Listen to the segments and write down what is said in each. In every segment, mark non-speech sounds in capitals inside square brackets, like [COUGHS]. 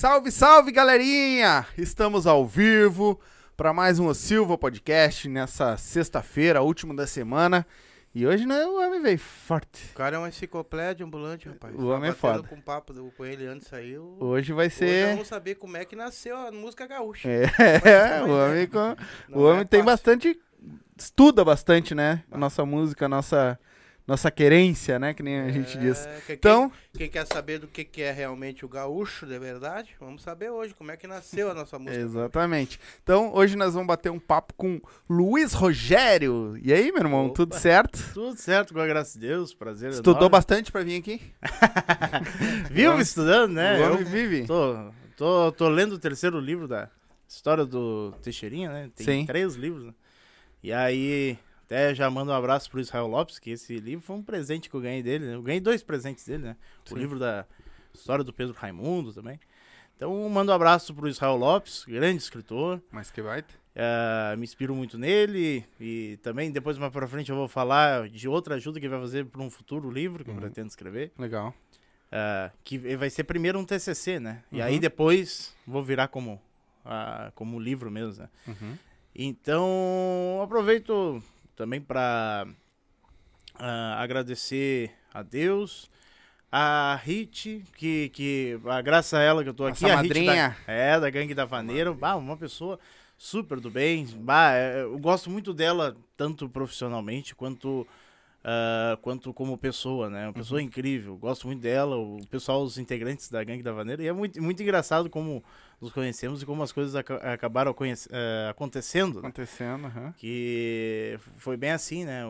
Salve, salve, galerinha! Estamos ao vivo para mais um O Silva Podcast nessa sexta-feira, último da semana. E hoje né, o homem veio forte. O cara é uma enciclopédia ambulante, rapaz. O homem é foda. com papo do- com ele antes saiu. Hoje vai Hoje ser. vamos saber como é que nasceu a música gaúcha. É, [LAUGHS] o homem, com- o homem é tem fácil. bastante. Estuda bastante, né? A nossa música, a nossa, nossa querência, né? Que nem a gente diz. É, que- Então, Quem, quem quer saber do que, que é realmente o gaúcho, de verdade, vamos saber hoje como é que nasceu a nossa música. exatamente. Então, hoje nós vamos bater um papo com Luiz Rogério. E aí, meu irmão, Opa. tudo certo? Tudo certo, com a graça de Deus, prazer. Estudou enorme. bastante pra vir aqui? [LAUGHS] Vive estudando, né? Eu vive. tô, tô, tô lendo o terceiro livro da história do Teixeirinha, né? Tem Sim. três livros, né? E aí, até já mando um abraço pro Israel Lopes, que esse livro foi um presente que eu ganhei dele, né? Eu ganhei dois presentes dele, né? O Sim. livro da história do Pedro Raimundo também. Então, mando um abraço pro Israel Lopes, grande escritor. Mas que baita. Ah, me inspiro muito nele e também depois mais pra frente eu vou falar de outra ajuda que vai fazer para um futuro livro que Uhum. eu pretendo escrever. Legal. Ah, que vai ser primeiro um TCC, né? E Uhum. aí depois vou virar como, ah, como livro mesmo, né? Uhum. Então, aproveito também para agradecer a Deus, a Rit, que, que a, graças a ela que eu tô aqui, Nossa a madrinha. da, é, da Gangue da Vaneira, bah, uma pessoa super do bem, bah, é, eu gosto muito dela, tanto profissionalmente quanto ah, quanto como pessoa, né? Uma pessoa incrível, gosto muito dela, o pessoal, os integrantes da Gangue da Vaneira, e é muito, muito engraçado como nos conhecemos e como as coisas aca- acabaram conhece- eh, acontecendo, né? Acontecendo, aham. que foi bem assim, né?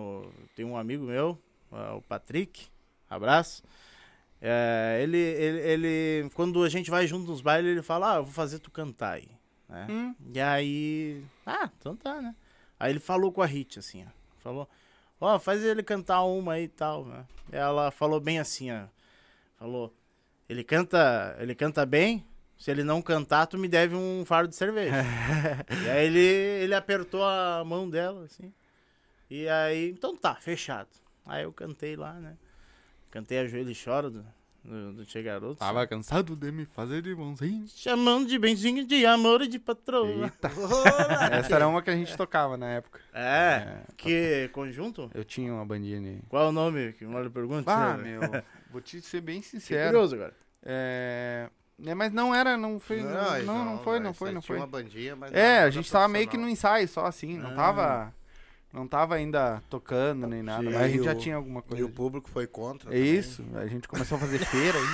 Tem um amigo meu, ah, o Patrick, abraço. É, ele, ele, ele, quando a gente vai junto nos bailes, ele fala, ah, eu vou fazer tu cantar aí, né? Hum. E aí, ah, então tá, né? Aí ele falou com a Hit, assim, ó, falou, ó, faz ele cantar uma aí e tal, né? Ela falou bem assim, ó, falou, ele canta, ele canta bem, se ele não cantar, tu me deve um fardo de cerveja. [LAUGHS] E aí ele, ele apertou a mão dela, assim. E aí, então tá, fechado. Aí eu cantei lá, né? Cantei a Joelho e Chora do, do, Tchê Garoto. Tava cansado de me fazer de bonzinho. Chamando de benzinho, de amor e de patroa. Eita. [LAUGHS] Essa era uma que a gente tocava na época. É, que conjunto? Eu tinha uma bandinha ali. Qual é o nome que o pergunta? Ah, meu. Vou te ser bem Fiquei sincero. curioso agora. É... é, Mas não era, não foi. Não, não, não, foi, não foi, não tinha foi. uma bandinha, mas É, não a gente tava meio que no ensaio só assim, não Ah. tava. Não tava ainda tocando nem nada, Sim, mas a gente e já o- tinha alguma E coisa. o público foi contra. É isso, a gente começou a fazer [LAUGHS] feira aí.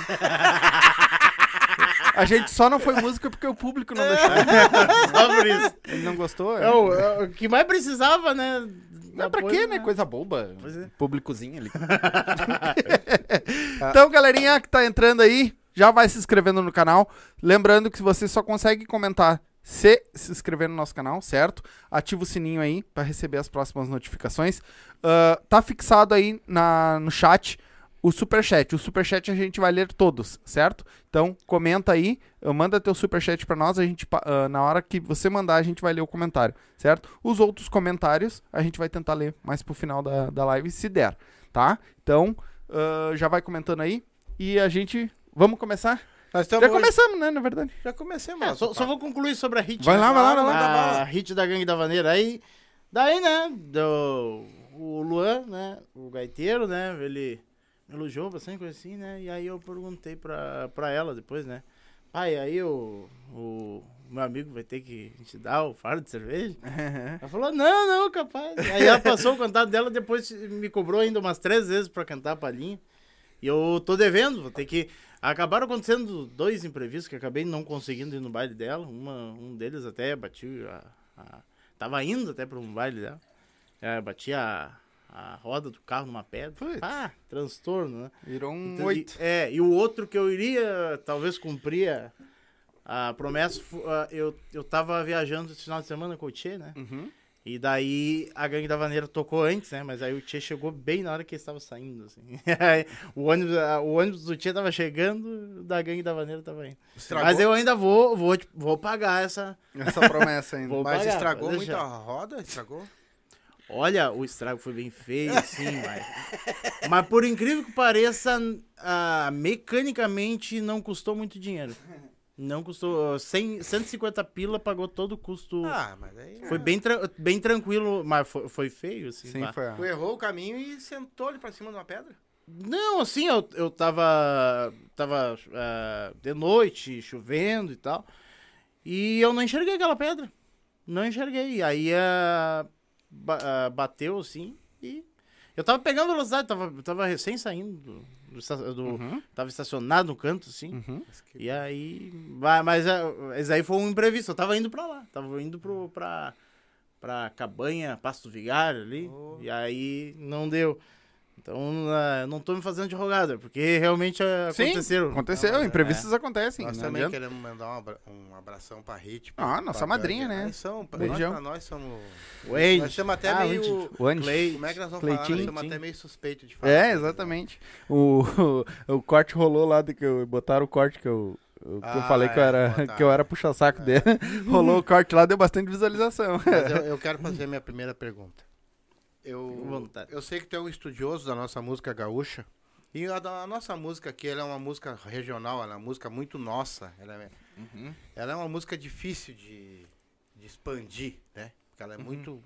A gente só não foi música porque o público não deixou. [LAUGHS] Só por isso. Ele não gostou? É o, é o que mais precisava, né? Mas pra quê, né? Coisa boba. É. Públicozinho ali. [LAUGHS] então, galerinha que tá entrando aí, já vai se inscrevendo no canal. Lembrando que você só consegue comentar se se inscrever no nosso canal, certo? Ativa o sininho aí pra receber as próximas notificações. Ah, tá fixado aí na, no chat o superchat. O superchat a gente vai ler todos, certo? Então, comenta aí, ah, manda teu superchat pra nós, a gente ah, na hora que você mandar, a gente vai ler o comentário, certo? Os outros comentários a gente vai tentar ler mais pro final da, da live, se der, tá? Então, ah, já vai comentando aí e a gente... Vamos começar? Já hoje- começamos, né, na verdade. Já comecemos. É, só, só vou concluir sobre a hit. Vai lá, vai lá, vai lá. A hit da Gangue da Vaneira. Aí, daí, né, do, o Luan, né, o gaiteiro, né, ele me elogiou bastante, coisa assim, né, e aí eu perguntei pra, pra ela depois, né, pai, aí o, o meu amigo vai ter que te dar o fardo de cerveja? Ela falou, não, não, capaz. Aí ela passou o contato dela, depois me cobrou ainda umas três vezes pra cantar a palhinha. E eu tô devendo, vou ter que. Acabaram acontecendo dois imprevistos que acabei não conseguindo ir no baile dela. Uma, um deles até bati a, a- Tava indo até pra um baile dela. É, bati a, a roda do carro numa pedra. Putz. Ah, transtorno, né? Virou um Então, oito. e- É, e o outro que eu iria talvez cumprir a, promessa, eu, eu tava viajando esse final de semana com o Tchê, né? Uhum. E daí a Gangue da Vaneira tocou antes, né? Mas aí o Tchê chegou bem na hora que eles estavam saindo, assim. [LAUGHS] O, ônibus, o ônibus do Tchê tava chegando, o da Gangue da Vaneira tava indo. Estragou, Mas eu ainda vou, vou, vou pagar essa... Essa promessa [LAUGHS] ainda. Mas pagar, estragou pode muito deixar. a roda? Estragou? Olha, o estrago foi bem feio, assim, mas... Mas por incrível que pareça, ah, mecanicamente não custou muito dinheiro. Não custou. 100, 150 pila pagou todo o custo. Ah, mas aí. foi bem, tra- bem tranquilo, mas foi, foi feio, assim. Sim, pá. foi. Tu errou o caminho e sentou ali pra cima de uma pedra. Não, assim, eu, eu tava. Tava ah, de noite, chovendo e tal. E eu não enxerguei aquela pedra. Não enxerguei. Aí ah, ba- ah, bateu assim e. Eu tava pegando velocidade, tava, tava recém saindo do. do Uhum, Tava estacionado no canto, assim. uhum. E aí. Mas ah, esse aí foi um imprevisto. Eu tava indo pra lá. Tava indo pro, pra, pra cabanha, Pasto Vigário ali. Oh. E aí não deu. Então, ah, não tô me fazendo de rogada, porque realmente ah, Sim, aconteceram. Aconteceu, Não, mas é. imprevistos acontecem. Nós não também adianta. queremos mandar um, abra- um abração pra Hit. Ah, nossa madrinha, né? Nós, são, pra, Beijão. nós, pra nós somos. O Andy. Nós somos até Ah, meio. o Andy. O Andy. Clay. Como é que nós vamos Cleitinho. falar? Nós somos até meio suspeito de falar. É, né? exatamente. O, o, [LAUGHS] o corte rolou lá, de que eu, botaram o corte que eu, eu- que eu Ah, falei que eu é, era, botaram. que eu era puxa-saco dele. [LAUGHS] rolou o corte lá, deu bastante visualização. Mas eu, [LAUGHS] eu quero fazer a minha primeira pergunta. Eu, vontade. eu sei que tu é um estudioso da nossa música gaúcha. E a, da- a nossa música aqui, ela é uma música regional, ela é uma música muito nossa. Ela é, ela é uma música difícil de, de expandir, né? Porque ela é muito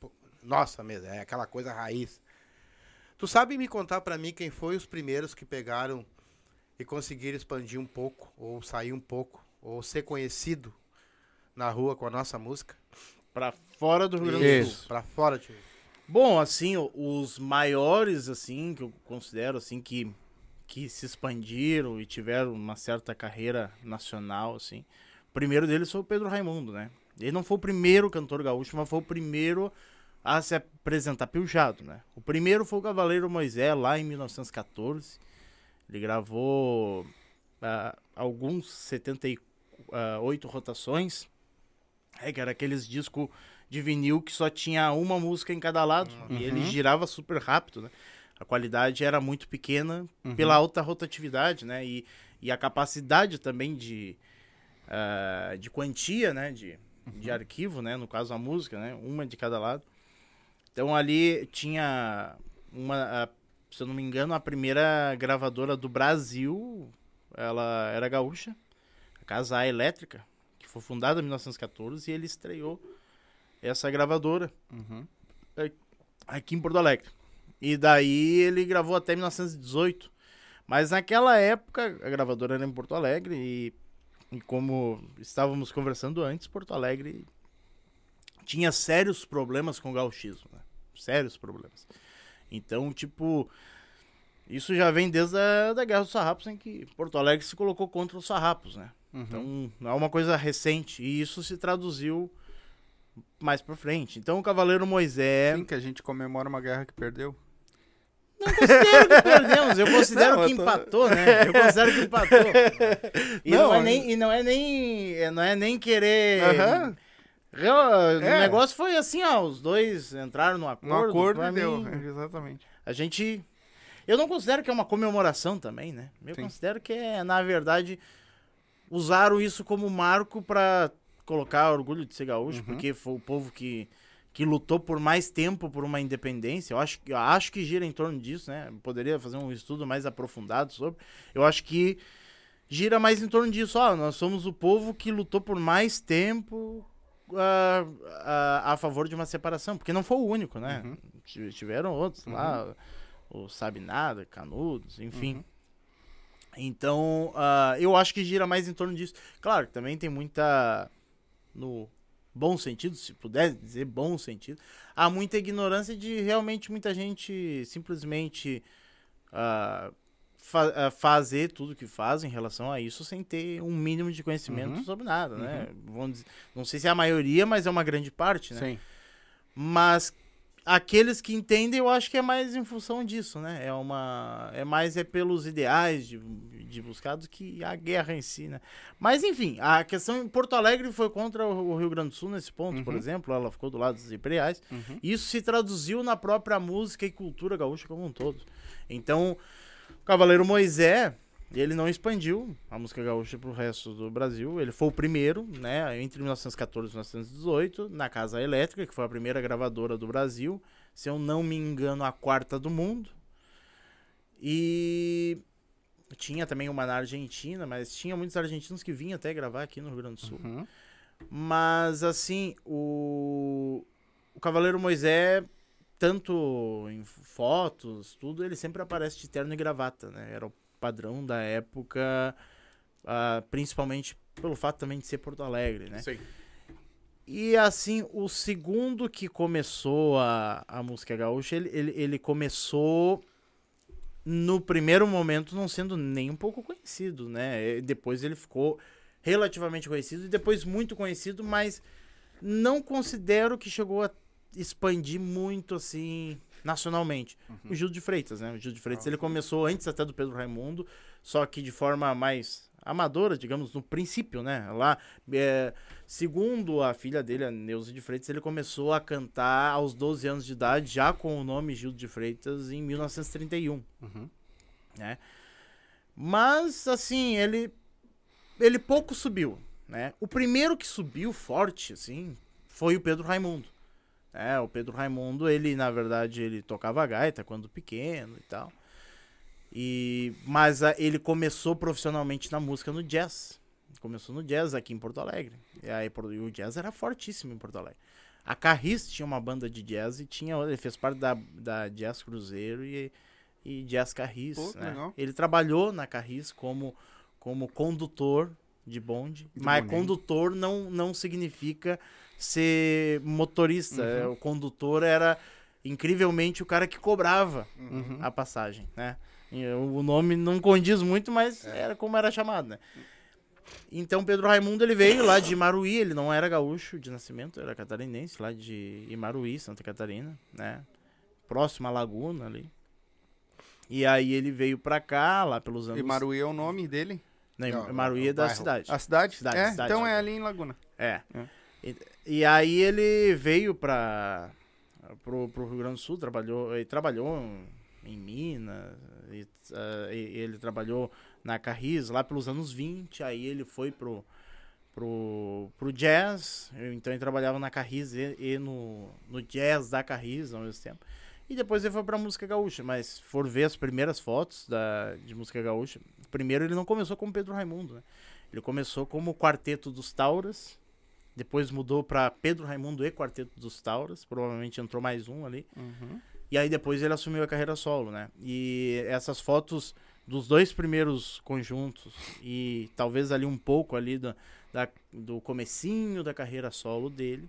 pô, nossa mesmo, é aquela coisa raiz. Tu sabe me contar pra mim quem foi os primeiros que pegaram e conseguiram expandir um pouco, ou sair um pouco, ou ser conhecido na rua com a nossa música? Pra fora do Rio Grande do Sul. Isso. Pra fora, tio. Bom, assim, os maiores, assim, que eu considero, assim, que, que se expandiram e tiveram uma certa carreira nacional, assim. O primeiro deles foi o Pedro Raimundo, né? Ele não foi o primeiro cantor gaúcho, mas foi o primeiro a se apresentar piljado, né? O primeiro foi o Cavaleiro Moisés, lá em 1914. Ele gravou ah, alguns 78 rotações. É, que era aqueles discos de vinil que só tinha uma música em cada lado. E ele Uhum. girava super rápido, né? A qualidade era muito pequena Uhum. pela alta rotatividade, né? E, e a capacidade também de, ah, de quantia, né? De, de arquivo, né? No caso a música, né? Uma de cada lado. Então ali tinha uma, a- se eu não me engano, a primeira gravadora do Brasil, ela era gaúcha, a Casa A Elétrica, que foi fundada em 1914 e ele estreou essa gravadora Uhum. aqui em Porto Alegre. E daí ele gravou até 1918. Mas naquela época a gravadora era em Porto Alegre e, e como estávamos conversando antes, Porto Alegre tinha sérios problemas com o gauchismo, né? Sérios problemas. Então, tipo, isso já vem desde a da Guerra dos Sarrapos, em que Porto Alegre se colocou contra os sarrapos, né? Uhum. Então, não é uma coisa recente. E isso se traduziu mais pra frente. Então, o Cavaleiro Moisés... Sim, que a gente comemora uma guerra que perdeu. Não considero que perdemos, eu considero Não, que eu tô- empatou, né? Eu considero que empatou. [LAUGHS] E não, Não, é nem, e não é nem, é, não é nem querer. O É. negócio foi assim, ó, os dois entraram no acordo. Um acordo e deu. mim, Exatamente. a gente, eu não considero que é uma comemoração também, né? Eu Sim. considero que é, na verdade, usaram isso como marco pra colocar orgulho de ser gaúcho, Uhum. porque foi o povo que que lutou por mais tempo por uma independência. Eu acho, que- eu acho que gira em torno disso, né? Eu poderia fazer um estudo mais aprofundado sobre. Eu acho que gira mais em torno disso. Ó, nós somos o povo que lutou por mais tempo ah, ah, a favor de uma separação, porque não foi o único, né? Uhum. Tive- Tiveram outros lá, o Sabe Nada, Canudos, enfim. Uhum. Então, ah, eu acho que gira mais em torno disso. Claro também tem muita. No bom sentido, se puder dizer bom sentido, há muita ignorância de realmente muita gente simplesmente ah, fa- ah, fazer tudo que faz em relação a isso sem ter um mínimo de conhecimento Uhum. sobre nada, né? Vamos dizer- não sei se é a maioria, mas é uma grande parte, né? Sim. Mas aqueles que entendem, eu acho que é mais em função disso, né? É uma é mais é pelos ideais de, de buscar do que a guerra em si, né? Mas enfim, a questão em Porto Alegre foi contra o Rio Grande do Sul nesse ponto, por Uhum. exemplo, ela ficou do lado dos imperiais. Uhum. Isso se traduziu na própria música e cultura gaúcha como um todo. Então, o Cavaleiro Moisés, ele não expandiu a música gaúcha pro resto do Brasil. Ele foi o primeiro, né, entre 1914 e 1918, na Casa Elétrica, que foi a primeira gravadora do Brasil. Se eu não me engano, a quarta do mundo. E Tinha também uma na Argentina, mas tinha muitos argentinos que vinham até gravar aqui no Rio Grande do Sul. Uhum. Mas, assim, o, o Cavaleiro Moisés, tanto em fotos, tudo, ele sempre aparece de terno e gravata, né? Era o padrão da época, ah, principalmente pelo fato também de ser Porto Alegre, né? Sim. E assim, o segundo que começou a, a música gaúcha, ele, ele, ele começou no primeiro momento não sendo nem um pouco conhecido, né? E Depois ele ficou relativamente conhecido e depois muito conhecido, mas não considero que chegou a expandir muito assim nacionalmente. O Gil de Freitas, né? O Gil de Freitas ele começou antes até do Pedro Raimundo, só que de forma mais amadora, digamos, no princípio, né? Lá, é, segundo a filha dele, a Neuza de Freitas, ele começou a cantar aos 12 anos de idade, já com o nome Gil de Freitas, em 1931 Uhum. né? Mas, assim, ele ele pouco subiu, né? O primeiro que subiu forte, assim, foi o Pedro Raimundo. É, o Pedro Raimundo, ele, na verdade, ele tocava gaita quando pequeno e tal. E, mas a- ele começou profissionalmente na música no jazz. Começou no jazz aqui em Porto Alegre. E aí e o jazz era fortíssimo em Porto Alegre. A Carris tinha uma banda de jazz e tinha, ele fez parte da, da Jazz Cruzeiro e, e Jazz Carris. Pô, né? legal. Ele trabalhou na Carris como, como condutor de bonde, De mas bonde. condutor não, não significa ser motorista. Uhum. É, O condutor era incrivelmente o cara que cobrava Uhum. a passagem, né? O nome não condiz muito, mas É. era como era chamado, né? Então Pedro Raimundo ele veio lá de Imaruí, ele não era gaúcho de nascimento, era catarinense, lá de Imaruí, Santa Catarina, né? Próximo à Laguna ali. E aí ele veio pra cá, lá pelos anos... E Maruí é o nome dele? Não, Não, Imaruí é é da bairro. cidade. A cidade? Cidade, é, cidade. então é ali em Laguna. É. É. E, e aí ele veio para pro, pro Rio Grande do Sul, trabalhou, ele trabalhou em Minas, e, ah, e- ele trabalhou na Carris lá pelos anos 20, aí ele foi pro, pro, pro jazz, então ele trabalhava na Carris e, e no, no jazz da Carris ao mesmo tempo. E depois ele foi pra música gaúcha, mas for ver as primeiras fotos da, de música gaúcha, primeiro ele não começou como Pedro Raimundo, né? Ele começou como Quarteto dos Tauras, depois mudou pra Pedro Raimundo e Quarteto dos Tauras, provavelmente entrou mais um ali. Uhum. E aí depois ele assumiu a carreira solo, né? E essas fotos dos dois primeiros conjuntos e talvez ali um pouco ali do, da, do comecinho da carreira solo dele,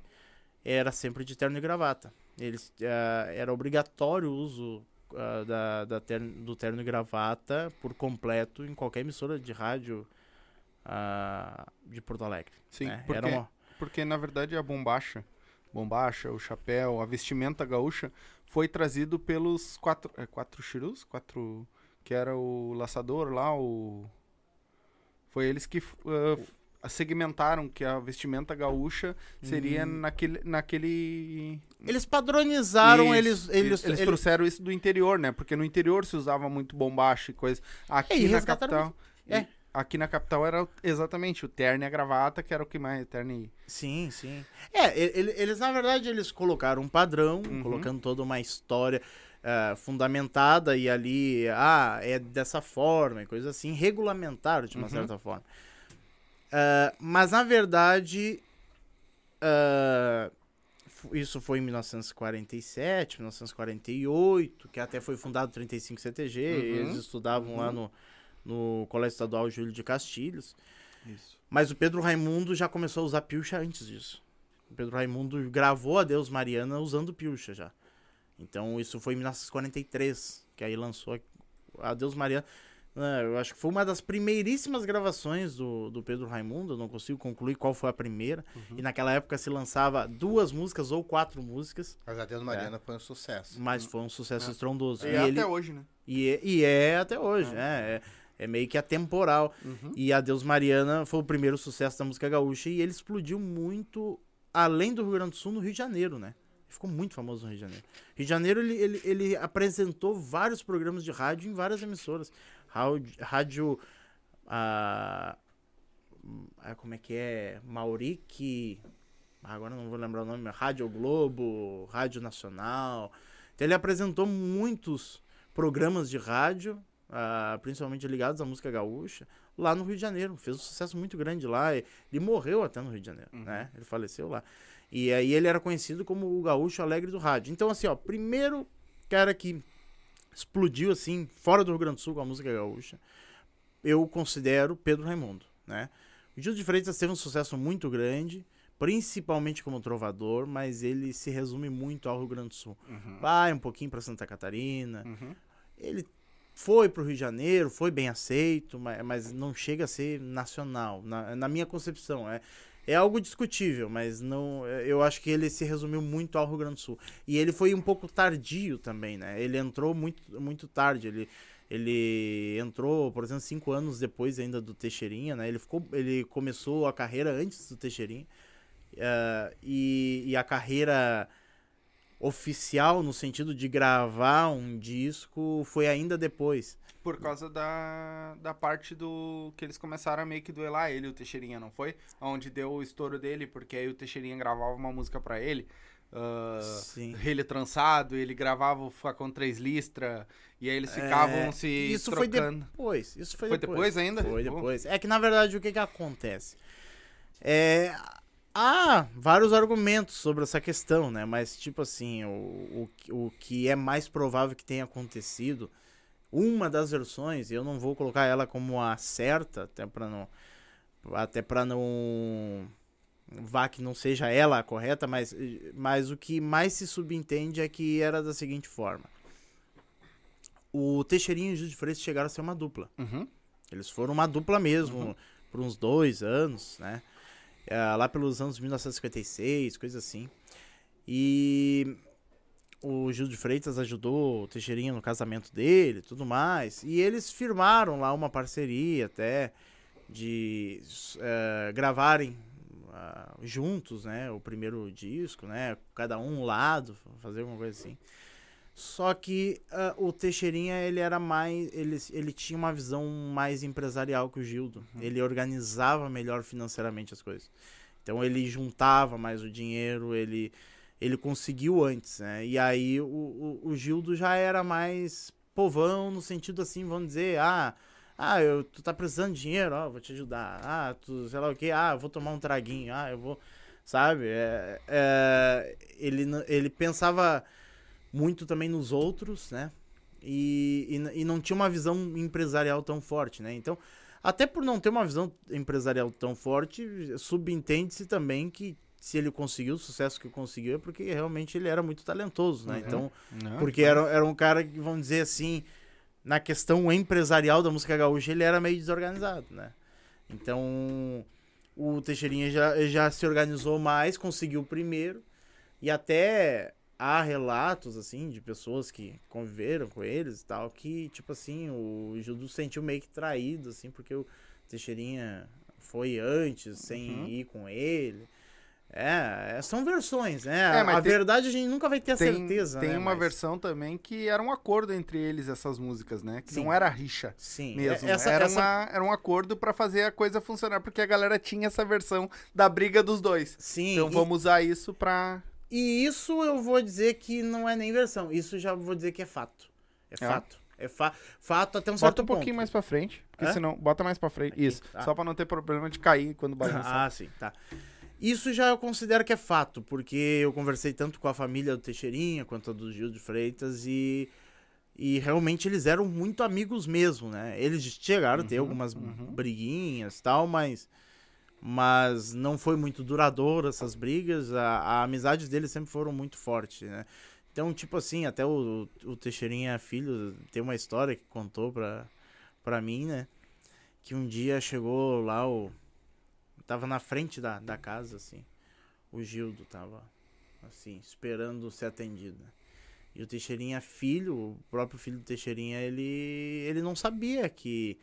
era sempre de terno e gravata. Eles, ah, era obrigatório o uso ah, da, da terno, do terno e gravata por completo em qualquer emissora de rádio ah, de Porto Alegre. Sim, né? porque, Era uma, porque na verdade a bombacha, bombacha, o chapéu, a vestimenta gaúcha foi trazido pelos quatro, é, quatro chirus, quatro que era o laçador lá, o foi eles que uh, segmentaram que a vestimenta gaúcha seria Hum. naquele naquele Eles padronizaram, eles, eles, eles eles- trouxeram isso do interior, né? Porque no interior se usava muito bombacha e coisa. Aqui É, na capital. É. Aqui na capital era exatamente o terno e a gravata, que era o que mais. Terno e. Sim, sim. É, ele- eles, na verdade, eles colocaram um padrão, Uhum. colocando toda uma história ah, fundamentada e ali, ah, é dessa forma e coisa assim, regulamentaram de uma Uhum. certa forma. Ah, mas, na verdade, fu- isso foi em 1947, 1948, que até foi fundado o 35 CTG, Uhum. eles estudavam lá no, no Colégio Estadual Júlio de Castilhos. Isso. Mas o Pedro Raimundo já começou a usar pilcha antes disso. O Pedro Raimundo gravou a Deus Mariana usando pilcha já. Então isso foi em 1943, que aí lançou a Deus Mariana. Ah, Eu acho que foi uma das primeiríssimas gravações do, do Pedro Raimundo, eu não consigo concluir qual foi a primeira. Uhum. E naquela época se lançava duas músicas ou quatro músicas, Mas a Deus Mariana foi um sucesso. mas foi um sucesso É. estrondoso. E, E, até ele, hoje, né? e, é, e é até hoje, né? É, é meio que atemporal. Uhum. E a Deus Mariana foi o primeiro sucesso da música gaúcha e ele explodiu muito além do Rio Grande do Sul, no Rio de Janeiro, né? Ele ficou muito famoso no Rio de Janeiro. Rio de Janeiro, ele, ele, ele apresentou vários programas de rádio em várias emissoras. Rádio, rádio ah, ah, como é que é? Mauric, agora não vou lembrar o nome, Rádio Globo, Rádio Nacional. Então ele apresentou muitos programas de rádio ah, principalmente ligados à música gaúcha, lá no Rio de Janeiro. Fez um sucesso muito grande lá. Ele morreu até no Rio de Janeiro, Uhum. né? Ele faleceu lá. E aí ele era conhecido como o gaúcho alegre do rádio. Então, assim, ó, primeiro cara que explodiu, assim, fora do Rio Grande do Sul com a música gaúcha, eu considero Pedro Raimundo, né? O Gil de Freitas teve um sucesso muito grande, principalmente como trovador, mas ele se resume muito ao Rio Grande do Sul. Uhum. Vai um pouquinho para Santa Catarina, Uhum. ele foi pro Rio de Janeiro, foi bem aceito, mas, mas não chega a ser nacional, na, na minha concepção. É, é algo discutível, mas não, eu acho que ele se resumiu muito ao Rio Grande do Sul. E ele foi um pouco tardio também, né? Ele entrou muito, muito tarde. Ele, ele entrou, por exemplo, cinco anos depois ainda do Teixeirinha, né? Ele, ficou, ele começou a carreira antes do Teixeirinha. eh, e, e a carreira oficial, no sentido de gravar um disco, foi ainda depois. Por causa da, da parte do. que eles começaram a meio que duelar ele e o Teixeirinha, não foi? Onde deu o estouro dele, porque aí o Teixeirinha gravava uma música pra ele. ah, Sim. ele trançado, ele gravava o Facão Três Listra, e aí eles ficavam É, se isso foi trocando. depois. Isso foi, Foi depois. depois ainda? Foi depois. É que na verdade o que que acontece? É, há vários argumentos sobre essa questão, né? Mas tipo assim, o, o, que- o que é mais provável que tenha acontecido, uma das versões, eu não vou colocar ela como a certa, até para não até para não vá que não seja ela a correta, mas, mas o que mais se subentende é que era da seguinte forma. O Teixeirinho e o Gil de Freitas chegaram a ser uma dupla. Uhum. Eles foram uma dupla mesmo, Uhum. por uns dois anos, né? É, lá pelos anos 1956, coisa assim. E o Gil de Freitas ajudou o Teixeirinha no casamento dele tudo mais. E eles firmaram lá uma parceria até de eh, gravarem ah, juntos, né? O primeiro disco, né? Cada um lado, fazer alguma coisa assim. Só que ah, o Teixeirinha, ele era mais. Ele, ele tinha uma visão mais empresarial que o Gildo. Ele organizava melhor financeiramente as coisas. Então ele juntava mais o dinheiro, ele, ele conseguiu antes, né? E aí o, o, o Gildo já era mais povão, no sentido assim, vamos dizer, ah. Ah, eu, tu tá precisando de dinheiro, ó, vou te ajudar. Ah, tu, sei lá o que, ah, eu vou tomar um traguinho, ah, eu vou. Sabe? É, é, ele, ele pensava muito também nos outros, né? E, e, e não tinha uma visão empresarial tão forte, né? Então, até por não ter uma visão empresarial tão forte, subentende-se também que se ele conseguiu o sucesso que conseguiu é porque realmente ele era muito talentoso, né? Uhum. Então, Não, porque era, era um cara que, vamos dizer assim, na questão empresarial da música gaúcha, ele era meio desorganizado, né? Então, o Teixeirinha já, já se organizou mais, conseguiu o primeiro, e até há relatos, assim, de pessoas que conviveram com eles e tal, que, tipo assim, o Gildo sentiu meio que traído, assim, porque o Teixeirinha foi antes, sem Uhum. ir com ele. É, é, são versões, né? É, a tem- verdade a gente nunca vai ter a tem, certeza, tem né? uma Mas- versão também que era um acordo entre eles, essas músicas, né? Que Sim. não era rixa Sim, mesmo. é- essa, era, essa- uma, era um acordo pra fazer a coisa funcionar, porque a galera tinha essa versão da briga dos dois. Sim, Então e- vamos usar isso pra. E isso eu vou dizer que não é nem versão. Isso já vou dizer que é fato. É, É? fato. É fa fato até um certo Bota um pouquinho ponto. mais pra frente. Porque Hã? senão. Bota mais pra frente. Isso. tá. Só pra não ter problema de cair quando [LAUGHS] balançar. Ah, sim, tá. Isso já eu considero que é fato, porque eu conversei tanto com a família do Teixeirinha quanto a do Gil de Freitas e, e realmente eles eram muito amigos mesmo, né? Eles chegaram a ter Uhum, algumas uhum. briguinhas e tal, mas, mas não foi muito duradouro essas brigas. A, a amizade deles sempre foram muito fortes, né? Então, tipo assim, até o, o Teixeirinha filho tem uma história que contou pra, pra mim, né? Que um dia chegou lá o. Tava na frente da, da casa, assim. O Gildo tava, assim, esperando ser atendido. E o Teixeirinha filho, o próprio filho do Teixeirinha, ele, ele não sabia que,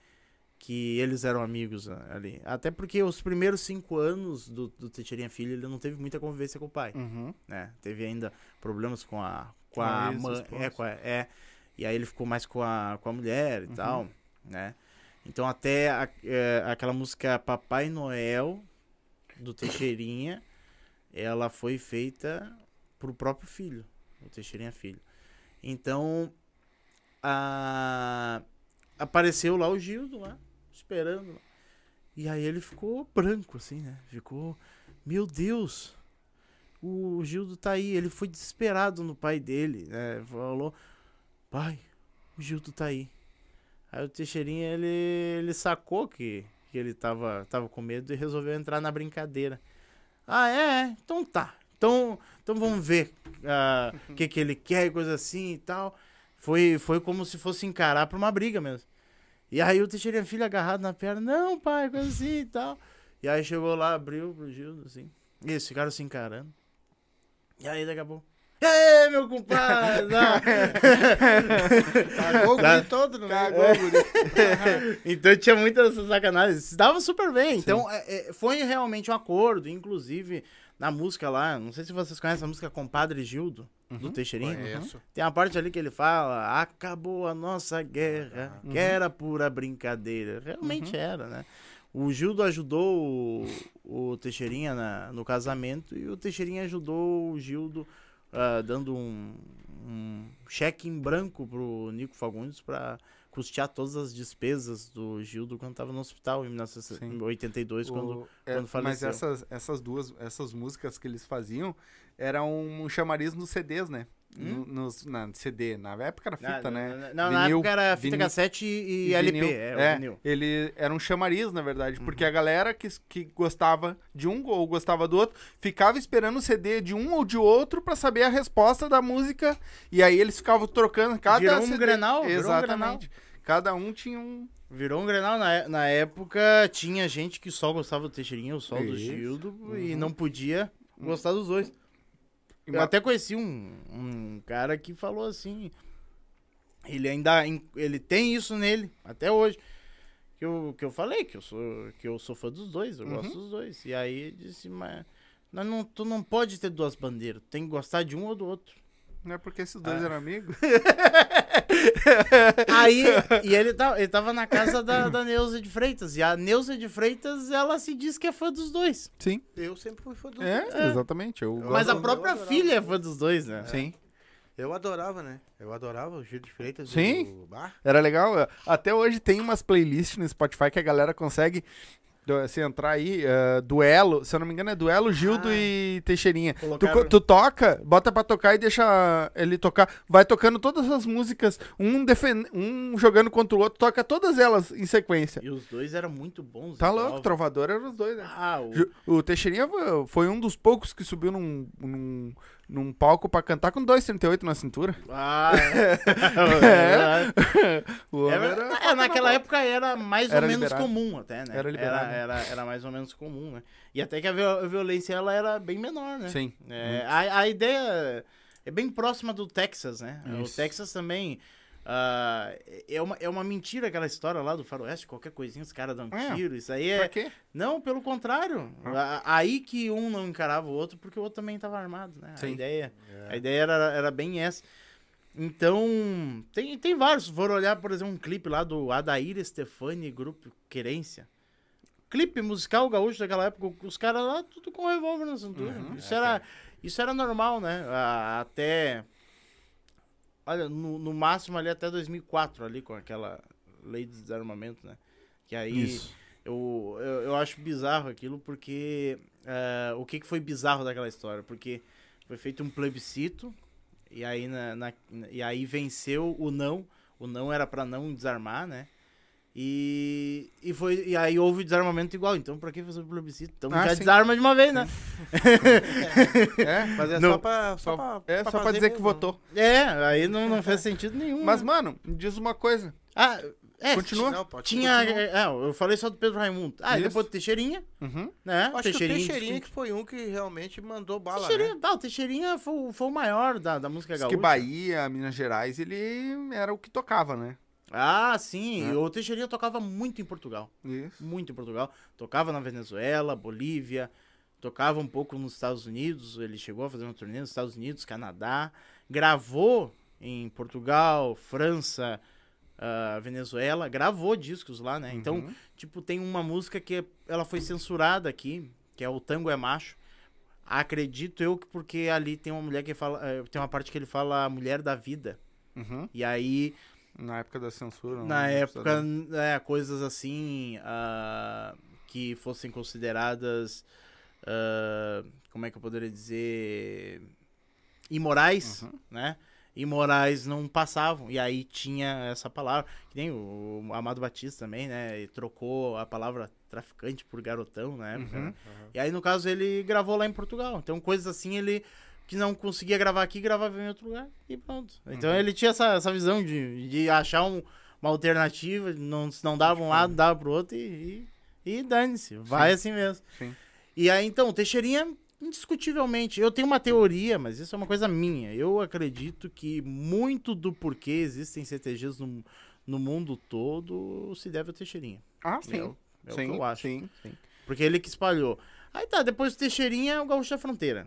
que eles eram amigos ah, ali. Até porque os primeiros cinco anos do, do Teixeirinha filho, ele não teve muita convivência com o pai Uhum. né? Teve ainda problemas com a com Com a mãe, é, com a- é, e aí ele ficou mais com a, com a mulher e Uhum. tal, né? Então até a- é, aquela música Papai Noel do Teixeirinha, ela foi feita pro próprio filho, o Teixeirinha filho. Então a apareceu lá o Gildo lá, esperando. E aí ele ficou branco, assim, né? Ficou, meu Deus, o Gildo tá aí. Ele foi desesperado no pai dele, né? Falou, pai, o Gildo tá aí. Aí o Teixeirinha, ele, ele sacou que, que ele tava, tava com medo e resolveu entrar na brincadeira. Ah, é? Então tá. Então, então vamos ver ah, o [LAUGHS] que, que ele quer e coisa assim e tal. Foi, foi como se fosse encarar pra uma briga mesmo. E aí o Teixeirinha Filho agarrado na perna, não, pai, coisa assim e tal. E aí chegou lá, abriu pro Gildo, assim. E eles ficaram se encarando. E aí daqui a pouco. Ei, meu compadre! Não. [LAUGHS] Cagou o guri todo, né? Cagou o guri. [LAUGHS] então tinha muitas sacanagens. Se dava super bem. Então é, é, foi realmente um acordo. Inclusive, na música lá, não sei se vocês conhecem a música Compadre Gildo, do Teixeirinho. Conheço. Tem uma parte ali que ele fala: Acabou a nossa guerra, que era pura brincadeira. Realmente era, né? O Gildo ajudou o, o Teixeirinha na- no casamento e o Teixeirinha ajudou o Gildo ah, dando um, um cheque em branco pro Nico Fagundes pra custear todas as despesas do Gildo quando tava no hospital em 1982, quando O- é, quando mas faleceu. essas, essas duas, essas músicas que eles faziam eram um chamariz nos CDs, né? Hum? No, nos, na CD, na época era fita, Na- né? na- Não, na época era fita vinil- cassete e, e LP, vinil. é, o É, ele era um chamariz, na verdade, Uhum. porque a galera que, que gostava de um ou gostava do outro ficava esperando o CD de um ou de outro pra saber a resposta da música e aí eles ficavam trocando cada Virou um CD. Grenal, virou um Exatamente. Cada um tinha um Virou um Grenal. Na, na época, tinha gente que só gostava do Teixeirinha, ou só do Isso. Uhum. Gildo, e não podia gostar dos dois. Eu Ima- até conheci um, um cara que falou assim. Ele ainda. Ele tem isso nele, até hoje. Que eu, que eu falei, que eu sou, que eu sou fã dos dois, eu Uhum. gosto dos dois. E aí disse, mas. Não, tu não pode ter duas bandeiras, tem que gostar de um ou do outro. Não é porque esses dois Ah. eram amigos? [LAUGHS] Aí, e ele, tá, ele tava na casa da, [LAUGHS] da Neuza de Freitas. E a Neuza de Freitas, ela se diz que é fã dos dois. Sim. Eu sempre fui fã do É, exatamente. Eu Mas a própria filha é fã dos dois, né? Sim. Eu adorava, né? Eu adorava o Gil de Freitas. Sim. O... Bah, Era legal. Até hoje tem umas playlists no Spotify que a galera consegue do- se entrar aí, eh, duelo, se eu não me engano é duelo Gildo Ah. e Teixeirinha. Tu, tu toca, bota pra tocar e deixa ele tocar. Vai tocando todas as músicas, um, defen- um jogando contra o outro, toca todas elas em sequência. E os dois eram muito bons. Tá né? louco, Trovador eram os dois, né? Ah, o... O Teixeirinha foi- foi um dos poucos que subiu num, num, num palco pra cantar com 2,38 na cintura. Ah, é. [LAUGHS] O É, homem era é, naquela na época era mais Era ou menos liberado. comum até, né? Era liberado. Era, era, era mais ou menos comum, né? E até que a violência ela era bem menor, né? Sim. É, a, a ideia é bem próxima do Texas, né? Isso. O Texas também. Ah, é, uma, é uma mentira aquela história lá do faroeste, qualquer coisinha os caras dão É. tiro, isso aí é... Não, pelo contrário. Ah. A- Aí que um não encarava o outro, porque o outro também estava armado, né? A Sim. ideia, É. a ideia era, era bem essa. Então, tem, tem vários. Se for olhar, por exemplo, um clipe lá do Adair Stefani Grupo Querência. Clipe musical gaúcho daquela época, os caras lá tudo com revólver na cintura. Uhum. isso, era, isso era normal, né? A- Até. Olha, no, no máximo ali até 2004, ali com aquela lei de desarmamento, né? Que aí. Eu, eu, eu acho bizarro aquilo porque. eh, o que, que foi bizarro daquela história? Porque foi feito um plebiscito e aí, na, na- e aí venceu o não. O não era pra não desarmar, né? E, e, foi, e aí houve desarmamento igual. Então, pra que fazer o plebiscito? Então Ah, já sim. desarma de uma vez, né? [LAUGHS] É, Mas é Não. só pra. Só, só, pra, é só pra dizer que mesmo, né? votou. É, aí não, não fez sentido nenhum. Mas, né? mano, me diz uma coisa. Ah, é, Continua? Não, Tinha. É, eu falei só do Pedro Raimundo. Ah, e Isso. depois do Teixeirinha, Uhum. né? Acho que o Teixeirinha, Teixeirinha que foi um que realmente mandou bala, Teixeirinha, né? tá, o Teixeirinha foi, o- foi o maior da, da música Diz gaúcha. que Bahia, Minas Gerais, ele era o que tocava, né? Ah, sim. É. O Teixeirinha tocava muito em Portugal. Isso. Muito em Portugal. Tocava na Venezuela, Bolívia, tocava um pouco nos Estados Unidos. Ele chegou a fazer uma turnê nos Estados Unidos, Canadá. Gravou em Portugal, França, ah, Venezuela. Gravou discos lá, né? Então, Uhum. tipo, tem uma música que ela foi censurada aqui, que é o Tango é Macho. Acredito eu que porque ali tem uma mulher que fala. eh, Tem uma parte que ele fala a mulher da vida. Uhum. E aí Na época da censura. não Na época, é, coisas assim ah, que fossem consideradas. ah, como é que eu poderia dizer? Imorais, Uhum. né? Imorais não passavam. E aí tinha essa palavra. Que nem o Amado Batista também, né? E trocou a palavra traficante por garotão na época. Uhum. né? E aí, no caso, ele gravou lá em Portugal. Então, coisas assim, ele que não conseguia gravar aqui, gravava em outro lugar e pronto. Então, Uhum. ele tinha essa, essa visão de, de achar um- uma alternativa, não, se não dava um lado, dava pro outro e, e, e dane-se. Vai assim mesmo. Sim. E aí, então, o Teixeirinha, indiscutivelmente, eu tenho uma teoria, mas isso é uma coisa minha. Eu acredito que muito do porquê existem CTGs no, no mundo todo se deve ao Teixeirinha. Ah, É, sim. o- é o sim, que eu acho. Sim, sim. Porque ele que espalhou. Aí tá, depois do Teixeirinha, o Gaúcho da Fronteira.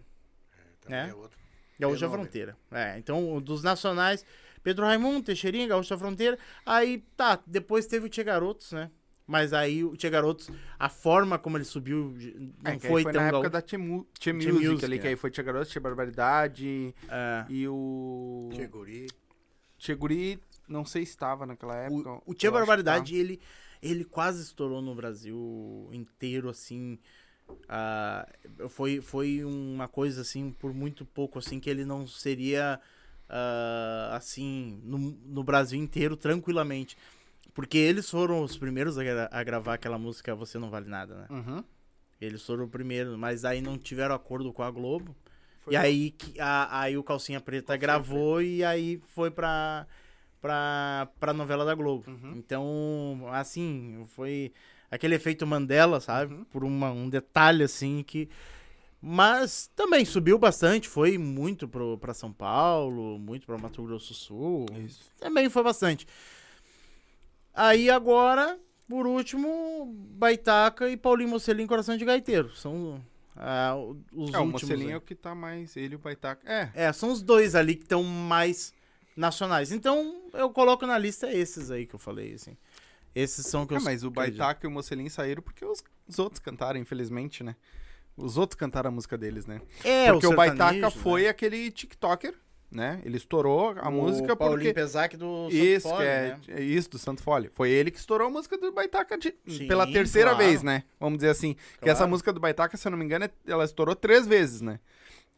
Também É. é outro. Gaúcho da. Fronteira. É, então, dos nacionais, Pedro Raimundo, Teixeirinha, Gaúcho da Fronteira. Aí, tá, depois teve o Tia Garotos, né? Mas aí o Tia Garotos, a forma como ele subiu não É, que aí foi, foi tão na época da Tia Mu- Tia Tia Music, Music, ali, que é. aí foi Tia Garoto, Tia Barbaridade É. e o... Cheguri. Tia Guri, não sei se estava naquela época. O, o Tia que Barbaridade, ele, ele quase estourou no Brasil inteiro, assim. Ah, foi, foi uma coisa, assim, por muito pouco, assim, que ele não seria, ah, assim, no, no Brasil inteiro, tranquilamente. Porque eles foram os primeiros a, gra- a gravar aquela música Você Não Vale Nada, né? Uhum. Eles foram o primeiro, mas aí não tiveram acordo com a Globo. Foi e o- aí, que- a- aí o Calcinha Preta Calcinha gravou e aí foi pra, pra, pra novela da Globo. Uhum. Então, assim, foi aquele efeito Mandela, sabe? Uhum. Por uma, um detalhe, assim, que... Mas também subiu bastante, foi muito pro, pra São Paulo, muito pra Mato Grosso do Sul. Isso. Também foi bastante. Aí agora, por último, Baitaca e Paulinho Mocelin, Coração de Gaiteiro. São ah, os É, o últimos. Mocelinho aí. é o que tá mais. Ele e o Baitaca. É. É, são os dois ali que estão mais nacionais. Então, eu coloco na lista esses aí que eu falei, assim. Esses são que eu É, mas o. Baitaca e o Mocelinho saíram porque os, os outros cantaram, infelizmente, né? Os outros cantaram a música deles, né? É, porque o, Baitaca sertanejo, foi né? aquele TikToker, né? Ele estourou a O música Paulinho porque. Pesac do Santo Isso, Fole, que é, né? é isso, do Santo Fole. Foi ele que estourou a música do Baitaca de- Sim, pela terceira claro. vez, né? Vamos dizer assim. Que Claro. essa música do Baitaca, se eu não me engano, é- ela estourou três vezes, né?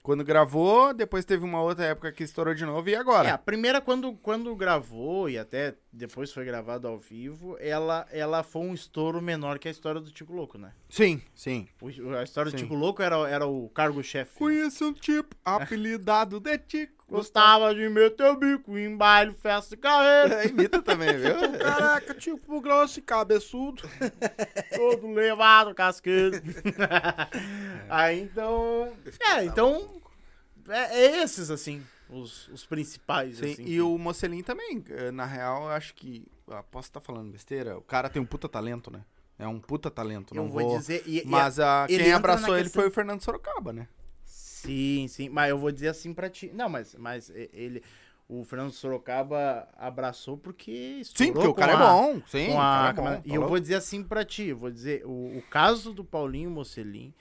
Quando gravou, depois teve uma outra época que estourou de novo e agora? É, a primeira, quando, quando gravou, e até depois foi gravado ao vivo, ela, ela foi um estouro menor que a história do Tico Louco, né? Sim, sim. O- a história do Sim. Tico Louco era, era o cargo-chefe. Conheço um tipo apelidado de Tico. Gostava de meter o bico em baile, festa de carreira. Imita também, viu? [LAUGHS] Caraca, tipo grosso e cabeçudo. [LAUGHS] Todo levado, casqueiro. [LAUGHS] Aí então. É, então. É, é esses, assim, os, os principais. Sim, assim, e que- o Mocelin também, eh, na real, eu acho que. Posso estar falando besteira? O cara tem um puta talento, né? É um puta talento. Eu não vou, vou dizer. e- e- Mas ah, ele quem abraçou ele questão- foi o Fernando Sorocaba, né? Sim, sim. Mas eu vou dizer assim pra ti. Não, mas, mas ele. O Fernando Sorocaba abraçou porque. Sim, porque o cara é a- bom. Sim, a é bom. E eu vou dizer assim pra ti, vou dizer, o, o caso do Paulinho Mocelin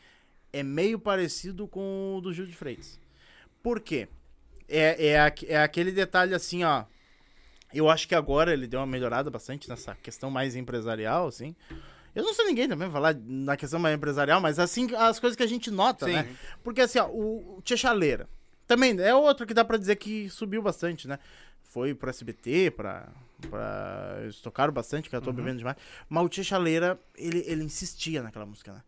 é meio parecido com o do Gil de Freitas. Por quê? É, é, é aquele detalhe assim, ó. Eu acho que agora ele deu uma melhorada bastante nessa questão mais empresarial, assim. Eu não sou ninguém também falar na questão mais empresarial, mas assim, as coisas que a gente nota, Sim. né? Porque assim, ó, o, o Tia Chaleira também é outro que dá pra dizer que subiu bastante, né? Foi pro SBT, pra. pra eles tocaram bastante, que eu tô bebendo demais. Mas o Tia Chaleira, ele, ele insistia naquela música, né?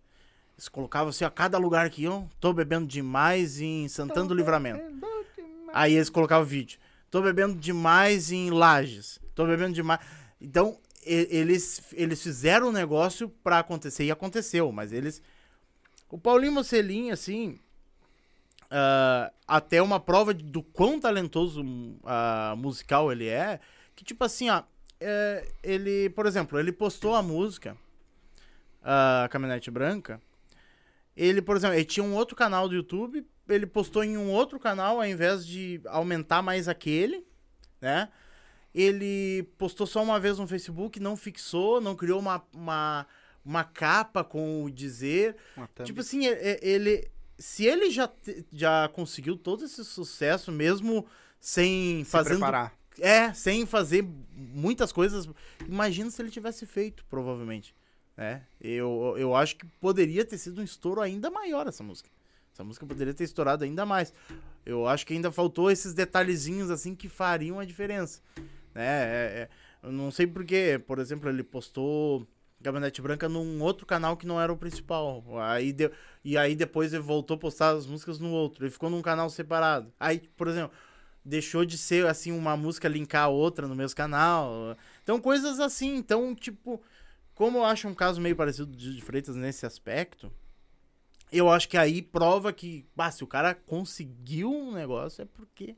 Eles colocavam assim, a cada lugar que iam, tô bebendo demais em Santana do Livramento. Aí eles colocavam vídeo. Tô bebendo demais em Lages. Tô bebendo demais. Então, eles, eles fizeram o negócio pra acontecer e aconteceu, mas eles. O Paulinho Mocelin, assim. ah, até uma prova do quão talentoso ah, musical ele é. Que, tipo assim, ó. é, ele, por exemplo, ele postou a música. A Caminhonete Branca. Ele, por exemplo, ele tinha um outro canal do YouTube. Ele postou em um outro canal ao invés de aumentar mais aquele, né? Ele postou só uma vez no Facebook, não fixou, não criou uma, uma, uma capa com o dizer. Tipo assim, ele. Se ele já, já conseguiu todo esse sucesso, mesmo sem. Se fazendo. preparar. É, sem fazer muitas coisas. Imagina se ele tivesse feito, provavelmente. Né? Eu, eu acho que poderia ter sido um estouro ainda maior essa música. Essa música poderia ter estourado ainda mais. Eu acho que ainda faltou esses detalhezinhos assim que fariam a diferença. Né? É, é, eu não sei porquê. Por exemplo, ele postou Gabinete Branca num outro canal que não era o principal. Aí de... E aí depois ele voltou a postar as músicas no outro. Ele ficou num canal separado. Aí, por exemplo, deixou de ser assim uma música linkar a outra no mesmo canal. Então, coisas assim. Então, tipo, como eu acho um caso meio parecido de, de Freitas nesse aspecto, eu acho que aí prova que, bah, se o cara conseguiu um negócio é porque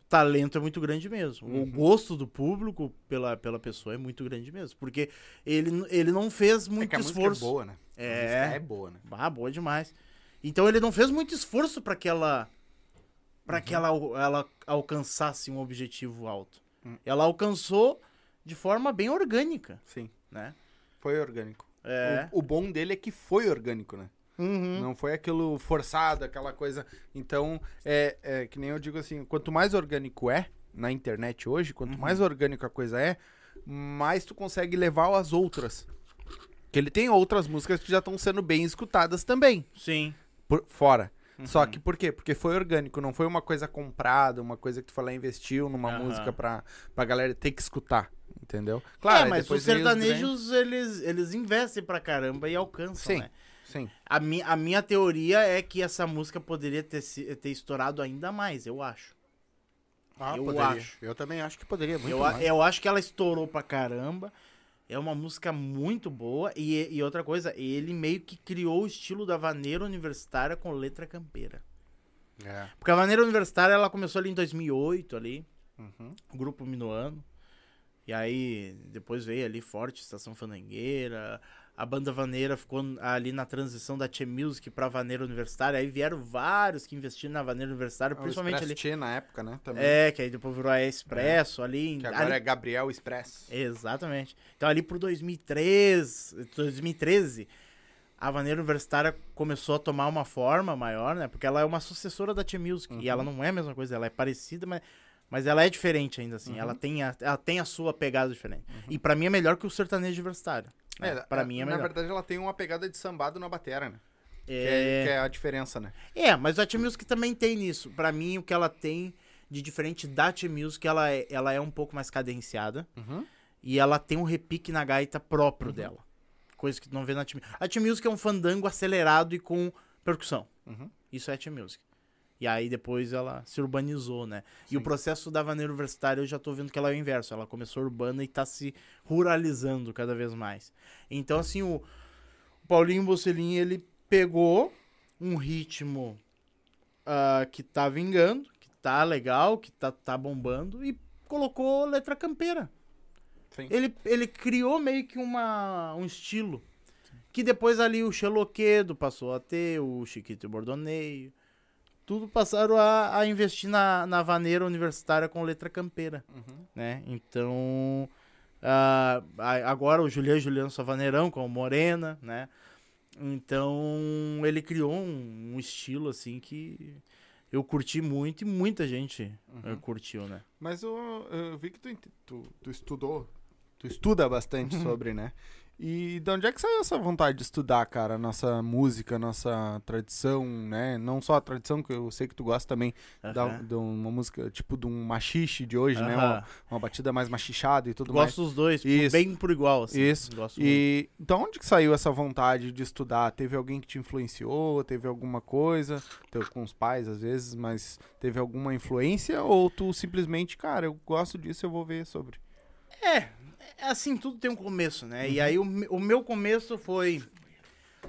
o talento é muito grande mesmo. Uhum. O gosto do público pela, pela pessoa é muito grande mesmo. Porque ele, ele não fez É muito que a música esforço. é boa, né? A É. música é boa, né? Ah, boa demais. Então ele não fez muito esforço para que ela para que ela, ela alcançasse um objetivo alto. Hum. Ela alcançou de forma bem orgânica, Sim. né? Foi orgânico. É. O, o bom dele é que foi orgânico, né? Uhum. Não foi aquilo forçado, aquela coisa. Então, é, é que nem eu digo assim, quanto mais orgânico é na internet hoje, quanto Uhum. mais orgânico a coisa é, mais tu consegue levar as outras. Que ele tem outras músicas que já estão sendo bem escutadas também, Sim. por fora. Uhum. Só que por quê? Porque foi orgânico, não foi uma coisa comprada, uma coisa que tu foi lá investiu numa música pra, pra galera ter que escutar, entendeu? Claro, é, mas os sertanejos, eles, eles investem pra caramba e alcançam, Sim. né? Sim. A, mi, a minha teoria é que essa música poderia ter, se- ter estourado ainda mais, eu acho. Ah, Eu poderia. acho. Eu também acho que poderia muito Eu, mais. eu acho que ela estourou pra caramba. É uma música muito boa. E, e outra coisa, ele meio que criou o estilo da vaneira universitária com letra campeira. É. Porque a vaneira universitária ela começou ali em 2008, ali, Uhum. grupo Minuano. E aí depois veio ali forte Estação Fandangueira. A banda vaneira ficou ali na transição da Tchê Music pra vaneira universitária. Aí vieram vários que investiram na vaneira universitária, O principalmente Expresso ali. Tchê na época, né? Também. É, que aí depois virou a Expresso ali. em- Que agora ali- é Gabriel Express. Exatamente. Então ali por 2003, 2013, a Vaneira Universitária começou a tomar uma forma maior, né? Porque ela é uma sucessora da T-Music. E ela não é a mesma coisa, ela é parecida, mas, mas ela é diferente ainda assim. Ela, tem a, ela tem a sua pegada diferente. E pra mim é melhor que o sertanejo universitário. né? pra mim é Na melhor. verdade, ela tem uma pegada de sambado na batera, né? Que, é, É... que é a diferença, né? é, mas a T-Music também tem nisso. Pra mim, o que ela tem de diferente da T-Music, ela é, ela é um pouco mais cadenciada. Uhum. E ela tem um repique na gaita próprio dela. Coisa que tu não vê na T-Music. A T-Music é um fandango acelerado e com percussão. Uhum. Isso é T-Music. E aí depois ela se urbanizou, né? E o processo da vaneira universitária eu já tô vendo que ela é o inverso. Ela começou urbana e tá se ruralizando cada vez mais. Então, assim, o, o Paulinho Bocelin, ele pegou um ritmo ah, que tá vingando, que tá legal, que tá, tá bombando e colocou letra campeira. Sim. Ele, ele criou meio que uma, um estilo. Que depois ali o Xeloquedo passou a ter, o Chiquito Bordoneio. Tudo passaram a, a investir na, na vaneira universitária com letra campeira, Uhum. né? Então, a- agora o Juliano Juliano Savaneirão com o Morena, né? Então, ele criou um, um estilo, assim, que eu curti muito e muita gente eh, curtiu, né? Mas eu, eu vi que tu, tu, tu estudou, tu estuda bastante sobre, né? E de onde é que saiu essa vontade de estudar, cara, nossa música, nossa tradição, né? Não só a tradição, que eu sei que tu gosta também da, Aham. de uma música, tipo de um machixe de hoje, né? Aham. Uma, uma batida mais machichada e tudo mais. Gosto dos dois, por- Isso. bem por igual, assim. Isso. Gosto muito. E de onde que saiu essa vontade de estudar? Teve alguém que te influenciou? Teve alguma coisa? Teve com os pais, às vezes, mas teve alguma influência? Ou tu simplesmente, cara, eu gosto disso, eu vou ver sobre? É assim, tudo tem um começo, né? E aí o, o meu começo foi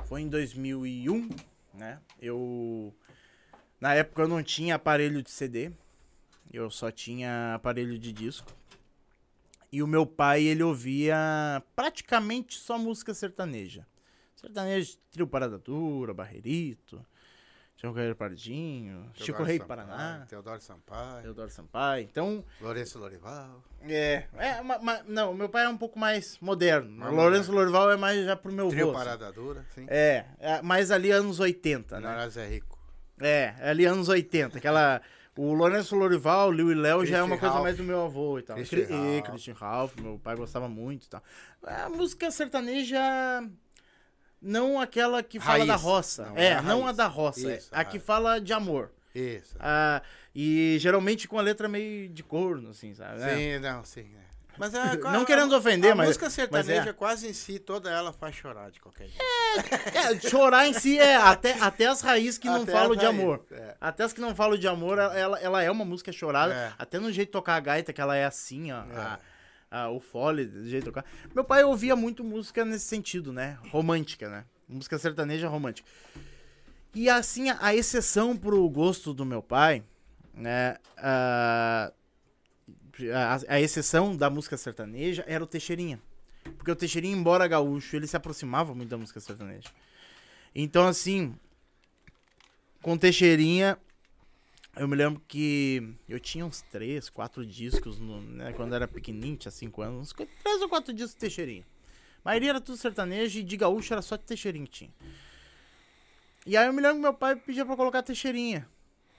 foi em 2001, né? Eu na época eu não tinha aparelho de CD. Eu só tinha aparelho de disco. E o meu pai, ele ouvia praticamente só música sertaneja. Sertanejo, Trio Parada Dura, Barreirito, João Carreiro Pardinho, Chico Teodoro Rei do Sampaio, Paraná, Teodoro Sampaio, Teodoro Sampaio. Então, Lourenço Lorival. é, é ma- ma- não, meu pai é um pouco mais moderno. Mais o Lourenço Lorival é mais já pro meu Trio vô. assim. Parada Dura, sim. É, é, mais ali anos 80, né? Nós é rico. É, ali anos 80, aquela O Lourenço Lorival, Liu e Léo já é uma coisa Ralph. mais do meu avô e tal. Christian e Ralph. Christian Ralph, meu pai gostava muito e tal. A música sertaneja. Não aquela que fala Raiz. da roça. Não, é, é a não a raiz. da roça. é Isso, a a que raiz. fala de amor. Isso. Ah, e geralmente com a letra meio de corno, assim, sabe? né? Sim, não, sim. é. Mas é, [LAUGHS] Não querendo ofender, a mas- música sertaneja, mas é. quase em si, toda ela faz chorar de qualquer jeito. É, chorar em si é até, até as raízes que não Até falam as de raízes, amor. é. Até as que não falam de amor, ela, ela é uma música chorada. É. Até no jeito de tocar a gaita, que ela é assim, ó. É. a- a- o fole, do jeito de tocar. Meu pai ouvia muito música nesse sentido, né? Romântica, né? Música sertaneja romântica. E assim, a, a exceção pro gosto do meu pai, né? ah, a, a exceção da música sertaneja era o Teixeirinha. Porque o Teixeirinha, embora gaúcho, ele se aproximava muito da música sertaneja. Então, assim, com Teixeirinha, eu me lembro que eu tinha uns três, quatro discos, no, né, quando era pequenininho, tinha cinco anos, uns qu- três ou quatro discos de Teixeirinha. A maioria era tudo sertanejo e de gaúcho era só de que tinha. E aí eu me lembro que meu pai pedia pra colocar Teixeirinha,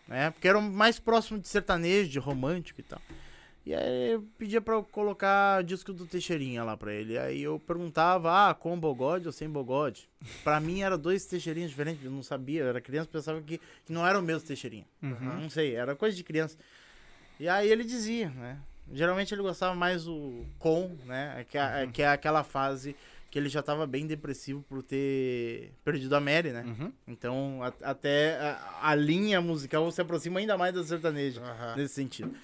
né, porque era o mais próximo de sertanejo, de romântico e tal. E aí eu pedia pra eu colocar disco do Teixeirinha lá pra ele. Aí eu perguntava, ah, com bogode ou sem bogode? Pra mim era dois Teixeirinhas diferentes, eu não sabia, eu era criança, pensava que, que não era o mesmo Teixeirinha. Não sei, era coisa de criança. E aí ele dizia, né? Geralmente ele gostava mais o com, né? Que é, que é aquela fase que ele já tava bem depressivo por ter perdido a Mary, né? Uhum. Então a- até a, a linha musical se aproxima ainda mais da sertaneja Aham. nesse sentido.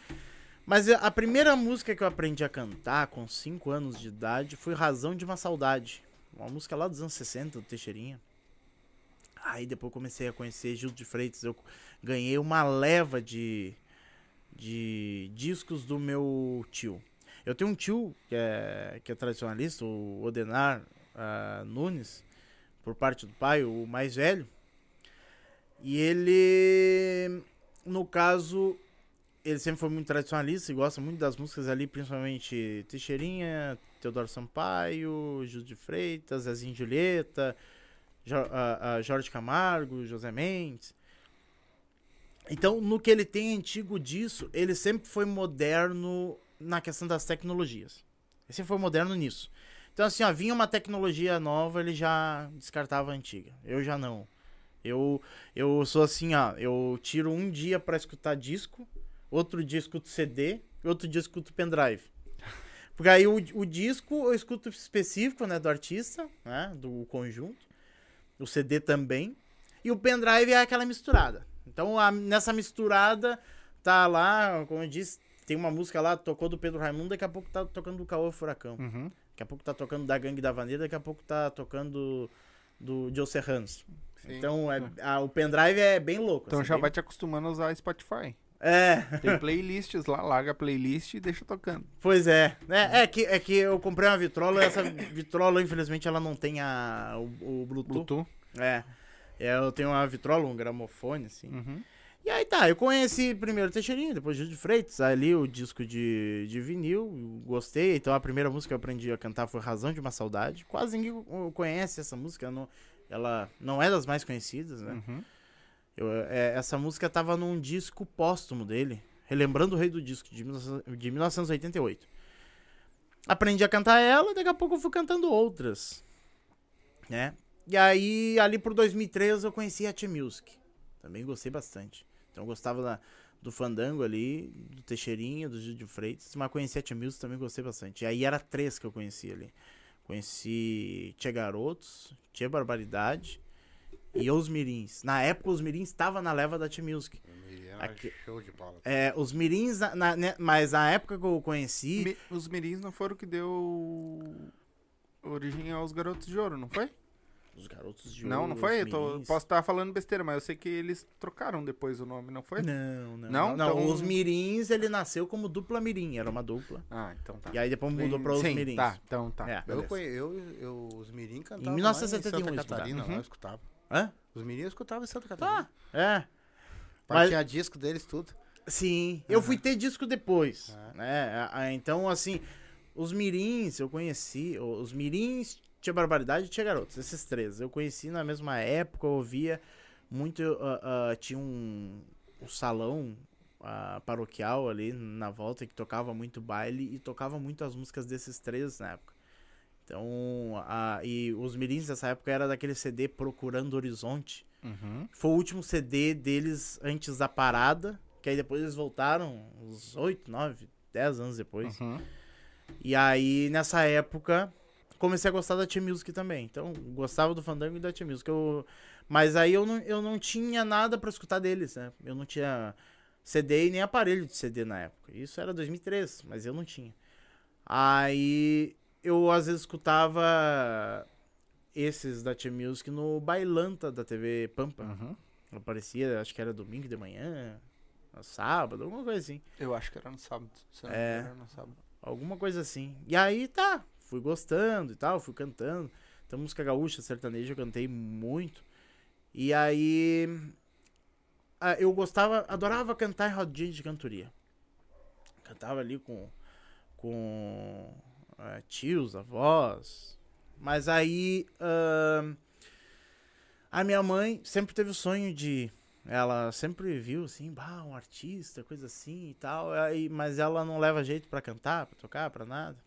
Mas a primeira música que eu aprendi a cantar com 5 anos de idade foi Razão de uma Saudade. Uma música lá dos anos 60, do Teixeirinha. Aí depois comecei a conhecer Gil de Freitas. Eu ganhei uma leva de, de discos do meu tio. Eu tenho um tio que é, que é tradicionalista, o Odenar ah, Nunes, por parte do pai, o mais velho. E ele, no caso, ele sempre foi muito tradicionalista e gosta muito das músicas ali, principalmente Teixeirinha, Teodoro Sampaio, Gil de Freitas, Zezinho Julieta, Jo- ah, Jorge Camargo, José Mendes. Então, no que ele tem antigo disso, ele sempre foi moderno na questão das tecnologias. Ele sempre foi moderno nisso. Então, assim, ó, vinha uma tecnologia nova, ele já descartava a antiga. Eu já não. Eu, eu sou assim, ó, eu tiro um dia pra escutar disco, outro dia escuto CD, outro dia escuto pendrive. Porque aí o, o disco eu escuto específico, né, do artista, né, do conjunto. O CD também. E o pendrive é aquela misturada. Então, a- nessa misturada, tá lá, como eu disse, tem uma música lá, tocou do Pedro Raimundo, daqui a pouco tá tocando do Caô Furacão. Uhum. Daqui a pouco tá tocando da Gangue da Vaneira, daqui a pouco tá tocando do Joe Serranos. Então, é, a- o pendrive é bem louco. Então assim, já bem- vai te acostumando a usar Spotify. É, Tem playlists lá, larga a playlist e deixa tocando. pois é. É, é, que, é que eu comprei uma vitrola e essa vitrola, infelizmente, ela não tem a, o, o Bluetooth. Bluetooth. É. É, Eu tenho uma vitrola, um gramofone, assim. Uhum. E aí tá, eu conheci primeiro Teixeirinha, depois Gil de Freitas, ali o disco de, de vinil, gostei. Então a primeira música que eu aprendi a cantar foi Razão de uma Saudade. Quase ninguém co- conhece essa música, não, ela não é das mais conhecidas, né? Uhum. Eu, é, essa música tava num disco póstumo dele, relembrando o Rei do Disco, de, 19 de 1988. Aprendi a cantar ela, daqui a pouco eu fui cantando outras, né? E aí, ali por 2003, eu conheci a T-Music. Também gostei bastante. Então eu gostava da- do Fandango ali, do Teixeirinha, do Gil de Freitas, mas conheci a T-Music também gostei bastante. E aí era três que eu conheci ali. Conheci Tia Garotos, Tia Barbaridade e Os Mirins. Na época, os Mirins estavam na leva da T-Music. Aqui- show de bola. É, os Mirins, na- na- né, mas na época que eu conheci. Mi- Os mirins não foram o que deu origem aos Garotos de Ouro, não foi? Os Garotos de não, Ouro, não foi? os Eu tô- Mirins. posso estar falando besteira, mas eu sei que eles trocaram depois o nome, não foi? Não, não. Não? Não, não, Então- os Mirins, ele nasceu como dupla Mirim, era uma dupla. Ah, então tá. E aí depois mudou para os Sim, Mirins. Tá, então tá. É. Eu, conhe- eu, eu, os mirim cantavam Em 1971 lá em Santa Catarina, Uhum. eu escutava. Hã? Os mirim eu escutava em Santa Catarina. Tá. É. Mas... Tinha disco deles tudo. Sim, eu fui ter disco depois, Ah. né? Então, assim, os mirins eu conheci, os mirins, Tia Barbaridade e Tia Garotos, esses três. Eu conheci na mesma época, eu ouvia muito, ah, ah, tinha um, um salão a paroquial ali na volta, que tocava muito baile e tocava muito as músicas desses três na época. Então, a, e os mirins dessa época era daquele CD Procurando Horizonte. Uhum. Foi o último CD deles antes da parada, que aí depois eles voltaram, uns 8, 9, 10 anos depois. Uhum. E aí, nessa época, comecei a gostar da T-Music também. Então, gostava do Fandango e da T-Music. Eu... Mas aí eu não, eu não tinha nada pra escutar deles, né? Eu não tinha CD e nem aparelho de CD na época. Isso era 2003, mas eu não tinha. Aí eu às vezes escutava esses da T-Music no Bailanta da TV Pampa. Uhum. Aparecia, acho que era domingo de manhã, sábado, alguma coisa assim. Eu acho que era no sábado. Se não É. era no sábado. Alguma coisa assim. E aí tá, fui gostando e tal, fui cantando. Então, música gaúcha, sertaneja, eu cantei muito. E aí. Eu gostava, adorava cantar em rodinha de cantoria. Cantava ali com. com. Ah, tios, avós. Mas aí. ahn, a minha mãe sempre teve o sonho de. Ela sempre viu assim, bah, um artista, coisa assim e tal. Aí, mas ela não leva jeito pra cantar, pra tocar, pra nada.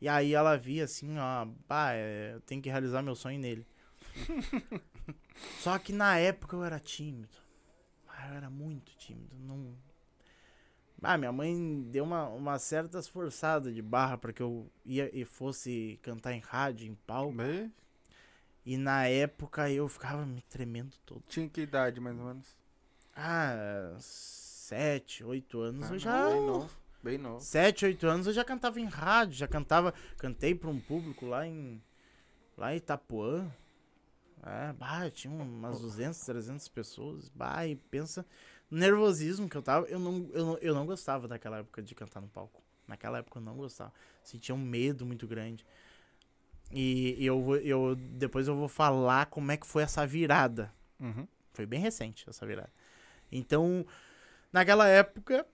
E aí ela via assim, ó, bah, é, eu tenho que realizar meu sonho nele. [LAUGHS] Só que na época eu era tímido. Ah, eu era muito tímido. Não. Ah, minha mãe deu uma, uma certa esforçada de barra pra que eu ia e fosse cantar em rádio, em palco. E na época eu ficava me tremendo todo. Tinha que idade, mais ou menos? Ah, sete, oito anos Ah, eu já. Bem novo. Bem novo. Sete, oito anos eu já cantava em rádio, já cantava. Cantei pra um público lá em. Lá em Itapuã. É, bah, tinha umas 200, 300 pessoas. Bah, e pensa nervosismo que eu tava. Eu não, eu, não, eu não gostava daquela época de cantar no palco. Naquela época eu não gostava. Sentia um medo muito grande. E, e eu, vou- eu depois eu vou falar como é que foi essa virada. Uhum. Foi bem recente essa virada. Então, naquela época,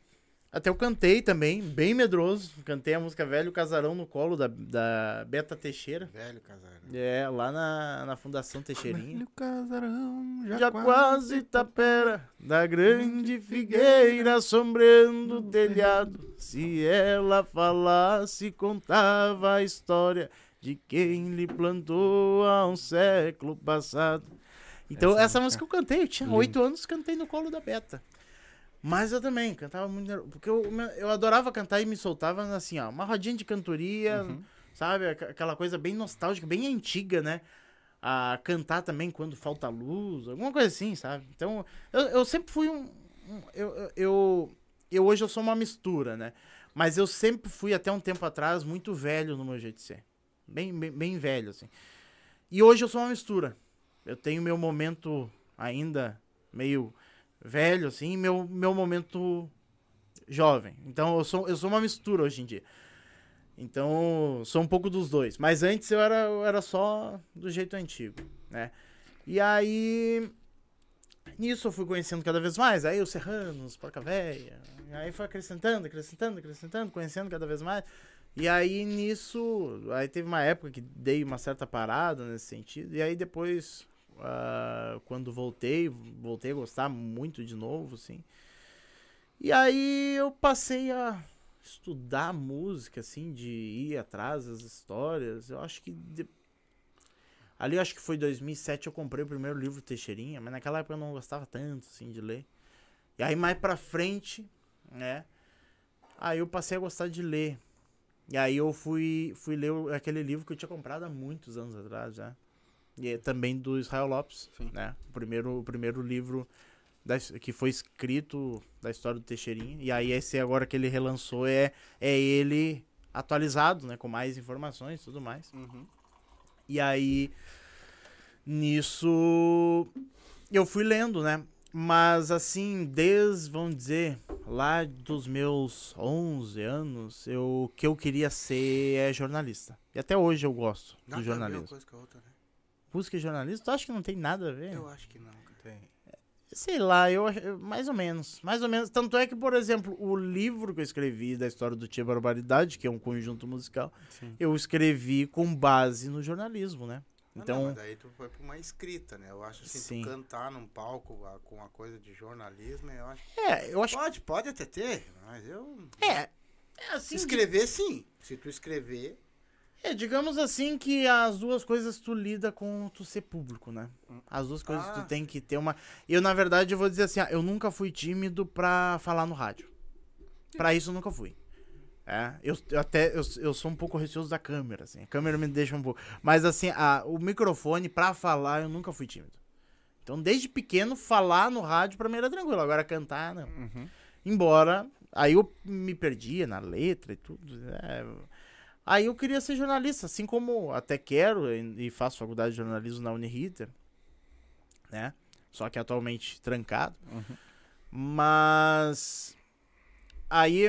até eu cantei também, bem medroso. Cantei a música Velho Casarão no colo da, da Beta Teixeira. Velho casarão. É, lá na, na Fundação Teixeirinha. Velho casarão, já, Já quase tapera da grande figueira sombreando o telhado. Se ela falasse, contava a história de quem lhe plantou há um século passado. Então, Essa essa, música eu cantei. Eu tinha oito anos, cantei no colo da Beta. Mas eu também cantava muito. Porque eu, eu adorava cantar e me soltava assim, ó, uma rodinha de cantoria, Uhum. sabe? Aqu- Aquela coisa bem nostálgica, bem antiga, né? A cantar também quando falta luz, alguma coisa assim, sabe? Então, eu, eu sempre fui um. um- eu, eu, eu, eu hoje eu sou uma mistura, né? Mas eu sempre fui, até um tempo atrás, muito velho no meu jeito de ser. Bem, bem, bem velho, assim. E hoje eu sou uma mistura. Eu tenho meu momento ainda meio velho, assim, meu, meu momento jovem. Então eu sou, eu sou uma mistura hoje em dia. Então, sou um pouco dos dois. Mas antes eu era, eu era só do jeito antigo, né? E aí. Nisso eu fui conhecendo cada vez mais. Aí os Serranos, Porca Véia. Aí foi acrescentando, acrescentando, acrescentando, conhecendo cada vez mais. E aí nisso. Aí teve uma época que dei uma certa parada nesse sentido. E aí depois, ah, quando voltei, voltei a gostar muito de novo, assim. E aí eu passei a estudar música, assim, de ir atrás das histórias. Eu acho que. de- Ali eu acho que foi 2007 eu comprei o primeiro livro Teixeirinha, mas naquela época eu não gostava tanto, assim, de ler. E aí mais pra frente, né? Aí eu passei a gostar de ler. E aí eu fui, fui ler aquele livro que eu tinha comprado há muitos anos atrás já. E é também do Israel Lopes, Sim. né? O primeiro, o primeiro livro da que foi escrito da história do Teixeirinha. E aí esse agora que ele relançou é, é ele atualizado, né? Com mais informações e tudo mais. Uhum. E aí, nisso, eu fui lendo, né? Mas assim, desde, vamos dizer, lá dos meus 11 anos, eu, o que eu queria ser é jornalista. E até hoje eu gosto Nada do jornalismo. coisa com a outra, né? Música e jornalismo, tu acha que não tem nada a ver? Eu acho que não. Tem. Sei lá, eu, mais ou menos. Mais ou menos. Tanto é que, por exemplo, o livro que eu escrevi da história do Tia Barbaridade, que é um conjunto musical, Sim. eu escrevi com base no jornalismo, né? Não, Então, mas daí tu foi pra uma escrita, né? Eu acho assim, Sim. tu cantar num palco a- com uma coisa de jornalismo, eu acho. é, eu acho Pode, pode até ter, mas eu. É, é Se assim, escrever, sim. Se tu escrever. É, digamos assim que as duas coisas tu lida com tu ser público, né? As duas coisas Ah. tu tem que ter uma. Eu, na verdade, eu vou dizer assim, ah, eu nunca fui tímido pra falar no rádio. Pra isso eu nunca fui. É, eu, eu até eu, eu sou um pouco receoso da câmera, assim. A câmera me deixa um pouco. Mas assim, a, o microfone pra falar eu nunca fui tímido. Então, desde pequeno, falar no rádio pra mim era tranquilo. Agora cantar, não. Embora. Aí eu me perdia na letra e tudo. é. Aí eu queria ser jornalista, assim como até quero e faço faculdade de jornalismo na Uniriter, né? Só que atualmente trancado. Mas aí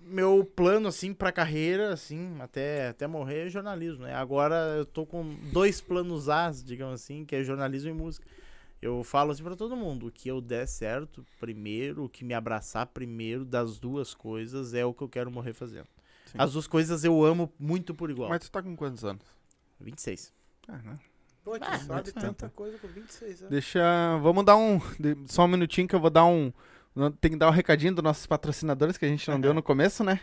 meu plano assim pra carreira, assim, até até morrer é jornalismo, né? Agora eu tô com dois planos A, digamos assim, que é jornalismo e música. Eu falo assim pra todo mundo, o que eu der certo primeiro, o que me abraçar primeiro das duas coisas é o que eu quero morrer fazendo. Sim. As duas coisas eu amo muito por igual. Mas tu tá com quantos anos? 26. Ah, né? Pô, tu Ah, sabe tanta coisa com 26 anos. Deixa. Vamos dar um. Só um minutinho que eu vou dar um. Tem que dar um recadinho dos nossos patrocinadores que a gente não deu no começo, né?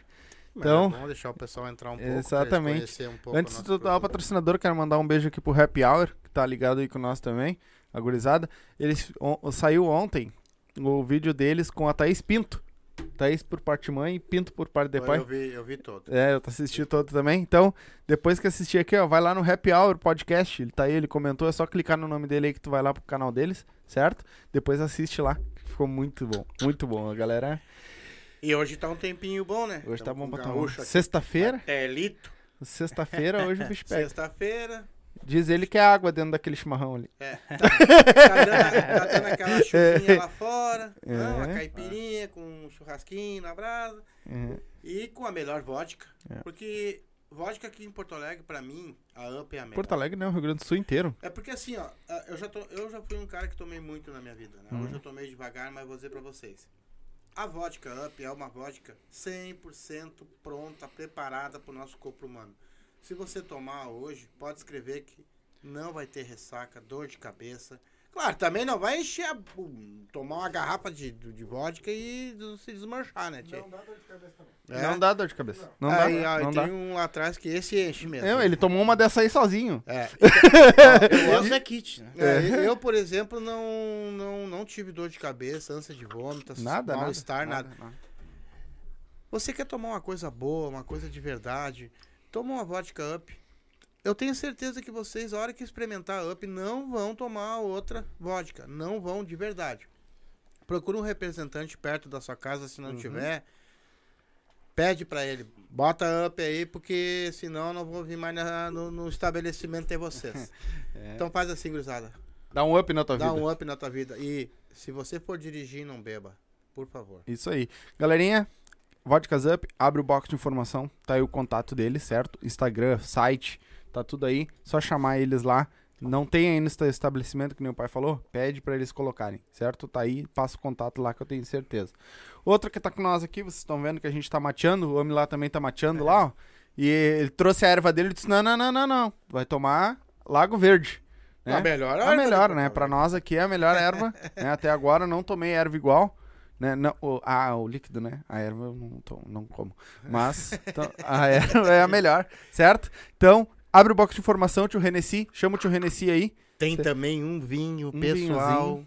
Mas Então- é bom deixar o pessoal entrar um pouco. Exatamente. um pouco Antes de tu dar o patrocinador, quero mandar um beijo aqui pro Happy Hour, que tá ligado aí com nós também, a gurizada. Eles, on- saiu ontem o vídeo deles com a Thaís Pinto. Thaís por parte mãe e Pinto por parte de pai. Eu vi, eu vi todo. É, eu assisti todo também. Então, depois que assistir aqui, ó, vai lá no Happy Hour Podcast. Ele tá aí, ele comentou. É só clicar no nome dele aí que tu vai lá pro canal deles, certo? Depois assiste lá. Ficou muito bom. Muito bom. A galera. E hoje tá um tempinho bom, né? Hoje tá Tamo bom botar um. gaúcho aqui. Sexta-feira. É lito. Sexta-feira, hoje o bicho pega. Sexta-feira. Diz ele que é água dentro daquele chimarrão ali. É. Tá, tá dando, tá dando aquela [LAUGHS] chuvinha lá fora. É. né? Uma caipirinha com um churrasquinho na brasa. Uhum. E com a melhor vodka. É. Porque vodka aqui em Porto Alegre, pra mim, a UP é a melhor. Porto Alegre, né? O Rio Grande do Sul inteiro. É porque assim, ó, eu já, tô, eu já fui um cara que tomei muito na minha vida, né? Uhum. Hoje eu tomei devagar, mas vou dizer pra vocês. A vodka Up é uma vodka 100% pronta, preparada pro nosso corpo humano. Se você tomar hoje, pode escrever que não vai ter ressaca, dor de cabeça. Claro, também não vai encher, a, um, tomar uma garrafa de, de vodka e se desmanchar, né, tia? É. Não dá dor de cabeça. Não aí, dá. aí não tem dá. um lá atrás que esse enche mesmo. É, ele tomou uma dessa aí sozinho. É. [LAUGHS] Deus é kit, né? É, eu, por exemplo, não, não, não tive dor de cabeça, ânsia de vômito, Nada, nada. mal-estar, nada. Você quer tomar uma coisa boa, uma coisa de verdade, toma uma vodka up. Eu tenho certeza que vocês, a hora que experimentar a up, não vão tomar outra vodka. Não vão de verdade. Procura um representante perto da sua casa, se não Uhum. tiver. Pede pra ele, bota up aí, porque senão eu não vou vir mais na- no, no estabelecimento ter vocês. [LAUGHS] Então faz assim, gurizada. Dá um up na tua Dá vida. um up na tua vida. E se você for dirigir, não beba. Por favor. Isso aí. Galerinha, Vodkas Up, abre o box de informação, tá aí o contato deles, certo? Instagram, site, tá tudo aí. Só chamar eles lá. Não tem aí no esta- estabelecimento, que o pai falou, pede pra eles colocarem, certo? Tá aí, passa o contato lá que eu tenho certeza. Outra que tá com nós aqui, vocês estão vendo que a gente tá mateando, o homem lá também tá mateando lá, ó. E ele trouxe a erva dele e disse: não, não, não, não, não. Vai tomar Lago Verde. Né? A melhor A melhor, né? Pra nós aqui é a melhor erva. né? Até agora não tomei erva igual. Né? Não, o, ah, o líquido, né? A erva eu não, tomo, não como. Mas então, a [LAUGHS] erva é a melhor, certo? Então, abre o box de informação, tio Renessi. Chama o tio Renessi aí. Tem também um vinho Um pessoal.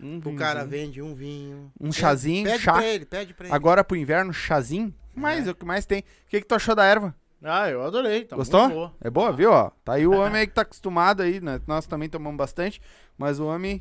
Um o cara vende um vinho. Um chazinho, pede chá. pra ele, pede pra ele. Agora pro inverno, chazinho. Mas é o que mais tem. O que, que tu achou da erva? Ah, eu adorei. Tá Gostou? muito boa. É boa, viu? Ó, tá aí o [LAUGHS] homem aí que tá acostumado aí, né? Nós também tomamos bastante, mas o homem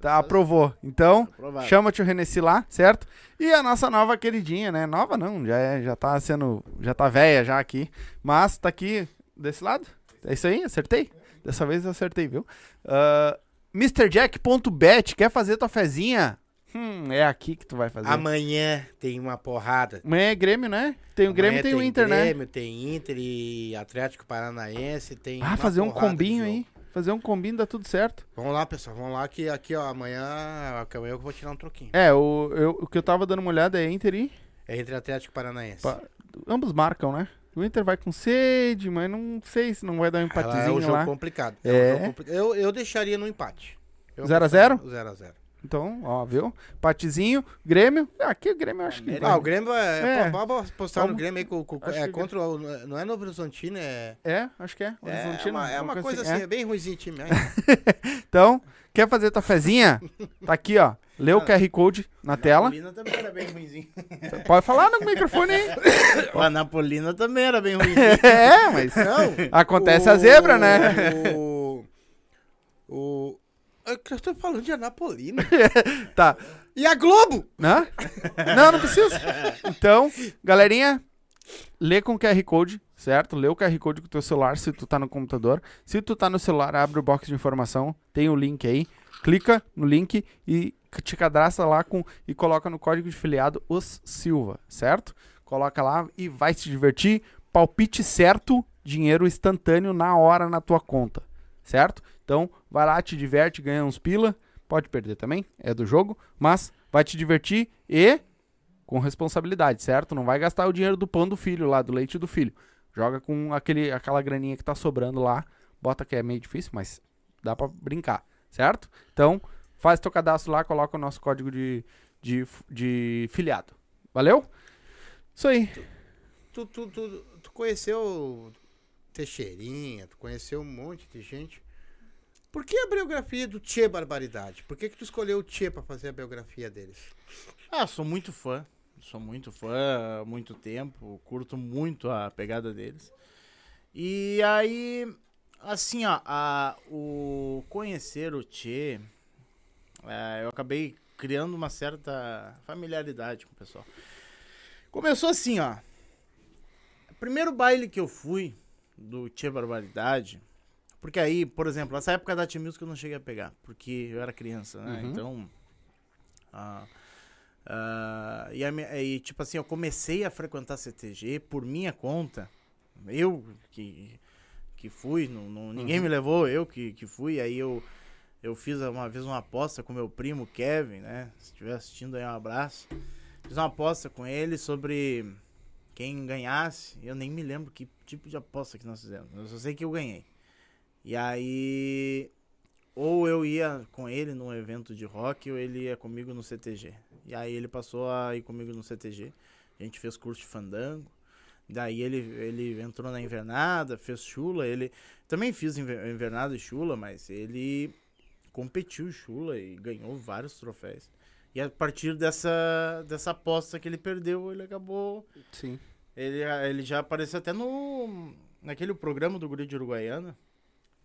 tá, aprovou. Então, Aprovado. chama o tio Renessi lá, certo? E a nossa nova queridinha, né? Nova não, já, é, já tá sendo, já tá velha já aqui, mas tá aqui desse lado. É isso aí, acertei? Dessa vez eu acertei, viu? Uh, MrJack.bet, quer fazer tua fezinha? Hum, é aqui que tu vai fazer. Amanhã tem uma porrada. Amanhã é Grêmio, né? Tem o Grêmio e Amanhã tem o Inter, né? Grêmio, tem Inter e Atlético Paranaense. Tem Ah, fazer um combinho aí. Fazer um combinho dá tudo certo. Vamos lá, pessoal. Vamos lá que aqui, ó, amanhã, amanhã eu vou tirar um troquinho. É, o, eu- o que eu tava dando uma olhada é Inter e. É entre Atlético Paranaense. Pa- ambos marcam, né? O Inter vai com sede, mas não sei se não vai dar um Ela é um empatezinho jogo lá. complicado. É. um jogo compli- eu, eu deixaria no empate. Eu 0 a 0? apostaria no 0x0. Então, ó, viu? Empatezinho, Grêmio. Ah, Aqui o Grêmio eu acho que. Ah, o Grêmio é. É. pô, Vamos postar no Vamos. Grêmio aí. Com, com- é que- contra o. Não é Novo Horizontino, é. É, acho que é. É uma, é uma coisa assim, é. é bem ruimzinho time. aí. [LAUGHS] Então, quer fazer tua fezinha? Tá aqui, ó. Lê o QR Code na tela. Napolina também era bem ruimzinho. Pode falar no microfone aí. [LAUGHS] A Napolina também era bem ruimzinho. [LAUGHS] É, mas Não. acontece o- a zebra, né? O. O. É eu tô falando de Anapolina. [LAUGHS] Tá. E a Globo? Não? Não, não precisa. Então, galerinha, lê com o QR Code, certo? Lê o QR Code com o teu celular se tu tá no computador. Se tu tá no celular, abre o box de informação, tem o link aí. Clica no link e te cadastra lá com e coloca no código de filiado os Silva, certo? Coloca lá e vai se divertir. Palpite certo, dinheiro instantâneo na hora na tua conta, certo? Então, vai lá, te diverte, ganha uns pila. Pode perder também, é do jogo, mas vai te divertir e com responsabilidade, certo? Não vai gastar o dinheiro do pão do filho lá, do leite do filho. Joga com aquele, aquela graninha que tá sobrando lá. Bota que é meio difícil, mas dá pra brincar, certo? Então, faz teu cadastro lá, coloca o nosso código de, de, de filiado. Valeu? Isso aí. Tu, tu, tu, tu conheceu Teixeirinha, tu conheceu um monte de gente. Por que a biografia do Tchê Barbaridade? Por que, que tu escolheu o Tchê pra fazer a biografia deles? Ah, sou muito fã. Sou muito fã há muito tempo. Curto muito a pegada deles. E aí, assim, ó, a, o conhecer o Tchê, é, eu acabei criando uma certa familiaridade com o pessoal. Começou assim, ó. Primeiro baile que eu fui do Tchê Barbaridade, porque aí, por exemplo, essa época da T-Music eu não cheguei a pegar, porque eu era criança, né? Uhum. Então. ah, ah, e, a e, tipo assim, eu comecei a frequentar CTG por minha conta. Eu que, que fui, não, não- ninguém me levou, eu que, que fui. Aí eu, eu fiz uma vez uma aposta com meu primo Kevin, né? Se estiver assistindo aí, um abraço. Fiz uma aposta com ele sobre quem ganhasse. Eu nem me lembro que tipo de aposta que nós fizemos. Eu só sei que eu ganhei. E aí, ou eu ia com ele num evento de rock, ou ele ia comigo no CTG. E aí ele passou a ir comigo no CTG. A gente fez curso de fandango. Daí ele, ele entrou na invernada, fez chula. Ele também fiz inver- invernada e chula, mas ele competiu chula e ganhou vários troféus. E a partir dessa, dessa aposta que ele perdeu, ele acabou Sim. ele, ele já apareceu até no. naquele programa do Guri de Uruguaiana.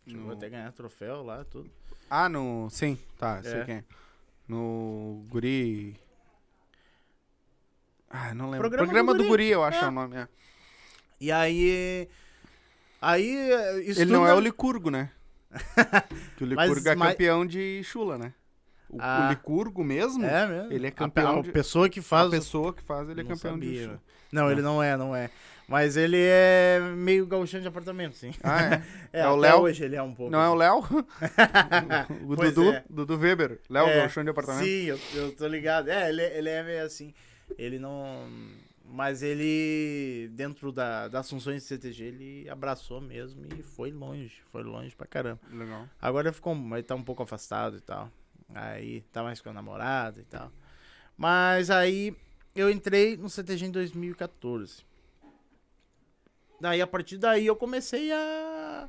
Chegou No- até a ganhar troféu lá, tudo. Ah, no. Sim, tá, sei É. quem é. No Guri. Ah, não lembro. Programa Programa, do do, Guri. Guri, eu acho É. é o nome. é. E aí. Aí. Ele não é na- [LAUGHS] o Licurgo, né? que o Mas- Licurgo é mas- campeão de chula, né? O, o Ah. Licurgo mesmo, É mesmo? Ele é A pe- campeão A, de- pessoa que a faz. pessoa que faz, ele é não campeão de sabia, chula. né? Não, ele não é, não é. Mas ele é meio gauchão de apartamento, sim. Ah, é? [LAUGHS] É, É o Léo? hoje ele é um pouco. Não é o Léo? [LAUGHS] o Pois Dudu, é. Dudu Weber. Léo, É, Galchão de apartamento. Sim, eu, eu tô ligado. É, ele, ele é meio assim. Ele não. Mas ele, dentro da, das funções de CTG, ele abraçou mesmo e foi longe. Foi longe pra caramba. Legal. Agora ele ficou. Ele tá um pouco afastado e tal. Aí tá mais com a namorada e tal. Mas aí eu entrei no CTG em 2014. Daí a partir daí eu comecei a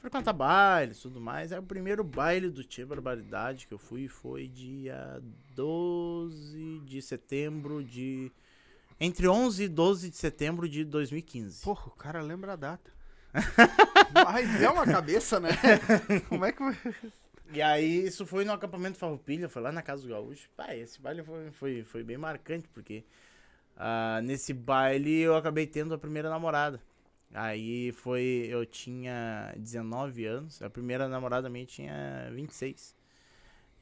frequentar bailes e tudo mais. Aí o primeiro baile do Tia Barbaridade que eu fui foi dia 12 de setembro de. Entre 11 e 12 de setembro de 2015. Porra, o cara lembra a data. [LAUGHS] Mas é uma cabeça, né? [LAUGHS] Como é que. E aí, isso foi no acampamento Farroupilha, foi lá na Casa do Gaúcho. Pai, esse baile foi, foi, foi bem marcante, porque ah, nesse baile eu acabei tendo a primeira namorada. Aí foi, eu tinha 19 anos, a primeira namorada minha tinha 26.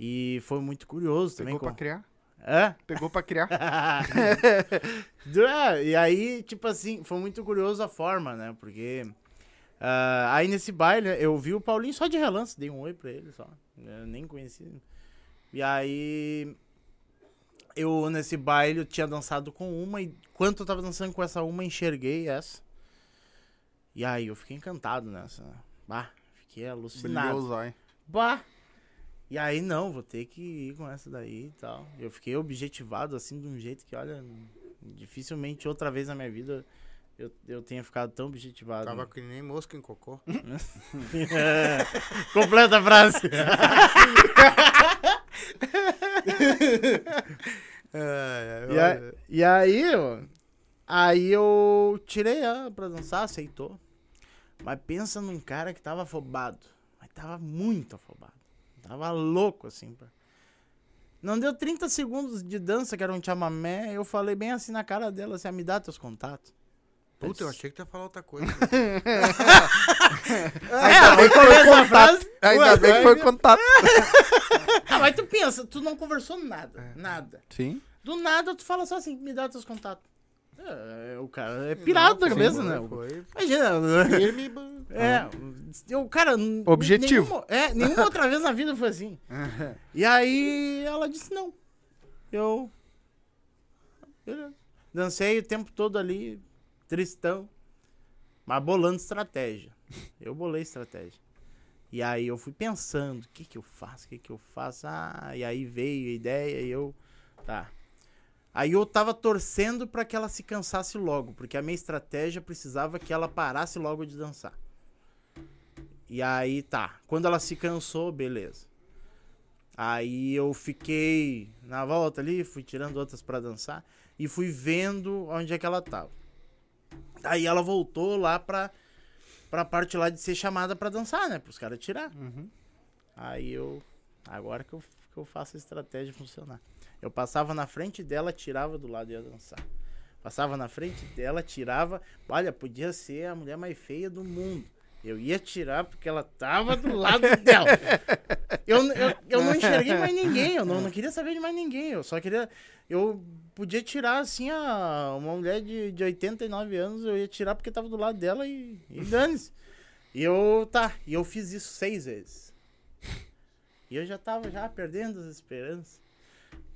E foi muito curioso também. Pegou pra criar? Hã? Pegou pra criar. [LAUGHS] É, e aí, tipo assim, foi muito curioso a forma, né? Porque ah, aí nesse baile eu vi o Paulinho só de relance, dei um oi pra ele só. Eu nem conhecia. E aí eu nesse baile eu tinha dançado com uma e enquanto eu tava dançando com essa uma, enxerguei essa. E aí eu fiquei encantado nessa. Bah, fiquei alucinado. os olhos. Bah! E aí, não, vou ter que ir com essa daí e tal. Eu fiquei objetivado, assim, de um jeito que, olha, dificilmente outra vez na minha vida eu, eu tenha ficado tão objetivado. Tava que nem mosca em cocô. [LAUGHS] Completa a frase. [LAUGHS] E, a- e aí, ó, aí eu tirei ela pra dançar, aceitou. Mas pensa num cara que tava afobado. Mas tava muito afobado. Tava louco, assim. Pra... Não deu 30 segundos de dança, que era um chamamé. Eu falei bem assim na cara dela, assim, ah, me dá teus contatos. Puta, eu achei que tu ia falar outra coisa. [LAUGHS] [LAUGHS] Ainda bem que foi a frase. Ainda Ué, bem que foi contato. [LAUGHS] Ah, mas tu pensa, tu não conversou nada. Nada. Sim. Do nada tu fala só assim, me dá teus contatos. É, o cara é pirado da cabeça, né? Foi. Imagina. Firme. [LAUGHS] É, eu, cara. n- Objetivo. Nenhuma, é, nenhuma outra vez na vida foi assim. [LAUGHS] E aí ela disse não. Eu. beleza. Dancei o tempo todo ali, tristão, mas bolando estratégia. Eu bolei estratégia. E aí eu fui pensando, o que que eu faço, o que que eu faço? Ah, e aí veio a ideia e eu, tá. Aí eu tava torcendo pra que ela se cansasse logo, porque a minha estratégia precisava que ela parasse logo de dançar. E aí tá, quando ela se cansou, beleza. Aí eu fiquei na volta ali, fui tirando outras pra dançar e fui vendo onde é que ela tava. Aí ela voltou lá pra, pra parte lá de ser chamada pra dançar, né? Pros caras tirar. Aí eu. Agora que eu, que eu faço a estratégia funcionar. Eu passava na frente dela, tirava do lado e ia dançar. Passava na frente dela, tirava. Olha, podia ser a mulher mais feia do mundo. Eu ia tirar porque ela tava do lado [LAUGHS] dela. Eu, eu, eu não enxerguei mais ninguém, eu não, não queria saber de mais ninguém. Eu só queria. Eu podia tirar assim a, uma mulher de, de 89 anos, eu ia tirar porque tava do lado dela e, e dane-se. E eu, tá, e eu fiz isso seis vezes. E eu já tava já perdendo as esperanças.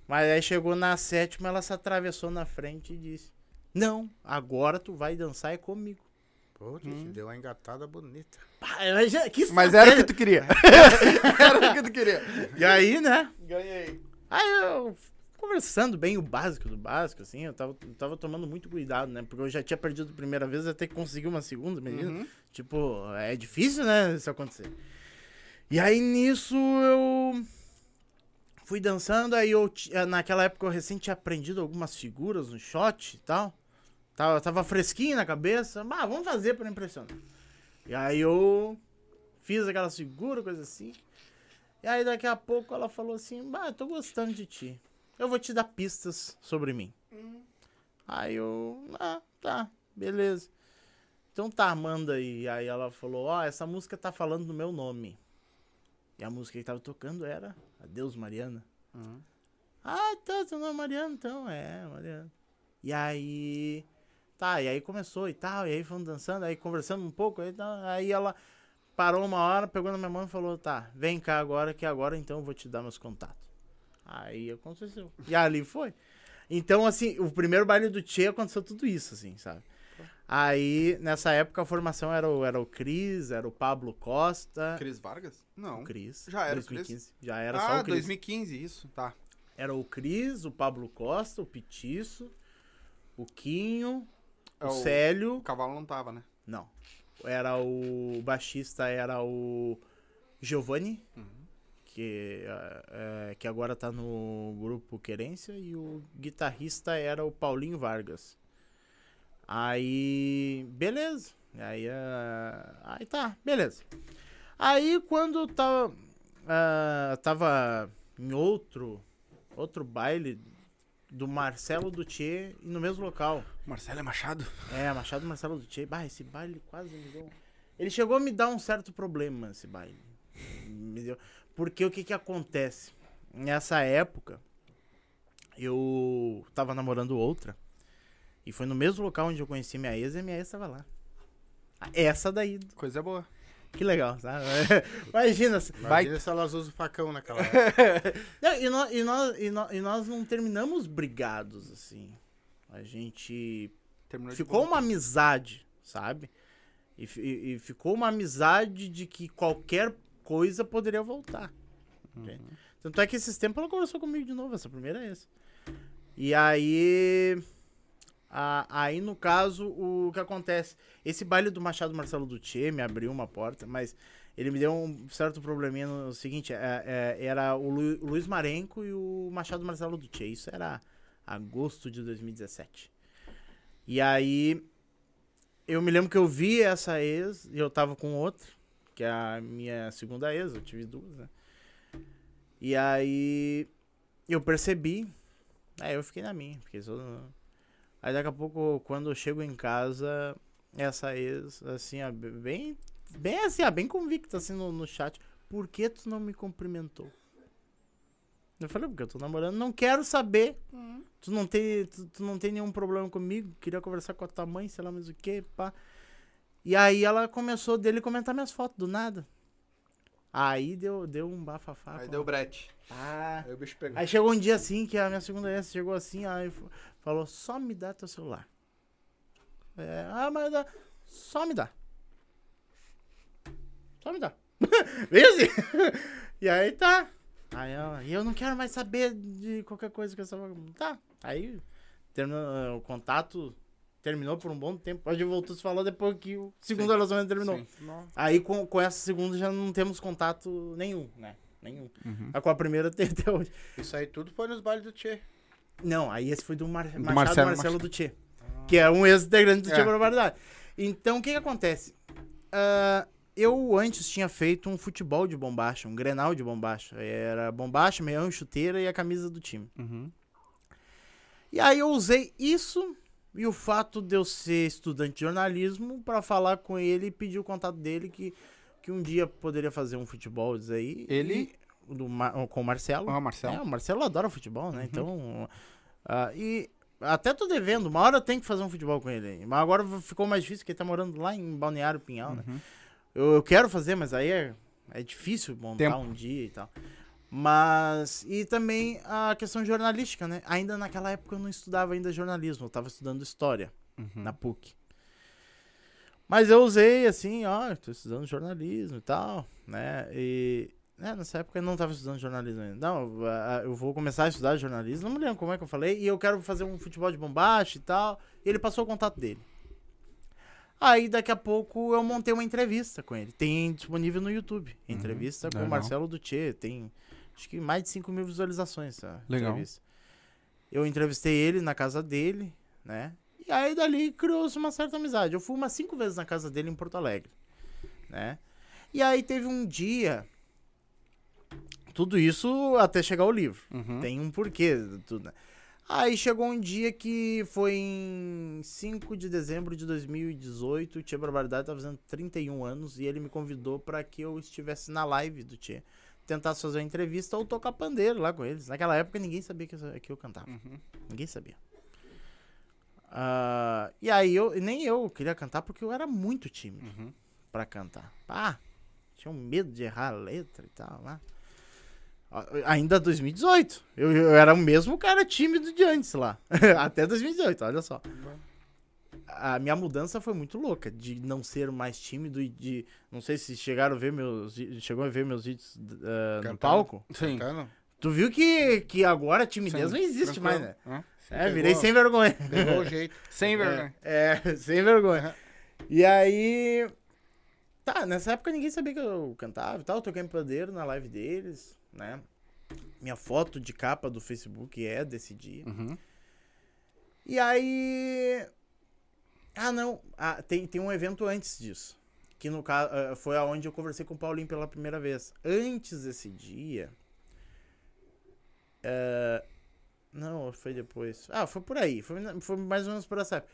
Mas aí chegou na sétima, ela se atravessou na frente e disse: Não, agora tu vai dançar é comigo. Pô, te deu uma engatada bonita. Pá, já- que [LAUGHS] Mas [LAUGHS] era o que tu queria. era o que tu queria. E aí, né? Ganhei. Aí eu conversando bem o básico do básico, assim, eu tava, eu tava tomando muito cuidado, né? Porque eu já tinha perdido a primeira vez, até que consegui uma segunda, menina. Uhum. Tipo, é difícil, né, isso acontecer. E aí nisso eu fui dançando, aí eu eh, naquela época eu recém tinha aprendido algumas figuras no shot e tal. Tava, tava fresquinho na cabeça, mas vamos fazer pra impressionar. E aí eu fiz aquela figura, coisa assim. E aí daqui a pouco ela falou assim, bah, tô gostando de ti. Eu vou te dar pistas sobre mim. Aí eu, ah, tá, beleza. Então tá, manda aí. Aí ela falou, ó, essa música tá falando do meu nome. E a música que tava tocando era Adeus Mariana. Ah, tá, seu nome é Mariana, então, é, Mariana. E aí, tá, e aí começou e tal, e aí fomos dançando, aí conversando um pouco, aí, tá, aí ela parou uma hora, pegou na minha mão e falou, tá, vem cá agora, que agora então eu vou te dar meus contatos. Aí aconteceu. E ali foi. Então, assim, o primeiro baile do Tchê aconteceu tudo isso, assim, sabe? Aí, nessa época, a formação era o, era o Cris, era o Pablo Costa. Cris Vargas? Não. O Cris. Já era o 2015. Já era ah, só o Cris. 2015, isso, tá. Era o Cris, o Pablo Costa, o Petiço, o Quinho, É o, o- Célio. O cavalo não tava, né? Não. Era o baixista, era o Giovanni, que, é, é, que agora tá no grupo Querência, e o guitarrista era o Paulinho Vargas. Aí, beleza. Aí, é, aí tá, beleza. Aí quando tava, ah, tava em outro, outro baile do Marcelo Dutier no mesmo local. Marcelo é Machado? É, Machado Marcelo do Che. Bah, esse baile quase me deu. Ele chegou a me dar um certo problema, esse baile. Me deu. Porque o que que acontece? Nessa época, eu tava namorando outra. E foi no mesmo local onde eu conheci minha ex e minha ex tava lá. Essa daí. Coisa boa. Que legal, sabe? Imagina. [LAUGHS] Imagina se elas usam facão naquela. [LAUGHS] Não, e, nós, e, nós, e, nós, e nós não terminamos brigados, assim. A gente Terminou ficou uma amizade, sabe? E, e- e ficou uma amizade de que qualquer coisa poderia voltar. entende? Tanto é que esses tempos ela conversou comigo de novo, essa primeira é essa. E aí. A- aí, no caso, o que acontece? Esse baile do Machado Marcelo Dutier me abriu uma porta, mas ele me deu um certo probleminha no seguinte: é- é- era o Lu- Luiz Marenco e o Machado Marcelo Dutier. Isso era agosto de 2017. E aí. Eu me lembro que eu vi essa ex e eu tava com outra, que é a minha segunda ex, eu tive duas, né? E aí eu percebi, aí eu fiquei na minha, porque sou... Aí daqui a pouco, quando eu chego em casa, essa ex, assim, ó, bem, bem assim, ó, bem convicta, assim, no, no chat, por que tu não me cumprimentou? Eu falei, porque eu tô namorando, não quero saber. Tu não tem, tu, tu não tem nenhum problema comigo, queria conversar com a tua mãe, sei lá mais o que, pá. E aí ela começou dele comentar minhas fotos, do nada. Aí deu, deu um bafafá. Aí pô. deu brete. Ah. Aí o bicho pegou. Aí chegou um dia assim, que a minha segunda ex chegou assim, aí falou, só me dá teu celular. É, ah, mas dá, só me dá. Só me dá. [LAUGHS] Veio assim. [LAUGHS] e aí tá. Aí eu, eu não quero mais saber de qualquer coisa que essa. Tá. Aí terminou, eh, o contato terminou por um bom tempo. A gente voltou a se falar depois que o segundo Sim. relacionamento terminou. Sim. Aí com, com essa segunda já não temos contato nenhum, né? Nenhum. Uhum. Mas com a primeira tem até hoje. Isso aí tudo foi nos bailes do Tchê. Não, aí esse foi do, Mar Machado Marcelo Marcelo, do Tchê. Que é um ex-integrante do É. Tchê Barbaridade. Então, o que que acontece? Ah, eu antes tinha feito um futebol de bombacha, um grenal de bombacha. Era bombacha, meião, chuteira e a camisa do time. Uhum. E aí eu usei isso e o fato de eu ser estudante de jornalismo pra falar com ele e pedir o contato dele que, que um dia poderia fazer um futebol aí. Ele? E- do, com o Marcelo. Ah, Marcelo. É, o Marcelo adora futebol, né? Então. ah, e até tô devendo, uma hora eu tenho que fazer um futebol com ele. Mas agora ficou mais difícil, porque ele tá morando lá em Balneário Pinhal, né? Uhum. Eu, eu quero fazer, mas aí é, é difícil montar Tempo. um dia e tal. Mas. E também a questão jornalística, né? Ainda naquela época eu não estudava ainda jornalismo, eu tava estudando história Uhum. na PUC. Mas eu usei assim, ó, tô estudando jornalismo e tal, né? E né, nessa época eu não tava estudando jornalismo ainda. Não, eu vou começar a estudar jornalismo, não me lembro como é que eu falei, e eu quero fazer um futebol de bombacha e tal. E ele passou o contato dele. Aí daqui a pouco eu montei uma entrevista com ele. Tem disponível no YouTube. Entrevista com o Uhum. Marcelo Dutê. Tem acho que mais de 5 mil visualizações essa Legal. entrevista. Eu entrevistei ele na casa dele, né? E aí dali criou-se uma certa amizade. Eu fui umas cinco vezes na casa dele em Porto Alegre, né? E aí teve um dia. Tudo isso até chegar o livro. Uhum. Tem um porquê tudo, né? Aí chegou um dia que foi em 5 de dezembro de 2018, o Tia Barbaridade tava fazendo 31 anos e ele me convidou para que eu estivesse na live do Tia. Tentasse fazer uma entrevista ou tocar pandeiro lá com eles. Naquela época ninguém sabia que eu, que eu cantava. Uhum. Ninguém sabia. Ah, e aí eu nem eu queria cantar porque eu era muito tímido Uhum. pra cantar. Ah, tinha um medo de errar a letra e tal, né? Ah, Ainda 2018. Eu, eu era o mesmo cara tímido de antes lá. [LAUGHS] Até 2018, olha só. A minha mudança foi muito louca, de não ser mais tímido e de. Não sei se chegaram a ver meus. Chegou a ver meus vídeos ah, no palco. Sim. Cantando? Tu viu que, que agora a timidez Sim, não existe mais, né? tranquilo. Hã? É, Pegou- virei sem vergonha. Pegou o jeito. [LAUGHS] [LAUGHS] Sem vergonha. É, sem vergonha. E aí. Tá, nessa época ninguém sabia que eu cantava e tal. Eu toquei em pandeiro na live deles, né? Minha foto de capa do Facebook é desse dia. Uhum. E aí. Ah, não. Ah, tem, tem um evento antes disso. Que no caso foi aonde eu conversei com o Paulinho pela primeira vez. Antes desse dia. é, Não, foi depois. Ah, foi por aí. Foi, foi mais ou menos por essa.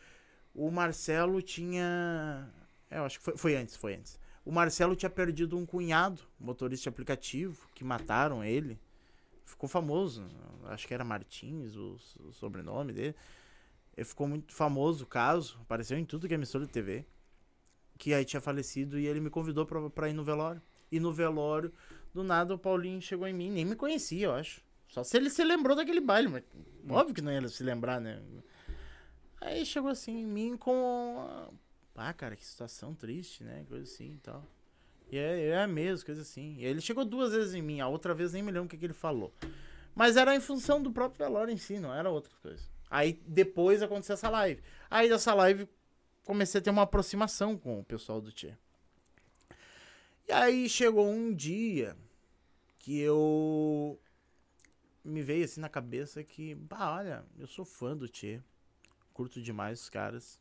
O Marcelo tinha. É, eu acho que foi, foi antes, foi antes. O Marcelo tinha perdido um cunhado, motorista de aplicativo, que mataram ele. Ficou famoso. Acho que era Martins, o, o sobrenome dele. Ele ficou muito famoso o caso. Apareceu em tudo que é emissora de TV. Que aí tinha falecido e ele me convidou pra, pra ir no velório. E no velório, do nada, o Paulinho chegou em mim. Nem me conhecia, eu acho. Só se ele se lembrou daquele baile, mas óbvio que não ia se lembrar, né? Aí chegou assim em mim com. Ah, cara, que situação triste, né? Coisa assim e tal. E é, é mesmo, coisa assim. E ele chegou duas vezes em mim, a outra vez nem me lembro o que, que ele falou. Mas era em função do próprio velório em si, não era outra coisa. Aí depois aconteceu essa live. Aí dessa live comecei a ter uma aproximação com o pessoal do Tchê. E aí chegou um dia que eu me veio assim na cabeça que, bah, olha, eu sou fã do Tchê. Curto demais os caras.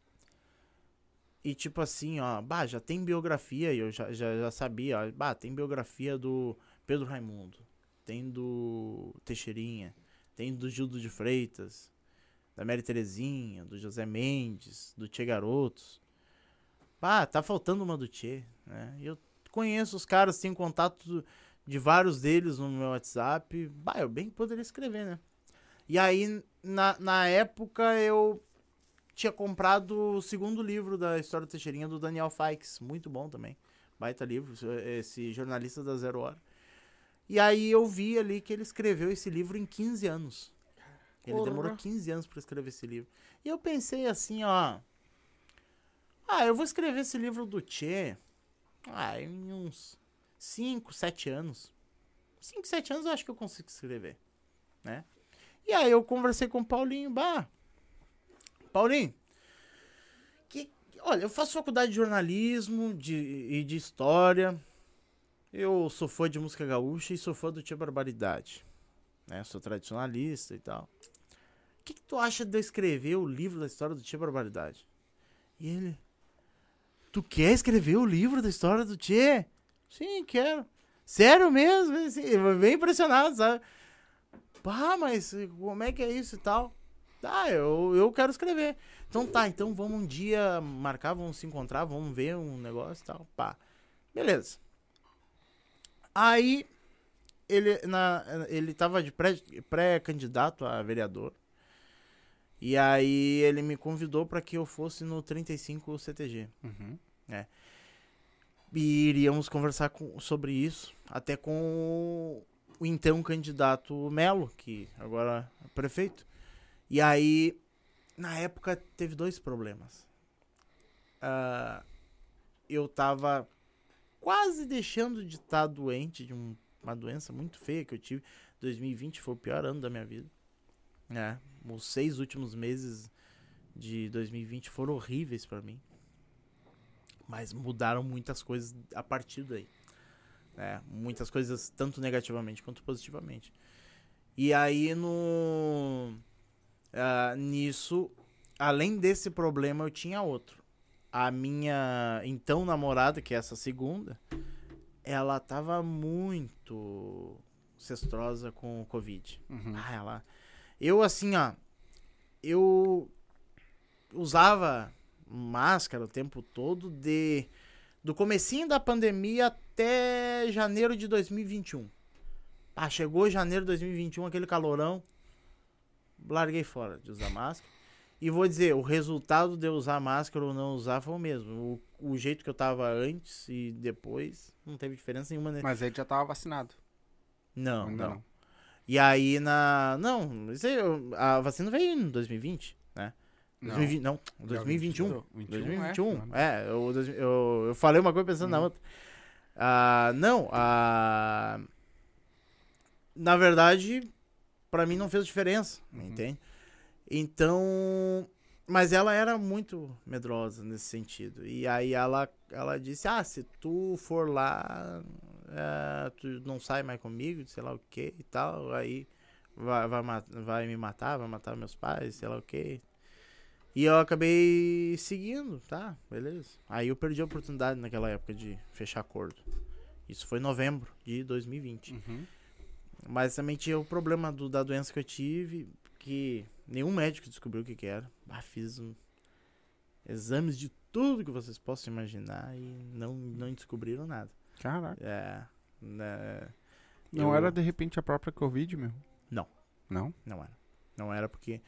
E tipo assim, ó, bah, já tem biografia, e eu já, já, já sabia, ó, bah, tem biografia do Pedro Raimundo, tem do Teixeirinha, tem do Gildo de Freitas, da Mary Terezinha, do José Mendes, do Tchê Garotos. Bah, tá faltando uma do Tchê, né? Eu conheço os caras, tenho contato de vários deles no meu WhatsApp. Bah, eu bem poderia escrever, né? E aí, na, na época, eu tinha comprado o segundo livro da história do Teixeirinha do Daniel Fikes. Muito bom também. Baita livro, esse jornalista da Zero Hora. E aí eu vi ali que ele escreveu esse livro em 15 anos. Ele Porra. demorou 15 anos para escrever esse livro. E eu pensei assim, ó. Ah, eu vou escrever esse livro do Tchê. Ah, em uns 5, 7 anos. 5, 7 anos eu acho que eu consigo escrever. Né? E aí eu conversei com o Paulinho. Bah, Paulinho, que, olha, eu faço faculdade de jornalismo de, e de história. Eu sou fã de música gaúcha e sou fã do Tia Barbaridade. Né? Sou tradicionalista e tal. O que, que tu acha de eu escrever o livro da história do Tia Barbaridade? E ele. Tu quer escrever o livro da história do Tchê? Sim, quero. Sério mesmo? Assim, bem impressionado, sabe? Pá, mas como é que é isso e tal? Tá, eu, eu quero escrever. Então tá, então vamos um dia marcar, vamos se encontrar, vamos ver um negócio e tal. Pá. Beleza. Aí ele, na, ele tava de pré- pré-candidato a vereador. E aí ele me convidou para que eu fosse no 35 CTG. Uhum. E iríamos conversar com- sobre isso, até com o então candidato Melo, que agora é prefeito. E aí, na época, teve dois problemas. Ah, eu tava quase deixando de estar doente de um- uma doença muito feia que eu tive. 2020 foi o pior ano da minha vida. Né? os seis últimos meses de 2020 foram horríveis pra mim. Mas mudaram muitas coisas a partir daí. né? Muitas coisas, tanto negativamente quanto positivamente. E aí, no. ah, nisso, além desse problema, eu tinha outro. A minha então namorada, que é essa segunda, ela tava muito cestrosa com o Covid. Uhum. Ah, ela. Eu, assim, ó. Eu usava máscara o tempo todo de. Do comecinho da pandemia até janeiro de 2021. Ah, chegou janeiro de 2021, aquele calorão. Larguei fora de usar máscara. E vou dizer, o resultado de eu usar máscara ou não usar foi o mesmo. O, o jeito que eu tava antes e depois não teve diferença nenhuma. Né? Mas ele já tava vacinado. Não, Ainda não. E aí na. Não, isso aí, a vacina veio em 2020, né? Não. 2020, não, 2021. 21, 2021. é. É, eu, eu, eu falei uma coisa pensando na Hum. outra. Ah, não, a. Na verdade, pra mim não fez diferença, Uhum. entende? Então. Mas ela era muito medrosa nesse sentido. E aí ela, ela disse: Ah, se tu for lá, é, tu não sai mais comigo, sei lá o que e tal. Aí vai, vai, vai me matar, vai matar meus pais, sei lá o que. E eu acabei seguindo, tá, beleza. Aí eu perdi a oportunidade naquela época de fechar acordo. Isso foi em novembro de 2020. Uhum. Mas também tinha o problema do, da doença que eu tive, que nenhum médico descobriu o que, que era. Ah, fiz um- exames de tudo que vocês possam imaginar e não, não descobriram nada. Caraca. É, né, Não eu- era de repente a própria Covid, meu? Não. Não? Não era. Não era porque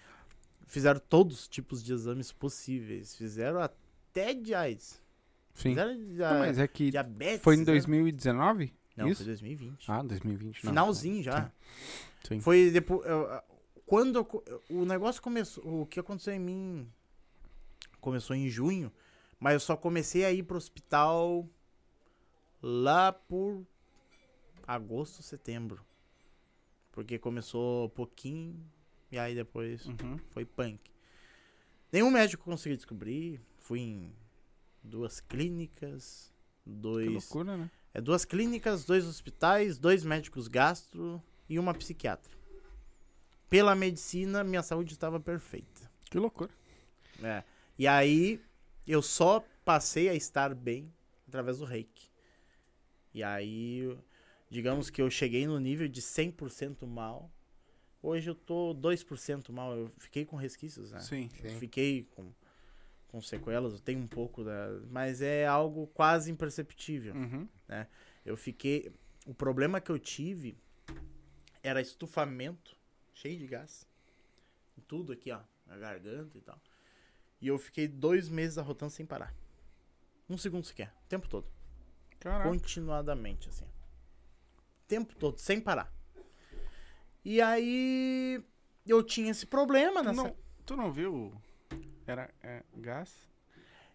fizeram todos os tipos de exames possíveis. Fizeram até de AIDS. Sim. Fizeram de, Não, mas é que diabetes. foi em fizeram- 2019? Não, isso? foi 2020. Ah, 2020. não. Finalzinho já. Sim. Foi depois. Quando eu o negócio começou. O que aconteceu em mim começou em junho, Mas eu só comecei a ir pro hospital lá por agosto, setembro. Porque começou pouquinho e aí depois Uhum. foi punk. Nenhum médico conseguiu descobrir. Fui em duas clínicas, Que dois. loucura, né? É duas clínicas, dois hospitais, dois médicos gastro e uma psiquiatra. Pela medicina, minha saúde estava perfeita. Que loucura. É. E aí, eu só passei a estar bem através do reiki. E aí, digamos que eu cheguei no nível de 100% mal. Hoje eu tô 2% mal. Eu fiquei com resquícios, né? Sim. Eu Sim. Fiquei com, com sequelas, eu tenho um pouco da. Mas é algo quase imperceptível. Uhum. Eu fiquei. O problema que eu tive era estufamento, cheio de gás. Tudo aqui, ó. Na garganta e tal. E eu fiquei dois meses arrotando sem parar. Um segundo sequer. O tempo todo. Caraca. Continuadamente, assim. O tempo todo, sem parar. E aí. Eu tinha esse problema Tu nessa. não, tu não viu? Era é, gás?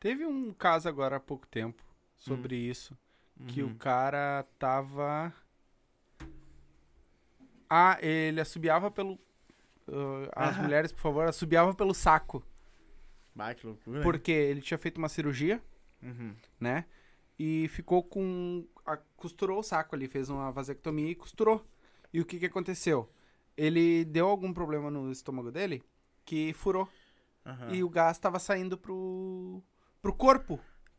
Teve um caso agora há pouco tempo sobre isso. Que o Uhum. cara tava. Ah, ele assobiava pelo. ah, as Ah. mulheres, por favor, assobiava pelo saco. Bah, que loucura. Porque ele tinha feito uma cirurgia, Uhum. né? E ficou com. a- costurou o saco ali, fez uma vasectomia e costurou. E o que que aconteceu? Ele deu algum problema no estômago dele que furou. Aham. E o gás estava saindo pro, pro corpo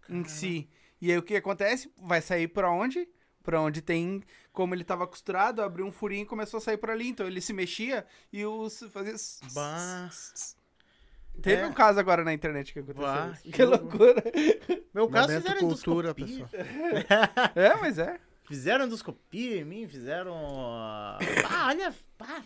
em si. E aí o que acontece? Vai sair pra onde? Pra onde tem. Como ele tava costurado, abriu um furinho e começou a sair por ali. Então ele se mexia e os fazia. Bah. Teve É. um caso agora na internet que aconteceu. Bah, isso. que que loucura. Meu caso Momento fizeram cultura, endoscopia. pessoal. [LAUGHS] é, mas é. Fizeram endoscopia em mim, fizeram. ah, olha. pá.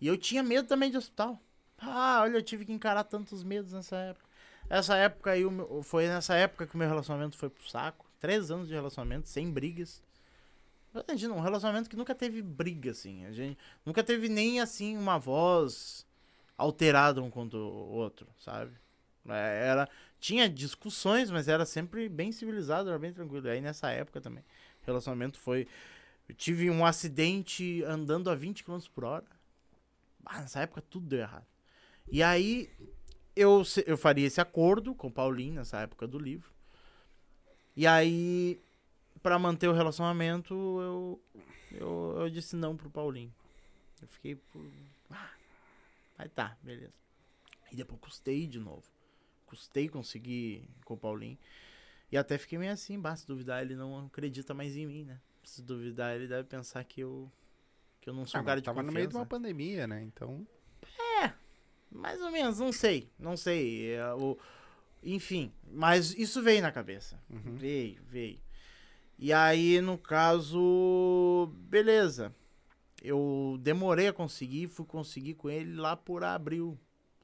E eu tinha medo também de hospital. Ah, olha, eu tive que encarar tantos medos nessa época. Essa época aí, meu- foi nessa época que o meu relacionamento foi pro saco. Três anos de relacionamento, sem brigas. Imagina, um relacionamento que nunca teve briga, assim. A gente nunca teve nem, assim, uma voz alterada um contra o outro, sabe? É, Era, tinha discussões, mas era sempre bem civilizado, era bem tranquilo. E aí nessa época também, o relacionamento foi. Eu tive um acidente andando a 20 km por hora. Ah, nessa época tudo deu errado. E aí eu, eu faria esse acordo com o Paulinho nessa época do livro. E aí, pra manter o relacionamento, eu, eu, eu disse não pro Paulinho. Eu fiquei por. Aí tá, beleza. E depois custei de novo. Custei conseguir com o Paulinho. E até fiquei meio assim, se duvidar, ele não acredita mais em mim, né? Se duvidar, ele deve pensar que eu. Que eu não sou Ah, um cara de tava confiança. no meio de uma pandemia, né? Então. Mais ou menos, não sei, não sei. é, o, enfim, mas isso veio na cabeça. Uhum. Veio, veio. E aí, no caso, beleza. Eu demorei a conseguir, fui conseguir com ele lá por abril.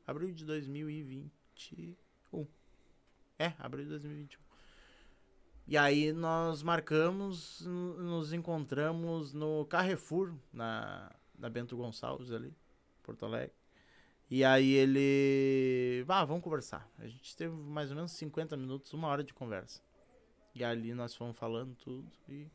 Abril de 2021. É, abril de 2021. E aí nós marcamos, nos encontramos no Carrefour, na, na Bento Gonçalves ali, Porto Alegre. E aí ele. Ah, vamos conversar. A gente teve mais ou menos 50 minutos, uma hora de conversa. E ali nós fomos falando tudo. E,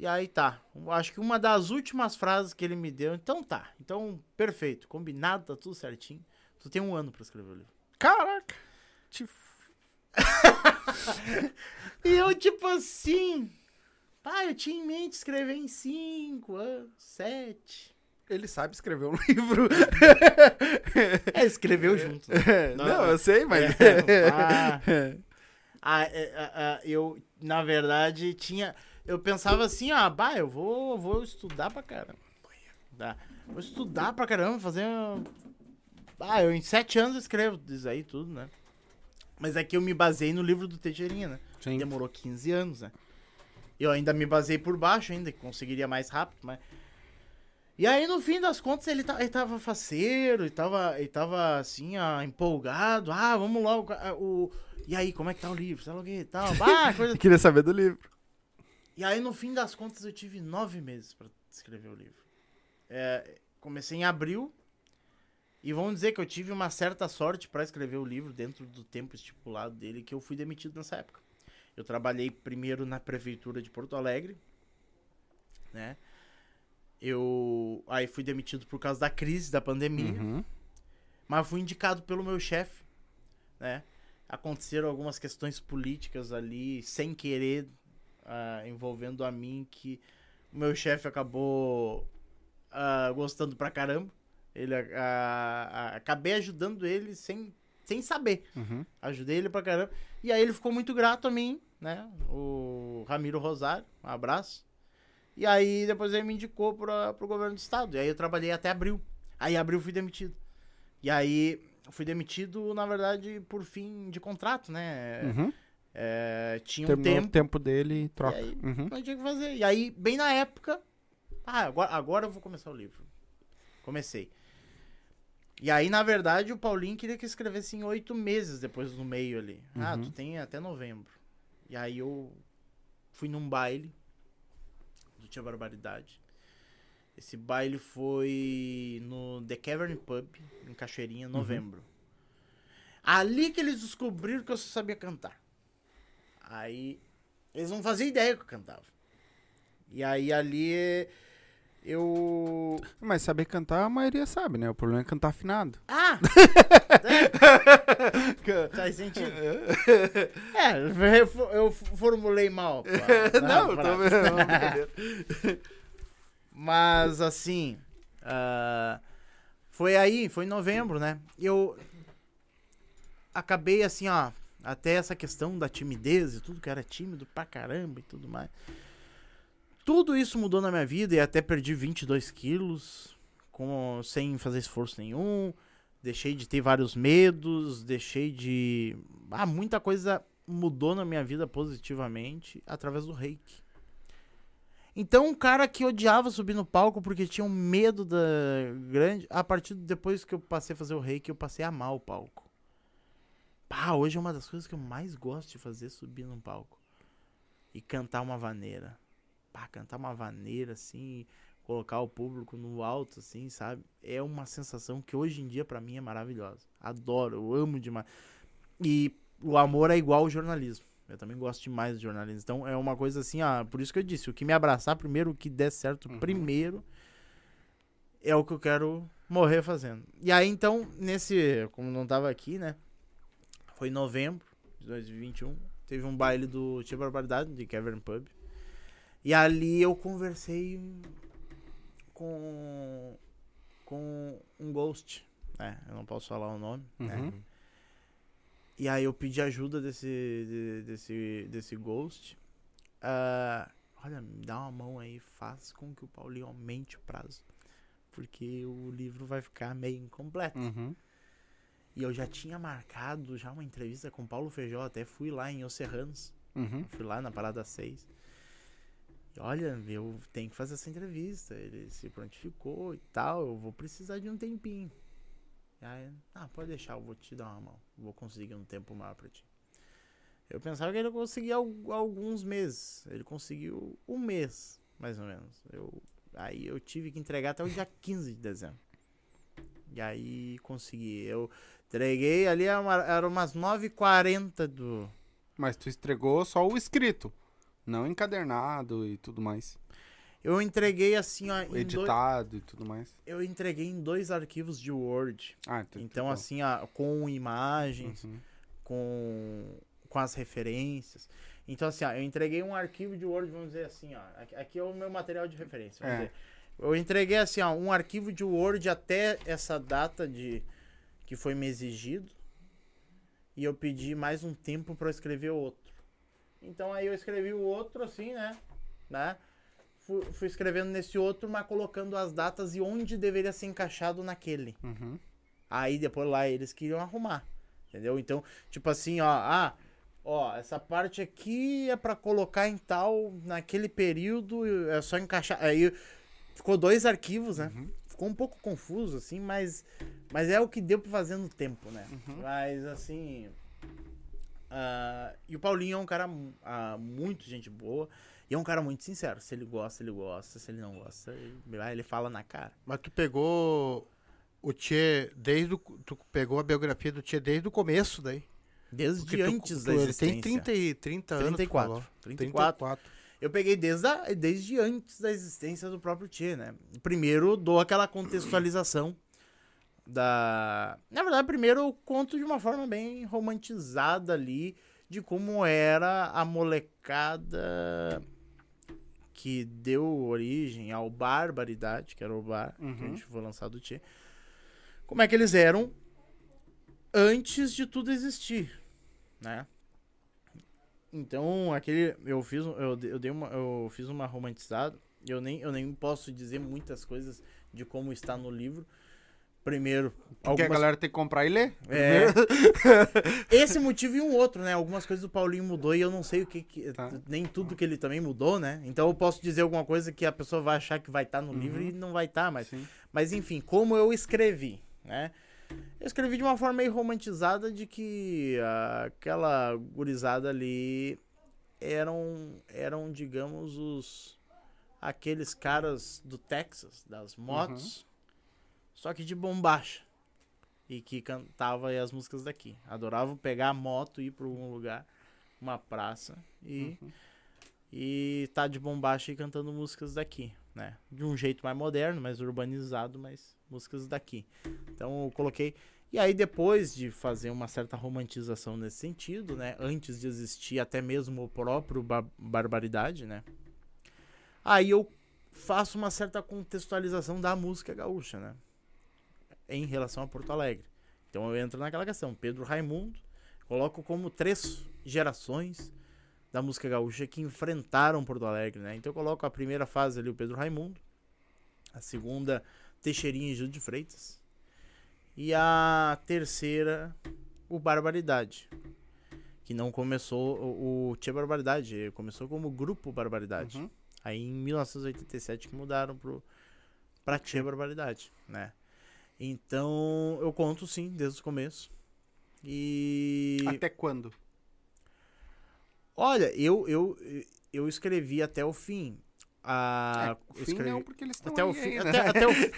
e aí tá. Acho que uma das últimas frases que ele me deu. Então tá. Então, perfeito. Combinado, tá tudo certinho. Tu tem um ano pra escrever o livro. Caraca! Te [LAUGHS] E eu, tipo assim. Pá, eu tinha em mente escrever em 5 anos, 7. Ele sabe escrever um [LAUGHS] livro. [LAUGHS] É, escreveu junto. né? Não, eu sei, mas. É, ah. Ah, é, ah, ah, eu, na verdade, tinha. Eu pensava assim, ah, bah, eu vou, vou estudar pra caramba. Tá. Vou estudar pra caramba, fazer. Ah, eu em sete anos escrevo isso aí tudo, né? Mas é que eu me baseei no livro do Teixeirinha, né? Sim. Demorou 15 anos, né? Eu ainda me basei por baixo ainda, que conseguiria mais rápido, mas. E aí, no fim das contas, ele, ele tava faceiro, ele tava, ele tava assim, ó, empolgado. Ah, vamos lá, o, ca- o. E aí, como é que tá o livro? Sei lá o que e tal. [LAUGHS] Ah, coisa. Queria saber do livro. E aí, no fim das contas, eu tive nove meses pra escrever o livro. É, comecei em abril E vamos dizer que eu tive uma certa sorte para escrever o livro dentro do tempo estipulado dele, que eu fui demitido nessa época. Eu trabalhei primeiro na prefeitura de Porto Alegre, né? Eu aí fui demitido por causa da crise da pandemia, Uhum. mas fui indicado pelo meu chefe, né? Aconteceram algumas questões políticas ali, sem querer, ah, envolvendo a mim, que o meu chefe acabou ah, gostando pra caramba. Ele, ah, acabei ajudando ele sem, sem saber. Uhum. Ajudei ele pra caramba. E aí ele ficou muito grato a mim, né? O Ramiro Rosário, um abraço. E aí depois ele me indicou pra, pro governo do estado. E aí eu trabalhei até abril. Aí abril fui demitido. E aí fui demitido, na verdade, por fim de contrato, né? Uhum. É, tinha um Terminou tempo, o tempo dele e troca. E aí- Uhum. não tinha que fazer. E aí, bem na época, ah, agora, agora eu vou começar o livro. Comecei. E aí, na verdade, o Paulinho queria que eu escrevesse em oito meses depois no meio ali. Ah, Uhum. tu tem até novembro. E aí eu fui num baile do Tia Barbaridade. Esse baile foi no The Cavern Pub, em Cachoeirinha, em novembro. Ali que eles descobriram que eu só sabia cantar. Aí eles não faziam ideia que eu cantava. E aí ali eu. Mas saber cantar, a maioria sabe, né? O problema é cantar afinado. Ah! [LAUGHS] Faz sentido. [LAUGHS] É, eu fo- eu formulei mal. pá, [LAUGHS] Não, pra- vendo. Mas assim. ah, foi aí, foi em novembro, né? Eu acabei assim, ó. Até essa questão da timidez e tudo, que era tímido pra caramba e tudo mais. Tudo isso mudou na minha vida e até perdi 22 quilos com, sem fazer esforço nenhum. Deixei de ter vários medos, deixei de. Ah, muita coisa mudou na minha vida positivamente através do reiki. Então, um cara que odiava subir no palco porque tinha um medo da grande. A partir de depois que eu passei a fazer o reiki, eu passei a amar o palco. Pá, hoje é uma das coisas que eu mais gosto de fazer subir num palco. E cantar uma vaneira. Pá, cantar uma vaneira assim, colocar o público no alto, assim, sabe? É uma sensação que hoje em dia pra mim é maravilhosa. Adoro, eu amo demais. E o amor é igual ao jornalismo. Eu também gosto demais de jornalismo. Então é uma coisa assim, ah, por isso que eu disse, o que me abraçar primeiro, o que der certo Uhum. primeiro, é o que eu quero morrer fazendo. E aí então, nesse, como não tava aqui, né? Foi em novembro de 2021, teve um baile do Tia Barbaridade, de Cavern Pub. E ali eu conversei com com um ghost, né? Eu não posso falar o nome, né? Uhum. E aí eu pedi ajuda desse, de- desse, desse ghost. Ah, olha, me dá uma mão aí, faz com que o Paulinho aumente o prazo. Porque o livro vai ficar meio incompleto. Uhum. E eu já tinha marcado já uma entrevista com o Paulo Feijó, até fui lá em Ocerranos. Uhum. Fui lá na Parada 6. E olha, eu tenho que fazer essa entrevista. Ele se prontificou e tal. Eu vou precisar de um tempinho. E aí, ah, pode deixar, eu vou te dar uma mão. Vou conseguir um tempo maior pra ti. Eu pensava que ele conseguia al- alguns meses. Ele conseguiu um mês, mais ou menos. Eu, aí eu tive que entregar até o dia [LAUGHS] 15 de dezembro. E aí consegui. Eu entreguei ali, era uma- era umas 9h40 do, Mas tu entregou só o escrito, não encadernado e tudo mais. Eu entreguei assim, ó. em dois- Editado e tudo mais. eu entreguei em dois arquivos de Word. Ah, Então, tu- assim, ó, com imagens, Uhum. com, com as referências. Então, assim, ó, eu entreguei um arquivo de Word, vamos dizer assim, ó. Aqui, é o meu material de referência. vamos É. dizer. Eu entreguei, assim, ó, um arquivo de Word até essa data de que foi me exigido. E eu pedi mais um tempo para escrever outro. Então, aí eu escrevi o outro, assim, né? né? Fui, fui escrevendo nesse outro, mas colocando as datas e onde deveria ser encaixado naquele. Uhum. Aí depois lá eles queriam arrumar. Entendeu? Então, tipo assim, ó, ah, ó, essa parte aqui é pra colocar em tal, naquele período, é só encaixar. Aí ficou dois arquivos, né? Uhum. Ficou um pouco confuso, assim, mas, mas é o que deu pra fazer no tempo, né? Uhum. Mas, assim. ah, e o Paulinho é um cara ah, muito gente boa. E é um cara muito sincero. Se ele gosta, ele gosta. Se ele não gosta, ele, ele fala na cara. Mas tu pegou o Tchê, desde o, tu pegou a biografia do Tchê desde o começo daí. Desde Porque tu- antes da tu- Ele existência. tem 30, e- 30 anos. tu 34. falou. 34. Eu peguei desde, a- desde antes da existência do próprio Tchê, né? Primeiro dou aquela contextualização da. Na verdade, primeiro eu conto de uma forma bem romantizada ali de como era a molecada que deu origem ao Barbaridade, que era o bar que a Uhum. gente foi lançado do Tchê. Como é que eles eram antes de tudo existir, né? Então, aquele. Eu fiz, eu, eu, dei uma, eu fiz uma romantizada. Eu nem, eu nem posso dizer muitas coisas de como está no livro. Primeiro, Porque a algumas- galera tem que comprar e ler. É. Esse motivo e um outro, né? Algumas coisas do Paulinho mudou e eu não sei o que. que- Tá. Nem tudo que ele também mudou, né? Então eu posso dizer alguma coisa que a pessoa vai achar que vai estar no livro e não vai estar, mas. Sim. Mas enfim, como eu escrevi, né? Eu escrevi de uma forma meio romantizada de que aquela gurizada ali eram, eram digamos, os aqueles caras do Texas, das motos, só que de bombacha. E que cantava as músicas daqui. Adoravam pegar a moto e ir para algum lugar, uma praça, e e tá de bombacha e cantando músicas daqui, né? De um jeito mais moderno, mais urbanizado, mas músicas daqui. Então eu coloquei. E aí depois de fazer uma certa romantização nesse sentido, né? Antes de existir até mesmo o próprio ba- Barbaridade, né? Aí eu faço uma certa contextualização da música gaúcha, né? Em relação a Porto Alegre. Então eu entro naquela questão, Pedro Raimundo, coloco como três gerações da música gaúcha que enfrentaram Porto Alegre, né? Então eu coloco a primeira fase ali o Pedro Raimundo, a segunda Teixeirinha e Gil de Freitas e a terceira o Barbaridade, que não começou o, o Tia Barbaridade, começou como grupo Barbaridade. Uhum. Aí em 1987 que mudaram pro pra Tia Barbaridade, né? Então eu conto sim desde o começo. E Até quando? Olha, eu, eu, eu escrevi até o fim. Ah, é, o fim escrevi- não, porque eles estão até o aí fim. ainda. Até, até o [LAUGHS] fim.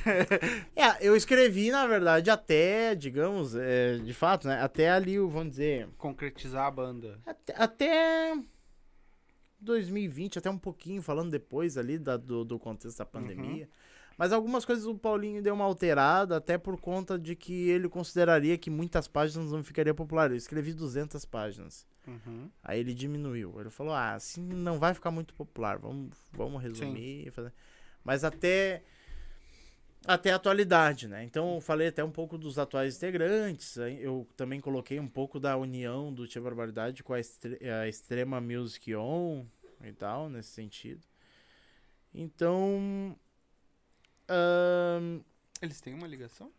É, eu escrevi, na verdade, até, digamos, é, de fato, né? Até ali, o- vamos dizer. Concretizar a banda. Até, até 2020, até um pouquinho, falando depois ali da- do, do contexto da pandemia. Mas algumas coisas o Paulinho deu uma alterada, até por conta de que ele consideraria que muitas páginas não ficariam populares. Eu escrevi 200 páginas. Uhum. Aí ele diminuiu. Ele falou: ah, assim não vai ficar muito popular. Vamos, vamos resumir. fazer. Mas até. Até a atualidade, né? Então eu falei até um pouco dos atuais integrantes. Eu também coloquei um pouco da união do Tia Barbaridade com a, estre- a Extrema Music On e tal, nesse sentido. Então. ahn, Eles têm uma ligação?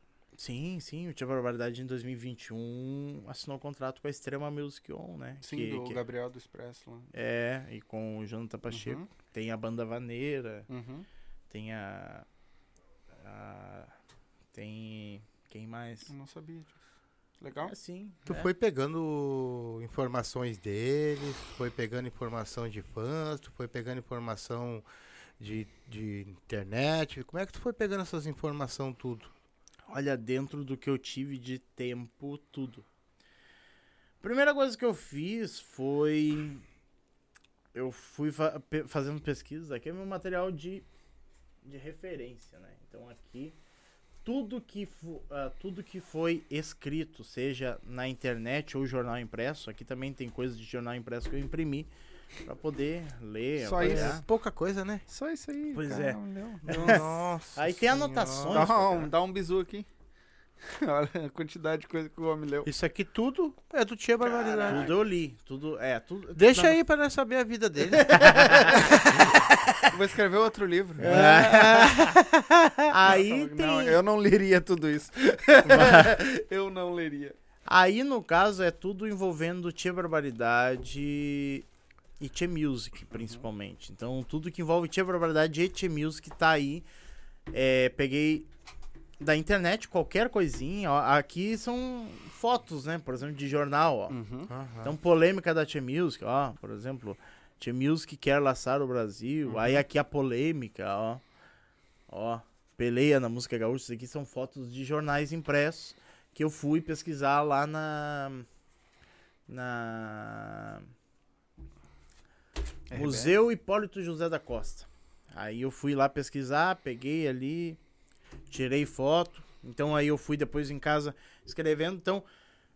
Sim, sim, o Tia Barbaridade em 2021 assinou um contrato com a Extrema Music On, né? Sim, Que- do que- Gabriel do Expresso lá. é, e com o Jonathan Pacheco. Uhum. Tem a banda Vaneira, Uhum. tem a, a- Tem. Quem mais? Eu não sabia disso. Legal. É, sim. Tu é. foi pegando informações deles, foi pegando informação de fãs, tu foi pegando informação de, de internet. Como é que tu foi pegando essas informações tudo? Olha, dentro do que eu tive de tempo, tudo. Primeira coisa que eu fiz foi. Eu fui fa- fazendo pesquisas. Aqui é meu material de, de referência, né? Então aqui. Tudo que, ah, tudo que foi escrito, seja na internet ou jornal impresso, aqui também tem coisas de jornal impresso que eu imprimi para poder ler, Só avaliar. isso. Pouca coisa, né? Só isso aí. Pois cara, é. Não, [LAUGHS] Nossa. Aí tem Senhora. anotações. Dá um, dá um bisu aqui. [LAUGHS] Olha a quantidade de coisa que o homem leu. Isso aqui tudo é do Tia Barbaridade. Tudo eu li, tudo é, tudo. Deixa na- aí pra nós saber a vida dele. Eu [LAUGHS] Vou escrever outro livro. Aí tem. Não, eu não leria tudo isso. eu não leria. Aí no caso é tudo envolvendo Tia Barbaridade e Tia Music, principalmente. Então tudo que envolve Tia Barbaridade e Tia Music tá aí. É, peguei da internet qualquer coisinha. Ó, aqui são fotos, né? Por exemplo, de jornal, ó. Uhum. Então, polêmica da Tia Music, ó, por exemplo, Tia Music quer laçar o Brasil. Aí aqui a polêmica, ó. Ó, peleia na música gaúcha. Isso aqui são fotos de jornais impressos que eu fui pesquisar lá na. Na. RBS. Museu Hipólito José da Costa. Aí eu fui lá pesquisar, peguei ali, tirei foto. Então aí eu fui depois em casa escrevendo. Então,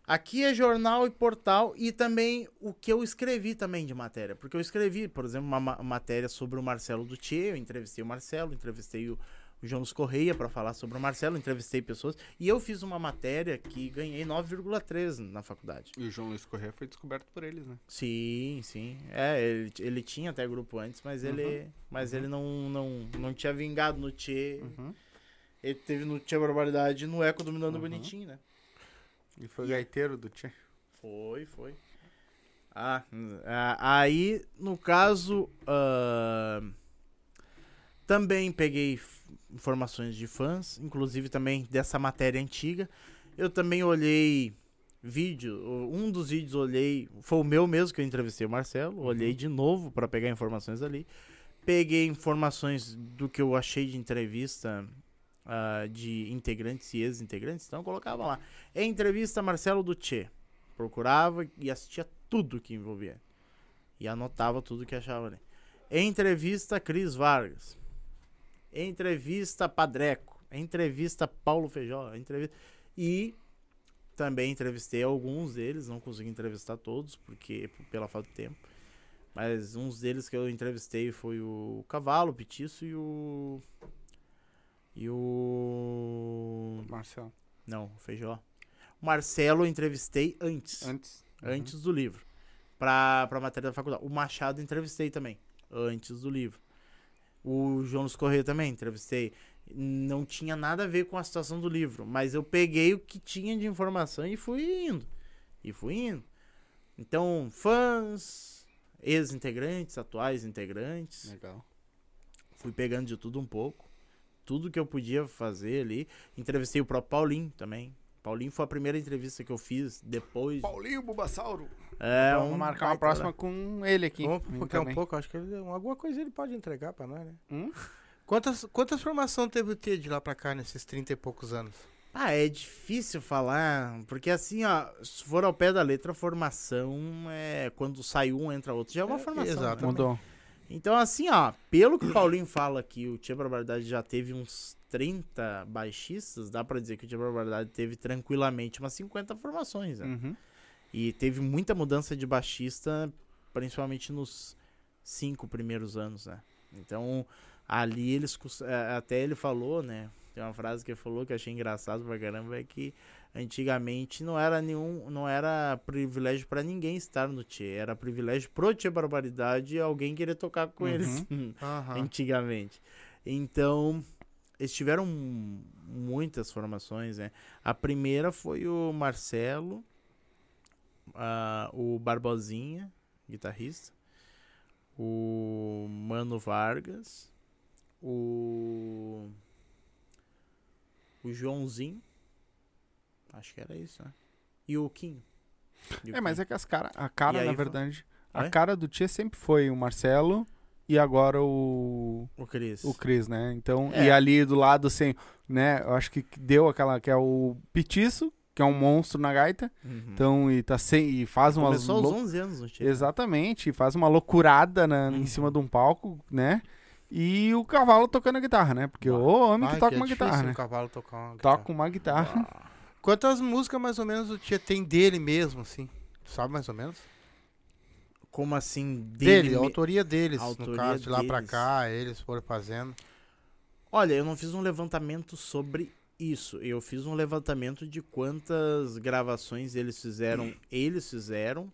aqui é jornal e portal e também o que eu escrevi também de matéria. Porque eu escrevi, por exemplo, uma ma- matéria sobre o Marcelo Dutier, eu entrevistei o Marcelo, entrevistei o, o Jonas Correia para falar sobre o Marcelo, entrevistei pessoas. E eu fiz uma matéria que ganhei 9,3 na faculdade. E o João Luiz Corrêa foi descoberto por eles, né? Sim, sim. É, ele, ele tinha até grupo antes, mas ele, mas ele não, não, não tinha vingado no Tchê. Uhum. Ele teve no Tchê Barbaridade e no Eco dominando Uhum. bonitinho, né? E foi gaiteiro do Tchê. Foi, foi. Ah, ah, aí, no caso, ah, também peguei informações de fãs, inclusive também dessa matéria antiga. Eu também olhei vídeo, um dos vídeos olhei, foi o meu mesmo que eu entrevistei o Marcelo, olhei de novo para pegar informações ali. Peguei informações do que eu achei de entrevista ah, de integrantes e ex-integrantes, então eu colocava lá. É entrevista Marcelo Dutchê. Procurava e assistia tudo que envolvia. E anotava tudo que achava ali. Entrevista Cris Vargas. Entrevista Padreco. Entrevista Paulo Feijó. Entrevista... E também entrevistei alguns deles. Não consegui entrevistar todos, porque pela falta de tempo. Mas uns deles que eu entrevistei foi o Cavalo, o Petiço e o. E o. Marcelo. Não, o Feijó. O Marcelo eu entrevistei antes. Antes. Antes do livro. Pra, pra matéria da faculdade. O Machado eu entrevistei também. Antes do livro. O João Luiz Correia também entrevistei. Não tinha nada a ver com a situação do livro. Mas eu peguei o que tinha de informação e fui indo. E fui indo. Então, fãs, ex-integrantes, atuais integrantes. Legal. Fui pegando de tudo um pouco. Tudo que eu podia fazer ali. Entrevistei o próprio Paulinho também. Paulinho foi a primeira entrevista que eu fiz depois. Paulinho Bubasauro. É, Então, vamos marcar uma próxima né? com ele aqui. Vamos Ele focar um pouco, acho que ele, alguma coisa ele pode entregar pra nós, né? Hum? Quantas, quantas formações teve o T de lá pra cá nesses 30 e poucos anos? Ah, é difícil falar, porque assim, ó, se for ao pé da letra, formação é quando sai um, entra outro, já é uma É, formação. né? exato. Mudou. Então, assim, ó, pelo que o Paulinho fala que o Tia Barbaridade já teve uns 30 baixistas, dá pra dizer que o Tia Barbaridade teve tranquilamente umas 50 formações, né? Uhum. E teve muita mudança de baixista, principalmente nos cinco primeiros anos, né? Então, ali eles. eh, Até ele falou, né? Tem uma frase que ele falou que eu achei engraçado pra caramba, é que antigamente não era nenhum. Não era privilégio pra ninguém estar no Tchê. Era privilégio pro Tchê Barbaridade alguém querer tocar com Uhum. eles. [LAUGHS] Aham. antigamente. Então, eles tiveram muitas formações, né? A primeira foi o Marcelo, ah, o Barbosinha, guitarrista, o Mano Vargas, o o Joãozinho, acho que era isso, né? E o Kim. E o É, mas Kim. é que as cara, a cara, na foi- verdade, a Oi? cara do Tia sempre foi o Marcelo e agora o o Cris. o Cris, né? Então, É. e ali do lado assim, né, eu acho que deu aquela que é o Petiço, que é um monstro na gaita. Uhum. Então, e tá sem e faz umas Começou aos lou- 11 anos no Tchê. Exatamente, faz uma loucurada na- em Uhum. cima de um palco, né? E o cavalo tocando guitarra, né? Porque o homem que toca é uma guitarra, né? cavalo tocar uma guitarra. Toca uma guitarra. Quantas músicas mais ou menos o Tia tem dele mesmo, assim? Tu sabe mais ou menos? Como assim? Dele, me- a autoria deles, autoria no caso, de lá pra cá, eles foram fazendo. Olha, eu não fiz um levantamento sobre isso. Eu fiz um levantamento de quantas gravações eles fizeram, eles fizeram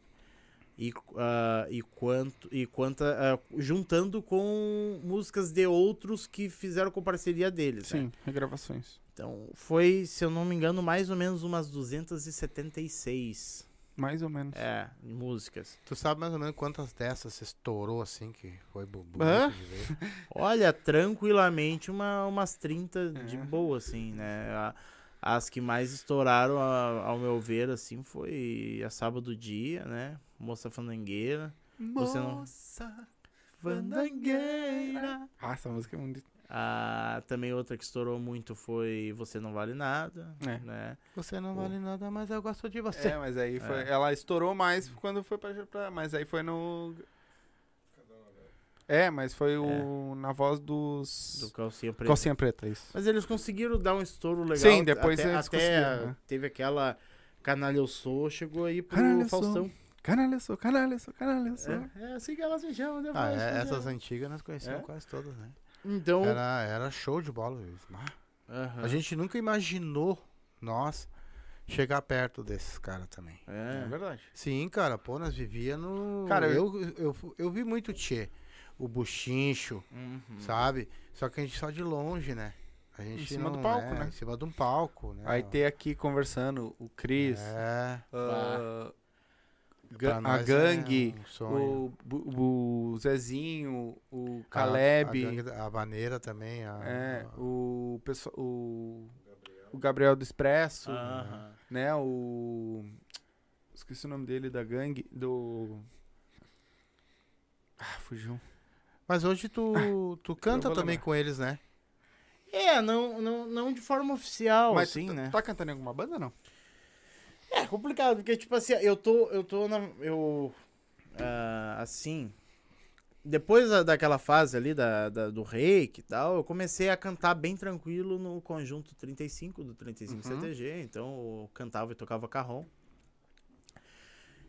e, ah, e quanto e quanta ah, juntando com músicas de outros que fizeram com parceria deles. né? Sim, regravações. Então foi, se eu não me engano, mais ou menos umas 276 Mais ou menos. é, músicas. Tu sabe mais ou menos quantas dessas estourou assim, que foi bu- Hã? bonito de ver? [LAUGHS] Olha, tranquilamente uma, umas 30 de É. boa, assim, né? A- as que mais estouraram, a- ao meu ver, assim, foi a Sábado Dia, né? Moça Fandangueira. Você não- Moça Fandangueira. Ah, essa música é muito... Ah, também outra que estourou muito foi Você Não Vale Nada, É. né? Você não vale nada, mas eu gosto de você. É, mas aí foi. É. Ela estourou mais quando foi pra, pra- Mas aí foi no. É, mas foi o. Na voz dos. Do Calcinha Preta. Calcinha Preta, isso. Mas eles conseguiram dar um estouro legal. Sim, depois até, eles até conseguiram, né? teve aquela Canalha Eu Sou, chegou aí pro Canalha Eu Faustão. Canalha sou, canalha sou, canalha sou. É, é assim que elas me chamam depois. Ah, é, essas chamam. antigas nós conhecemos É? quase todas, né? Então. Era, era show de bola. aham. A gente nunca imaginou, nós, chegar perto desses caras também. É. verdade. Sim, cara, pô, nós vivia no. Cara, eu, eu, eu, vi muito Tchê. O Buchincho, Uhum. sabe? Só que a gente só de longe, né? A gente Em cima do não- palco, é, né? Em cima de um palco, né? Aí ter aqui conversando o Cris, É. pra Ga- a é gangue, um sonho. o, o Zezinho, o A- Caleb, A, a Vaneira também. A, é, a- o, pessoal, o, o Gabriel do Expresso, né? O. Esqueci o nome dele da gangue. Do. Ah, fugiu. Mas hoje tu, tu canta também lembrar. com eles, né? É, não, não, não de forma oficial, Mas assim, tu, né? tá cantando em alguma banda não? É complicado, porque, tipo assim, eu tô, eu tô na. Eu. ah, assim. Depois da- daquela fase ali da, da- do reiki e tal, eu comecei a cantar bem tranquilo no conjunto 35 do 35 Uhum. CTG. Então eu cantava e tocava carrom.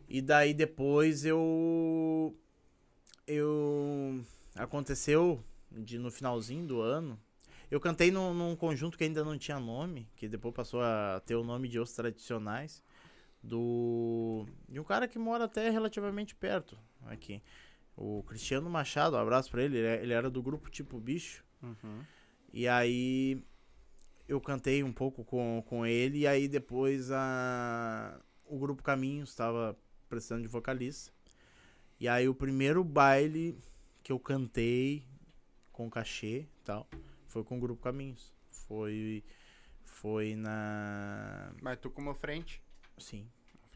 E daí depois eu. Eu. Aconteceu de no finalzinho do ano. Eu cantei num, num conjunto que ainda não tinha nome, que depois passou a ter o nome de Os Tradicionais, do. de um cara que mora até relativamente perto aqui. O Cristiano Machado, um abraço pra ele, ele é- ele era do grupo Tipo Bicho. E aí eu cantei um pouco com, com ele, e aí depois a, o grupo Caminhos estava precisando de vocalista. E aí o primeiro baile que eu cantei com cachê e tal foi com o grupo Caminhos. Foi, foi na. Mas tu como frente. Sim.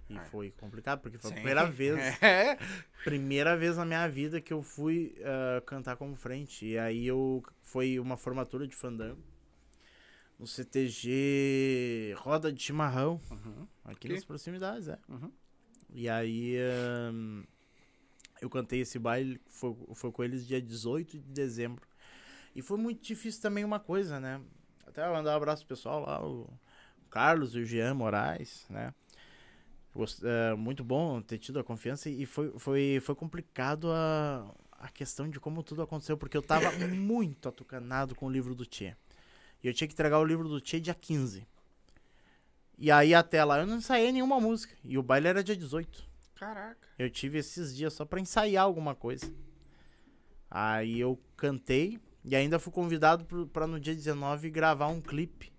E Ah. foi complicado, porque foi a Sim. primeira vez. [LAUGHS] É. Primeira vez na minha vida que eu fui ah, cantar como frente. E aí eu foi uma formatura de fandango. No CTG Roda de Chimarrão, Uhum. aqui Aqui? nas proximidades, é. Uhum. E aí ahn, eu cantei esse baile, foi, foi com eles dia 18 de dezembro. E foi muito difícil também uma coisa, né? Até mandar um abraço pro pessoal lá, o Carlos e o Jean Moraes, né? É, muito bom ter tido a confiança e foi, foi, foi complicado a, a questão de como tudo aconteceu, porque eu tava [COUGHS] muito atucanado com o livro do Tchê. E eu tinha que entregar o livro do Tchê dia 15. E aí até lá eu não ensaiei nenhuma música. E o baile era dia 18. Caraca. Eu tive esses dias só pra ensaiar alguma coisa. Aí eu cantei e ainda fui convidado pra no dia 19 gravar um clipe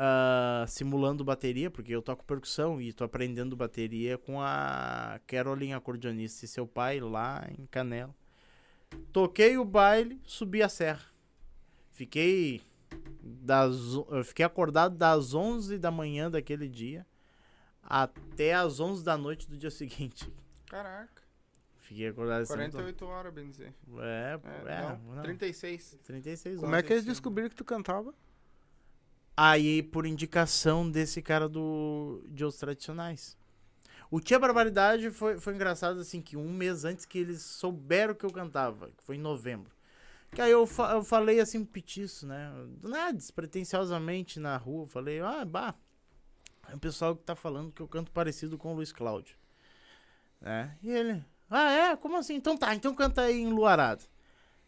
ah, simulando bateria, porque eu toco percussão e tô aprendendo bateria com a Caroline acordeonista e seu pai lá em Canela. Toquei o baile, subi a serra. Fiquei das, eu fiquei acordado das 11 da manhã daquele dia até as 11 da noite do dia [LAUGHS] seguinte. Caraca. Fiquei acordado assim. 48 horas, bem dizer. É, É, é, não, não, 36. 36 Como horas. é que eles sim. descobriram que tu cantava? Aí, por indicação desse cara do de Os Tradicionais. O Tia Barbaridade foi, foi engraçado, assim, que um mês antes que eles souberam que eu cantava, que foi em novembro. Que aí eu, fa- eu falei assim, petiço, né? Do nada, despretensiosamente na rua, falei, ah, bah, é o pessoal que tá falando que eu canto parecido com o Luiz Cláudio. Né? E ele, ah, é? Como assim? Então tá, então canta aí em Luarado.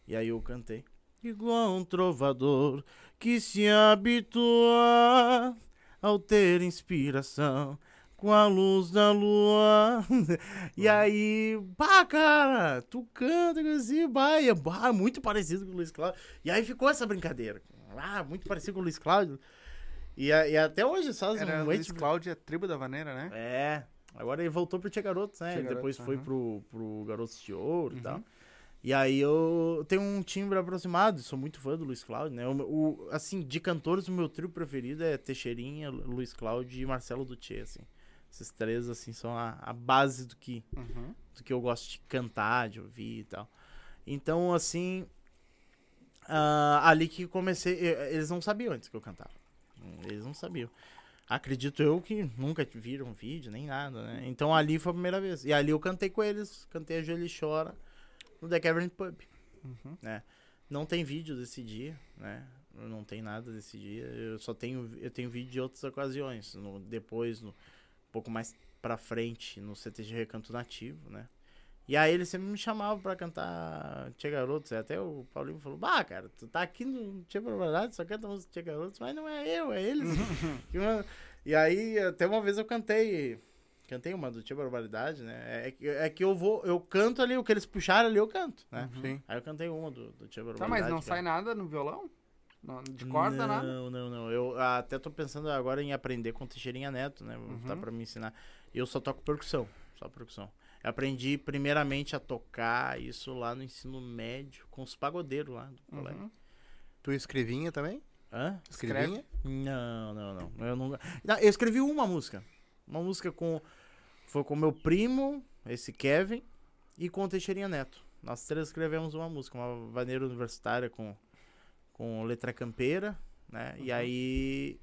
E aí eu cantei. Igual um trovador que se habitua ao ter inspiração com a luz da lua. [LAUGHS] e aí, pá, cara, tu canta assim, bah, é bah, muito parecido com o Luiz Cláudio. E aí ficou essa brincadeira. Ah, muito parecido com o Luiz Cláudio. E, e até hoje, só Era um Luiz Cláudio, a tribo da vaneira, né? É, agora ele voltou pro Tia Garotos, né? Tia Depois Garotos, foi aham. pro, pro Garotos de Ouro e Uhum. tal. E aí eu tenho um timbre aproximado, sou muito fã do Luiz Cláudio, né? O, o- assim, de cantores, o meu trio preferido é Teixeirinha, Lu- Luiz Cláudio e Marcelo Dutchê, assim. Esses três, assim, são a, a base do que, Uhum. do que eu gosto de cantar, de ouvir e tal. Então, assim, Ah, ali que comecei. Eles não sabiam antes que eu cantava. Eles não sabiam. Acredito eu que nunca viram vídeo, nem nada, né? Então ali foi a primeira vez. E ali eu cantei com eles, cantei a Joelho Chora no The Cavern Pub. Uhum. né? Não tem vídeo desse dia, né? Não tem nada desse dia. Eu só tenho, eu tenho vídeo de outras ocasiões. No, depois, no, um pouco mais pra frente, no CTG Recanto Nativo, né? E aí ele sempre me chamava pra cantar Tia Garotos. Até o Paulinho falou, bah, cara, tu tá aqui no Tia Barbaridade, só canta música Tia Garotos, mas não é eu, é eles. [LAUGHS] E aí, até uma vez eu cantei. Cantei uma do Tia Barbaridade, né? É que, é que eu vou, eu canto ali, o que eles puxaram ali, eu canto, né? Sim. Aí eu cantei uma do, do Tia Tá, Barbaridade. mas não que sai é- nada no violão? Não, de corda, nada? Não, não, não. Eu até tô pensando agora em aprender com o Teixeirinha Neto, né? Uhum. pra me ensinar. Eu só toco percussão, só percussão. Eu aprendi primeiramente a tocar isso lá no ensino médio, com os pagodeiros lá do colégio. Uhum. Tu escrevinha também? Hã? Escrevinha? Não, não, não. Eu não. Não, eu escrevi uma música. Uma música com. Foi com meu primo, esse Kevin, e com o Teixeirinha Neto. Nós três escrevemos uma música, uma vaneira universitária com, com letra campeira, né? E aí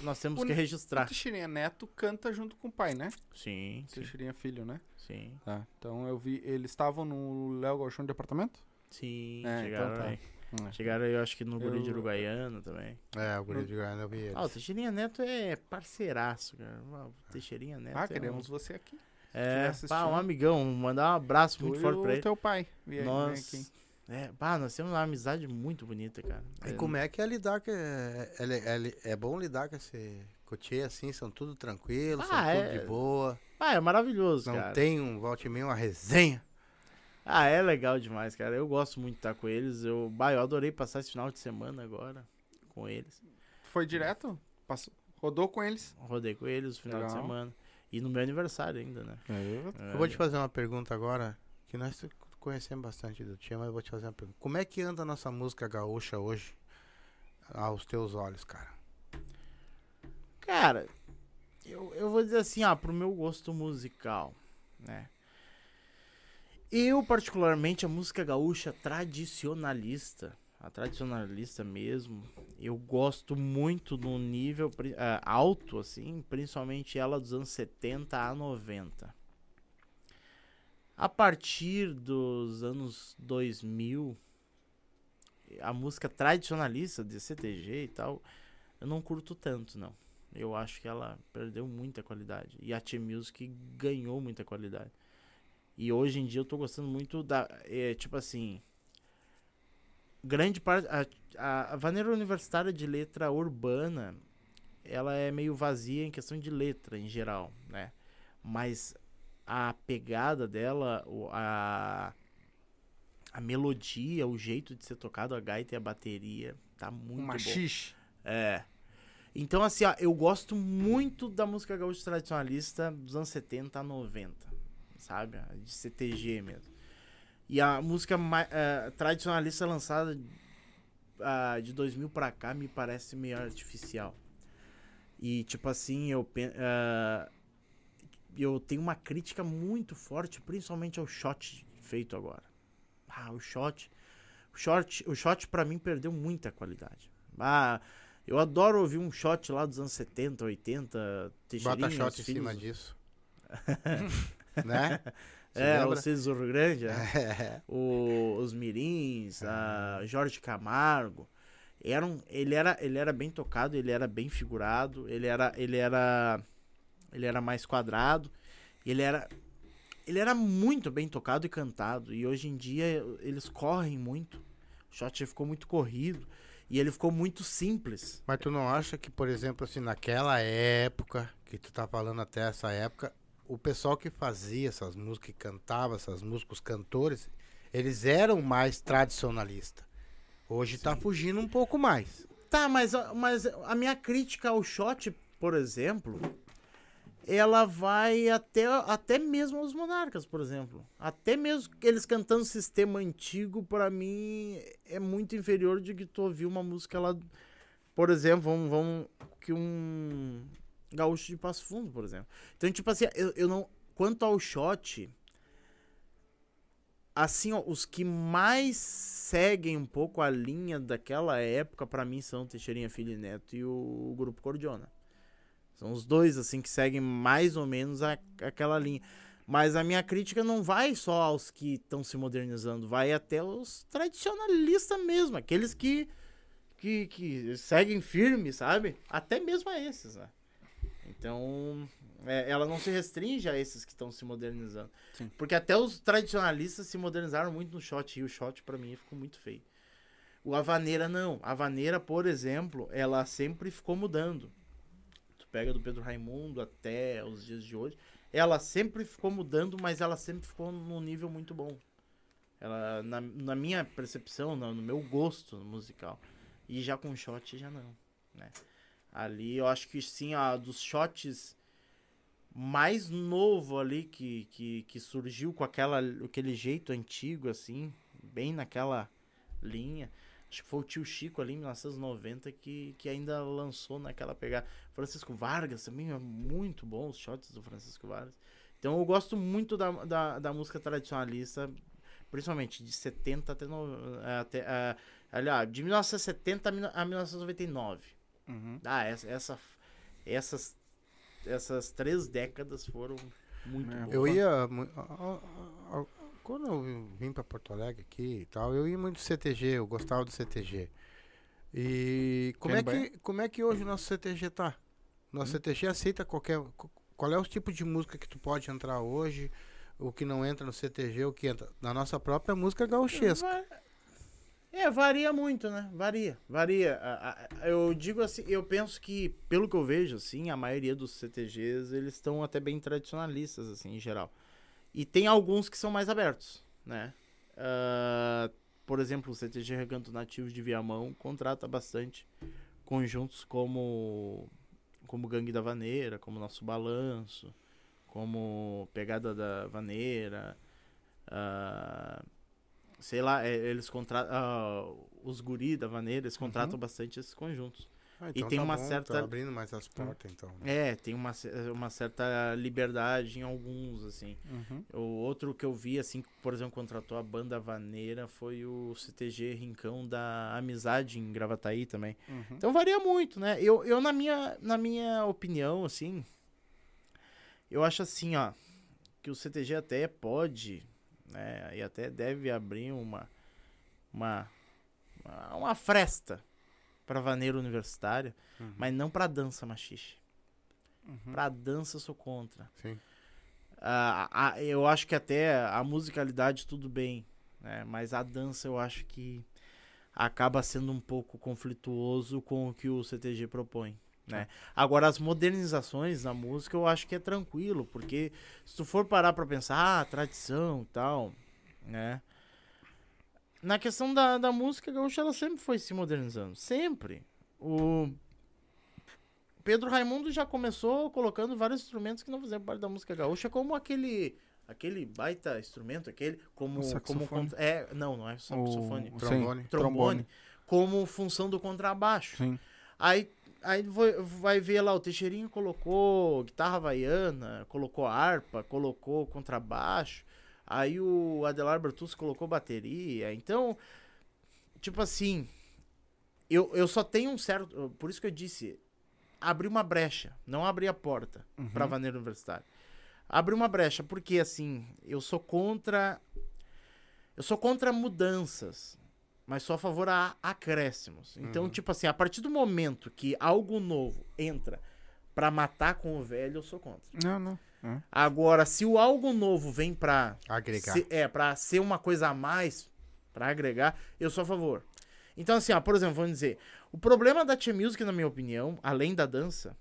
nós temos O que Ne- O registrar. Teixeirinha Neto canta junto com o pai, né? Sim, sim, Teixeirinha Filho, né? sim. Tá. Então eu vi. Eles estavam no Léo Galchão de apartamento? Sim, É, chegaram então tá. aí. É. Chegaram aí, eu acho que no Guri de Uruguaiana também. É, o guri de Goiânia eu vi eles. Ah, o Teixeirinha Neto é parceiraço, cara. O Teixeirinha Neto. Ah, é um- queremos você aqui. É, pá, um amigão, mandar um abraço muito Tu forte pra ele. teu pai. Vem aqui. Nós, é, pá, nós temos uma amizade muito bonita, cara. E como é que é lidar com. É, é, é, é bom lidar com esse cotier assim, são tudo tranquilos, são Ah, tudo é. de boa. Ah, é maravilhoso, Não cara. tem um volte e meia, uma resenha. Ah, é legal demais, cara. Eu gosto muito de estar com eles. Eu, bah, eu adorei passar esse final de semana agora com eles. Foi direto? Passou. Rodou com eles? Rodei com eles no final de Legal. semana. E no meu aniversário ainda, né? Eu vou te fazer uma pergunta agora, que nós conhecemos bastante do Tia, mas eu vou te fazer uma pergunta. Como é que anda a nossa música gaúcha hoje, aos teus olhos, cara? Cara, eu, eu vou dizer assim, ah, pro meu gosto musical, né? Eu, particularmente, a música gaúcha tradicionalista, a tradicionalista mesmo, eu gosto muito do nível ah, alto, assim, principalmente ela dos anos 70 a 90. A partir dos anos 2000, a música tradicionalista de CTG e tal, eu não curto tanto, não. Eu acho que ela perdeu muita qualidade. E a T-Music ganhou muita qualidade. E hoje em dia eu tô gostando muito da. é, tipo assim. Grande parte. A, a, a vaneira universitária de letra urbana. Ela é meio vazia em questão de letra em geral, né? Mas a pegada dela, a, a melodia, o jeito de ser tocado, a gaita e a bateria, tá muito Um bom. É. Então, assim, ó, eu gosto muito da música gaúcha tradicionalista dos anos 70 a 90, sabe? De CTG mesmo. E a música eh, tradicionalista lançada ah, de 2000 pra cá me parece meio artificial. E, tipo assim, eu, ah, eu tenho uma crítica muito forte, principalmente ao shot feito agora. Ah, o shot. O shot, o shot pra mim perdeu muita qualidade. Ah, eu adoro ouvir um shot lá dos anos 70, 80, Teixeirinha, Bota shot em cima disso. [LAUGHS] [LAUGHS] né? Você É, lembra? o César Grande, é. [LAUGHS] É. o- os Mirins, a Jorge Camargo. Eram, ele, era, ele era bem tocado, ele era bem figurado, ele era, ele era, ele era mais quadrado, ele era, ele era muito bem tocado e cantado. E hoje em dia eles correm muito. O shot ficou muito corrido e ele ficou muito simples. Mas tu não acha que, por exemplo, assim, naquela época, que tu tá falando até essa época, o pessoal que fazia essas músicas, que cantava essas músicas, os cantores, eles eram mais tradicionalistas. Hoje tá fugindo um pouco mais. Tá, mas, a- mas a minha crítica ao shot, por exemplo, ela vai até, até mesmo aos monarcas, por exemplo. Até mesmo eles cantando sistema antigo, pra mim, é muito inferior de que tu ouvir uma música lá. Por exemplo, vamos, vamos que um gaúcho de Passo Fundo, por exemplo. Então, tipo assim, eu, eu não. Quanto ao shot, assim, ó, os que mais seguem um pouco a linha daquela época, pra mim, são Teixeirinha Filho e Neto e o, Grupo Cordiona. São os dois, assim, que seguem mais ou menos a, aquela linha. Mas a minha crítica não vai só aos que estão se modernizando, vai até os tradicionalistas mesmo, aqueles que, que, que seguem firme, sabe? Até mesmo a esses, né? Então, é, ela não se restringe a esses que estão se modernizando. Sim. Porque até os tradicionalistas se modernizaram muito no shot, e o shot para mim ficou muito feio. O Avaneira não. A Avaneira, por exemplo, ela sempre ficou mudando. Tu pega do Pedro Raimundo até os dias de hoje ela sempre ficou mudando, mas ela sempre ficou num nível muito bom. Ela, na, na minha percepção, no, no meu gosto musical. E já com shot, já não, né? Ali eu acho que sim, a dos shots mais novo ali que, que, que surgiu com aquela, aquele jeito antigo, assim, bem naquela linha. Acho que foi o tio Chico ali em 1990 que, que ainda lançou naquela pegada. Francisco Vargas também é muito bom os shots do Francisco Vargas. Então eu gosto muito da, da, da música tradicionalista, principalmente de 70 até. No, até uh, aliás, de 1970 a 1999. Uhum. Ah, essa, essa, essas, essas três décadas foram muito É, boas. Eu ia. Quando eu vim pra Porto Alegre aqui e tal, eu ia muito do CTG, eu gostava do CTG. E como é, que, como é que hoje o nosso CTG tá? Nosso CTG aceita qualquer. qu- Qual é o tipo de música que tu pode entrar hoje? O que não entra no CTG, o que entra? Na nossa própria música gauchesca. É, varia muito, né? Varia, varia. Eu digo assim, eu penso que, pelo que eu vejo, assim, a maioria dos CTGs, eles estão até bem tradicionalistas, assim, em geral. E tem alguns que são mais abertos, né? Ah, por exemplo, o CTG Recanto Nativo de Viamão contrata bastante conjuntos como como Gangue da Vaneira, como Nosso Balanço, como Pegada da Vaneira, ah, sei lá, é, eles contratam ah, os guri da Vaneira, eles contratam bastante esses conjuntos. Ah, E tem uma bom, certa- Tá abrindo mais as portas, então. É, tem uma, uma certa liberdade em alguns, assim. Uhum. O outro que eu vi, assim, que, por exemplo, contratou a banda Vaneira foi o CTG Rincão da Amizade em Gravataí também. Uhum. Então varia muito, né? Eu, eu na, minha, na minha opinião, assim, eu acho assim, ó, que o CTG até pode, né, e até deve abrir uma, uma, uma, fresta pra vaneira universitária, Uhum. mas não pra dança machixe. Uhum. Pra dança eu sou contra. Sim. Ah, a- eu acho que até a musicalidade tudo bem, né? Mas a dança eu acho que acaba sendo um pouco conflituoso com o que o CTG propõe, né? Agora as modernizações na música eu acho que é tranquilo, porque se tu for parar pra pensar, ah, tradição e tal, né? Na questão da, da música gaúcha, ela sempre foi se modernizando, sempre. O Pedro Raimundo já começou colocando vários instrumentos que não faziam parte da música gaúcha, como aquele aquele baita instrumento, aquele como como é, não, não é saxofone, O- Trombone. sim, trombone, como função do contrabaixo. Sim. Aí aí vai, ver lá o Teixeirinho colocou guitarra havaiana, colocou harpa, colocou contrabaixo. Aí o Adelar Bertus colocou bateria. Então, tipo assim, eu, eu só tenho um certo. Por isso que eu disse: abrir uma brecha, não abrir a porta Uhum. pra vaneira universitária. Abrir uma brecha, porque assim, eu sou contra. Eu sou contra mudanças, mas sou a favor a acréscimos. Então, Uhum. tipo assim, a partir do momento que algo novo entra pra matar com o velho, eu sou contra. Não, não. É. Agora, se o algo novo vem pra Agregar. se- é, pra ser uma coisa a mais, pra agregar, eu sou a favor. Então, assim, ó, por exemplo, vamos dizer, o problema da Tia Music, na minha opinião, além da dança,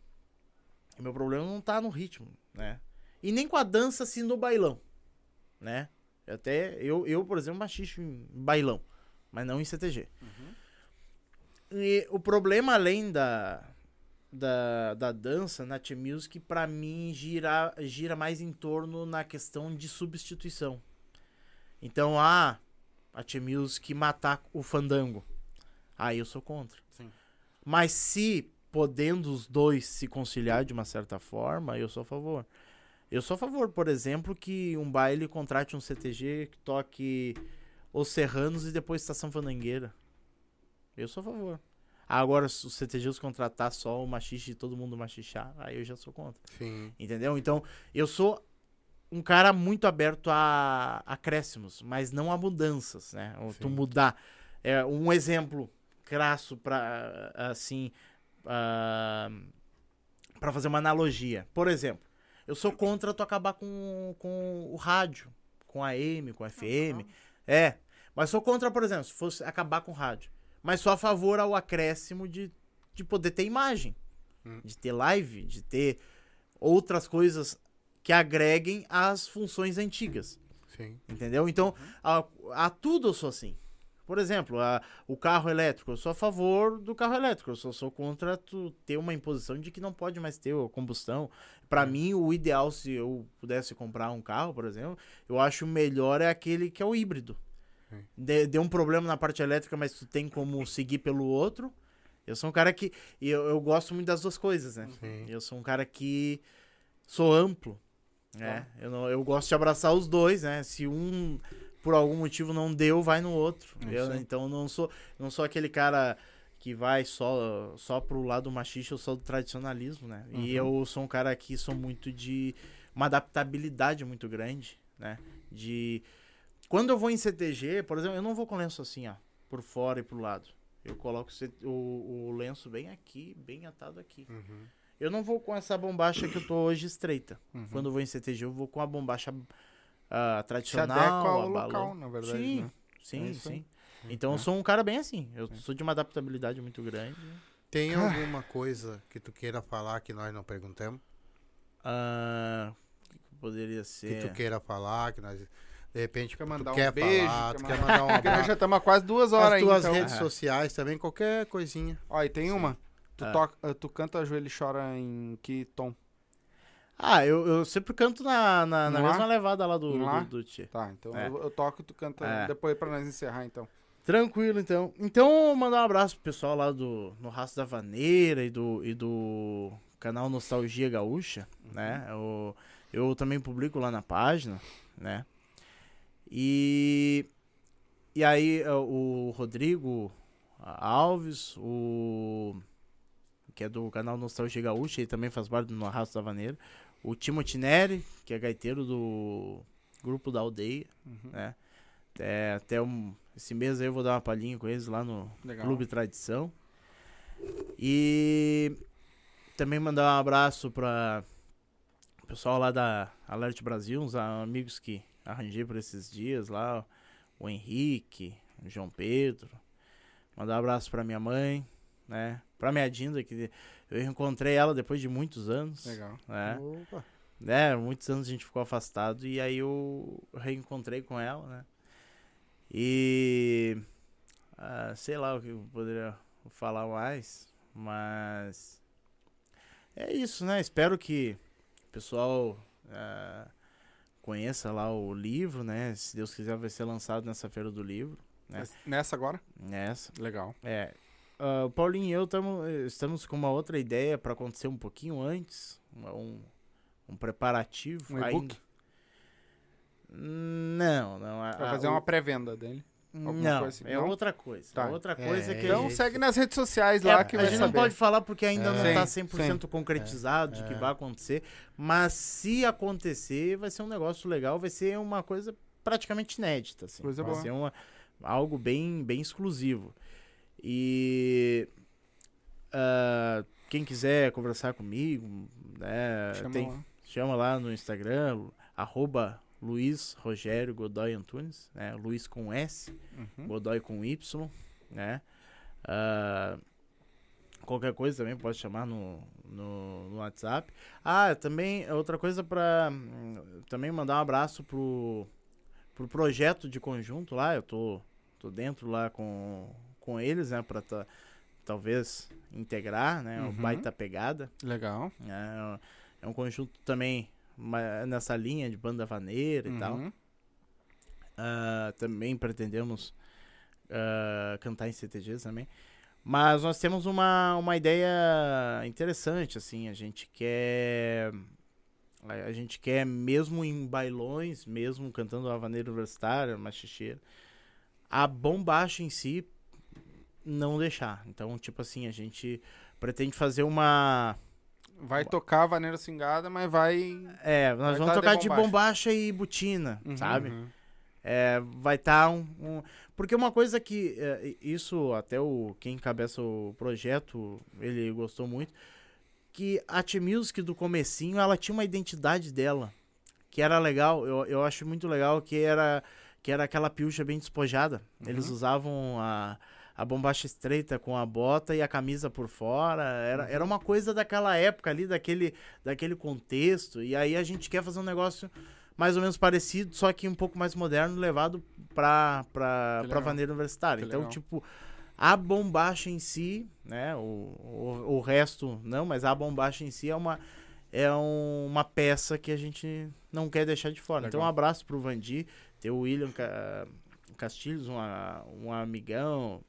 o meu problema não tá no ritmo, né? E nem com a dança, assim, no bailão, né? Até, eu, eu por exemplo, machicho em bailão, mas não em CTG. E o problema, além da, da, da dança na Tia Music, pra mim, gira, gira mais em torno na questão de substituição. Então, ah, a Tia Music matar o fandango. Aí eu sou contra. Sim. Mas se podendo os dois se conciliar de uma certa forma, eu sou a favor. Eu sou a favor, por exemplo, que um baile contrate um CTG que toque Os Serranos e depois Estação Fandangueira. Eu sou a favor. Agora, se os CTGs contratar só o machixe e todo mundo machichar, aí eu já sou contra. Sim. Entendeu? Então, eu sou um cara muito aberto a acréscimos, mas não a mudanças, né? Ou Tu mudar. É, um exemplo crasso para assim, ah, para fazer uma analogia. Por exemplo, eu sou contra tu acabar com, com o rádio, com a AM, com a FM. É, mas sou contra, por exemplo, se fosse acabar com o rádio. Mas sou a favor ao acréscimo de, de poder ter imagem, Hum. de ter live, de ter outras coisas que agreguem às funções antigas. Sim. Entendeu? Então, a, a tudo eu sou assim. Por exemplo, a- o carro elétrico, eu sou a favor do carro elétrico, eu só sou contra tu ter uma imposição de que não pode mais ter a combustão. Pra mim, o ideal, se eu pudesse comprar um carro, por exemplo, eu acho melhor é aquele que é o híbrido. Sim. De- Deu um problema na parte elétrica, mas tu tem como seguir pelo outro. Eu sou um cara que. Eu, eu gosto muito das duas coisas, né? Sim. Eu sou um cara que sou amplo. né? Eu, não, eu gosto de abraçar os dois, né? Se um por algum motivo não deu, vai no outro. Eu, então não sou, não sou aquele cara que vai só só pro lado machista, eu sou do tradicionalismo, né? E Uhum. eu sou um cara que sou muito de uma adaptabilidade muito grande, né? De quando eu vou em CTG, por exemplo, eu não vou com lenço assim, ó, por fora e pro lado. Eu coloco o, o lenço bem aqui, bem atado aqui. Uhum. Eu não vou com essa bombacha que eu tô hoje estreita. Uhum. Quando eu vou em CTG, eu vou com a bombacha Se tradicional. adequa a ao balão. local, na verdade. Sim, né? sim, É sim. Então eu sou um cara bem assim. Eu sou de uma adaptabilidade muito grande. Tem alguma coisa que tu queira falar que nós não perguntamos? Ah, o que que poderia Que ser? tu queira falar, que nós. De repente, Quer tu mandar um quer beijo, falar, quer tu quer mandar- mandar um Porque [LAUGHS] nós abraço. já estamos há quase duas horas As tuas então. redes sociais também, qualquer coisinha. Ó, e tem uma. Tu, Ah. toca, tu canta Joelho e Chora em que tom? Ah, eu, eu sempre canto na, na, na mesma levada lá do, Lá? do, do Tchê. Tá, então É. eu, eu toco e tu canta É. depois pra nós encerrar, então. Tranquilo, então. Então, mandar um abraço pro pessoal lá do no Raço da Vaneira e do, e do canal Nostalgia Gaúcha, né? Eu, eu também publico lá na página, né? E, e aí eh, o Rodrigo Alves, o que é do canal Nostalgia Gaúcha, ele também faz parte do No Raço da Vaneira. O Timothy Neri, que é gaiteiro do grupo da aldeia, Uhum. né? Até, até um, esse mês aí eu vou dar uma palhinha com eles lá no Legal. Clube Tradição. E também mandar um abraço para o pessoal lá da Alert Brasil, uns amigos que arranjei por esses dias lá, o Henrique, o João Pedro. Mandar um abraço para minha mãe, né? Pra minha Dinda, que eu encontrei ela depois de muitos anos. Legal. Né? Opa. É, muitos anos a gente ficou afastado e aí eu reencontrei com ela, né? E ah, sei lá o que eu poderia falar mais, mas é isso, né? Espero que o pessoal ah, conheça lá o livro, né? Se Deus quiser vai ser lançado nessa feira do livro, né? Nessa agora? Nessa. Legal. É. ah, o Paulinho e eu tamo, eh, estamos com uma outra ideia para acontecer um pouquinho antes. uma- Um, um preparativo. Um e-book? ainda. Não, não. a- Pra a- fazer o- uma pré-venda dele. Não, coisa assim, é não? outra coisa. Tá. É outra É, coisa que Então É, segue nas redes sociais é, lá que a gente saber. não pode falar porque ainda É. não Sim, tá 100% sim. concretizado de que É. vai acontecer. Mas se acontecer, vai ser um negócio legal, vai ser uma coisa praticamente inédita. Assim. Coisa vai boa. ser uma, algo bem, bem exclusivo. E ah, quem quiser conversar comigo, né, Chama tem- lá. chama lá no Instagram, arroba Luiz Rogério Godoy Antunes, né? Luiz com S. Uhum. Godoy com Y, né? Ah, qualquer coisa também pode chamar no, no, no WhatsApp. Ah, também outra coisa para também mandar um abraço pro, pro projeto de conjunto lá. Eu tô, tô dentro lá com, com eles, né? Para talvez integrar, né? O Uhum. baita pegada. Legal. né? É um conjunto também nessa linha de banda vaneira e tal. Uhum. Ah, também pretendemos ah, cantar em CTGs também. Mas nós temos uma, uma ideia interessante, assim. A gente quer A, a gente quer, mesmo em bailões, mesmo cantando a vaneira universitária, machicheira, a bombacha em si não deixar. Então, tipo assim, a gente pretende fazer uma. Vai tocar a vaneira cingada, mas vai. É, nós Vai vamos tá de tocar de bombacha. bombacha e butina, Uhum, sabe? uhum. É, vai estar um, um- Porque uma coisa que. é, isso até o quem encabeça o projeto, ele gostou muito. Que a T-Music do comecinho, ela tinha uma identidade dela. Que era legal, eu, eu acho muito legal, que era, que era aquela pilcha bem despojada. Eles usavam a, a bombacha estreita com a bota e a camisa por fora. Era, era uma coisa daquela época ali, daquele, daquele contexto. E aí a gente quer fazer um negócio mais ou menos parecido, só que um pouco mais moderno, levado pra, pra, Que pra legal. vaneira universitária. Que Então, legal. tipo, a bombacha em si, né? O, o, o resto não, mas a bombacha em si é uma, é um- uma peça que a gente não quer deixar de fora. Então, um Legal. abraço pro Vandi, tem o William Ca- Castilhos, um, a- um amigão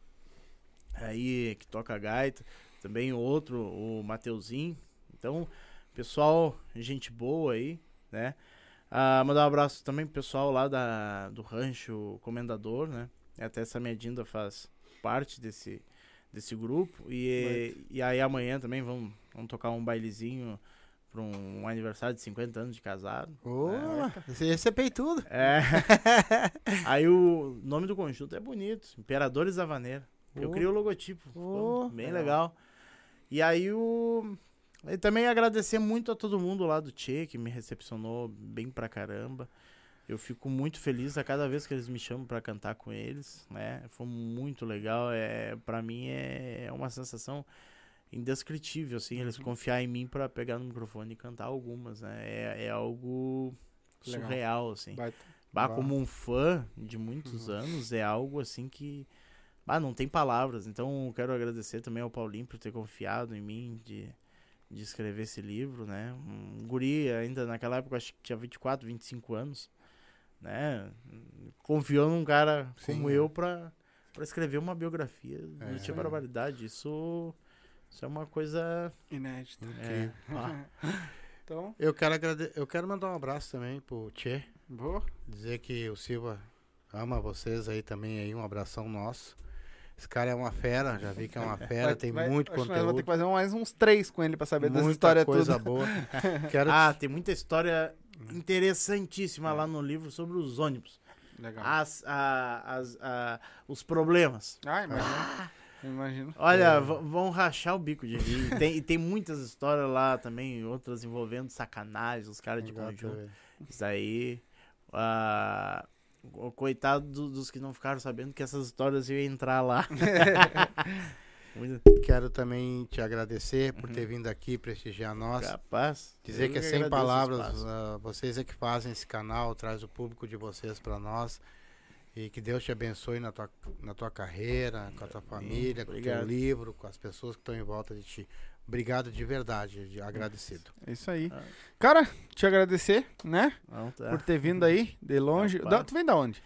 aí que toca gaita, também o outro, o Mateuzinho. Então, pessoal, gente boa aí, né? Ah, mandar um abraço também pro pessoal lá da, do Rancho Comendador, né? Até essa minha Dinda faz parte desse, desse grupo. E, e aí amanhã também vamos, vamos tocar um bailezinho para um, aniversário de 50 anos de casado. Ô, esse, esse é peitudo. [LAUGHS] É. aí o nome do conjunto é bonito, Imperadores da Vaneira. Eu criei o logotipo, Oh, bem legal. legal. E aí o e também agradecer muito a todo mundo lá do Tchê que me recepcionou bem pra caramba. Eu fico muito feliz a cada vez que eles me chamam pra cantar com eles, né? Foi muito legal, é para mim é, é uma sensação indescritível assim, eles confiar em mim pra pegar no microfone e cantar algumas, né? É, é algo Legal. surreal assim. Baita. Bah, como um fã de muitos anos, é algo assim que. Bah, não tem palavras. Então, eu quero agradecer também ao Paulinho por ter confiado em mim de, de escrever esse livro, né? Um guri, ainda naquela época, acho que tinha 24, 25 anos, né? Confiou num cara como Sim. eu pra, pra escrever uma biografia do É. Tia Barbaridade. Isso, isso é uma coisa. Inédito. É, ah, [LAUGHS] Então, Eu quero, agrade... eu quero mandar um abraço também pro Tchê. boa. Dizer que o Silva ama vocês aí também, aí um abração nosso. Esse cara é uma fera, já vi que é uma [LAUGHS] fera, Vai- tem vai- muito acho que nós vamos ter conteúdo, que fazer mais uns três com ele pra saber dessa muita história coisa toda. boa. [LAUGHS] Quero ah, tem muita história interessantíssima lá no livro sobre os ônibus. Legal. as, a- as, a- os problemas. Ah, imagina. Imagino. Olha, v- vão rachar o bico de rir. Tem, e tem muitas histórias lá também, outras envolvendo sacanagem, os caras de conjunto. Isso aí. o coitado do- dos que não ficaram sabendo que essas histórias iam entrar lá. [LAUGHS] Quero também te agradecer por ter vindo aqui prestigiar nós. capaz. Dizer Eu que é sem palavras, ah, vocês é que fazem esse canal, traz o público de vocês para nós. E que Deus te abençoe na tua, na tua carreira, com a tua família, com o teu livro, com as pessoas que estão em volta de ti. Obrigado de verdade, de agradecido. É isso aí. Ah. Cara, te agradecer, né? Não, tá. Por ter vindo aí de longe. Da- tu vem da onde?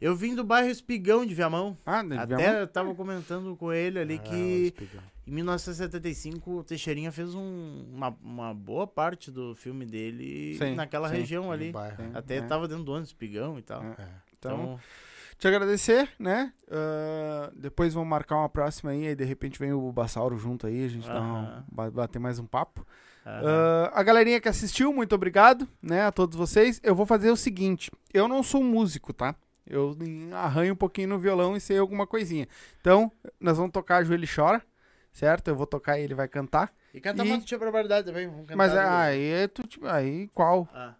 Eu vim do bairro Espigão de Viamão. Ah, de Até Viamão? eu tava comentando com ele ali Ah, que espigão. Em 1975, o Teixeirinha fez um- uma, uma boa parte do filme dele Sim, naquela sim, região ali. bairro. Até É. tava dentro do ônibus, pigão e tal. É. Então, Então, te agradecer, né? Ah, depois vamos marcar uma próxima aí, aí de repente vem o Bassauro junto aí, a gente dá um- bater mais um papo. aham. Ah, a galerinha que assistiu, muito obrigado, né, a todos vocês. Eu vou fazer o seguinte, eu não sou músico, tá? Eu arranho um pouquinho no violão e sei alguma coisinha. Então, nós vamos tocar Joelho Chora, certo? Eu vou tocar e ele vai cantar. e canta e- do Tia Barbaridade também. Vamos cantar Mas aí, é tu, tipo, aí qual? Ah,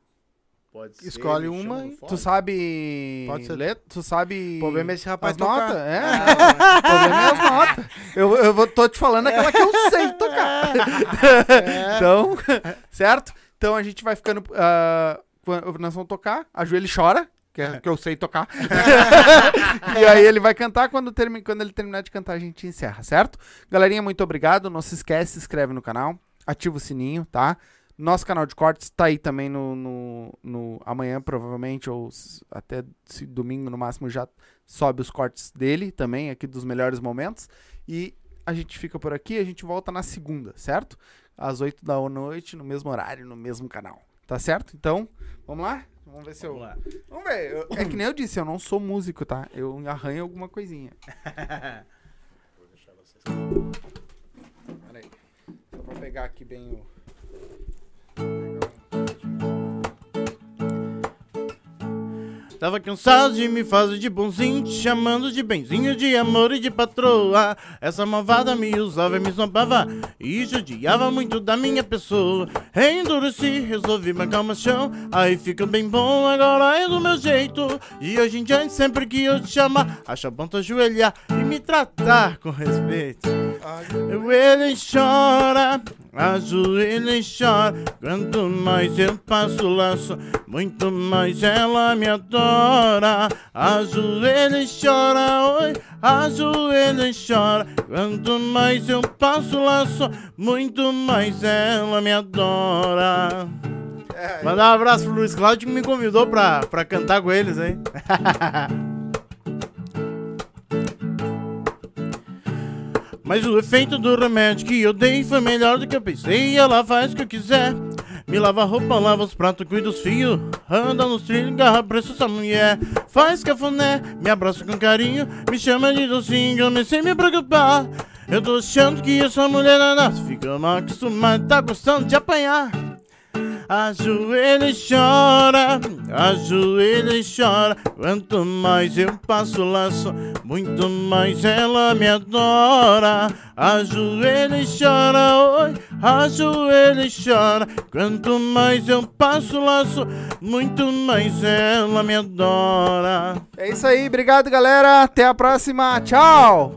pode ser. Escolhe uma. e- Tu sabe. Pode ser. ler- Tu sabe. O problema é esse rapaz as notas? tocar. É. [LAUGHS] o problema é as notas. Eu, eu vou, tô te falando aquela que eu sei tocar. [LAUGHS] então, certo? Então a gente vai ficando. ah, quando nós vamos tocar. A Joelho chora. Que, é, que eu sei tocar. [LAUGHS] e aí ele vai cantar. Quando, termi- quando ele terminar de cantar, a gente encerra, certo? Galerinha, muito obrigado. Não se esquece, se inscreve no canal. Ativa o sininho, tá? Nosso canal de cortes tá aí também no, no, no- amanhã, provavelmente, ou até domingo no máximo já sobe os cortes dele também, aqui dos melhores momentos. E a gente fica por aqui, a gente volta na segunda, certo? Às 8 da noite, no mesmo horário, no mesmo canal. Tá certo? Então, vamos lá? Vamos ver se eu. Vamos lá. Vamos ver. eu- é que nem eu disse, eu não sou músico, tá? Eu arranho alguma coisinha. [LAUGHS] Pera aí. Só pra pegar aqui bem o. Tava cansado de me fazer de bonzinho, te chamando de benzinho, de amor e de patroa. Essa malvada me usava e me zombava e judiava muito da minha pessoa. Endureci, resolvi marcar uma chão, aí fica bem bom, agora é do meu jeito. E hoje em diante, sempre que eu te chamar, acha bom tu ajoelhar e me tratar com respeito. Ele chora, ajoelha e chora. Quanto mais eu passo laço, muito mais ela me adora. Ajoelha e chora, oi, ajoelha e chora. Quanto mais eu passo laço, muito mais ela me adora. Mandar um abraço pro Luiz Cláudio que me convidou pra, pra cantar com eles, hein? [LAUGHS] Mas o efeito do remédio que eu dei foi melhor do que eu pensei. Ela faz o que eu quiser. Me lava a roupa, lava os pratos, cuida dos fios. Anda nos trilhos, garra preço essa mulher. Faz cafuné, me abraça com carinho. Me chama de docinho, eu nem sei me preocupar. Eu tô achando que essa mulher é nossa. Fica mal acostumada, tá gostando de apanhar. Ajoelha e chora, ajoelha e chora. Quanto mais eu passo laço, muito mais ela me adora. Ajoelha e chora, oi, ajoelha e chora. Quanto mais eu passo laço, muito mais ela me adora. É isso aí, obrigado galera. Até a próxima. Tchau!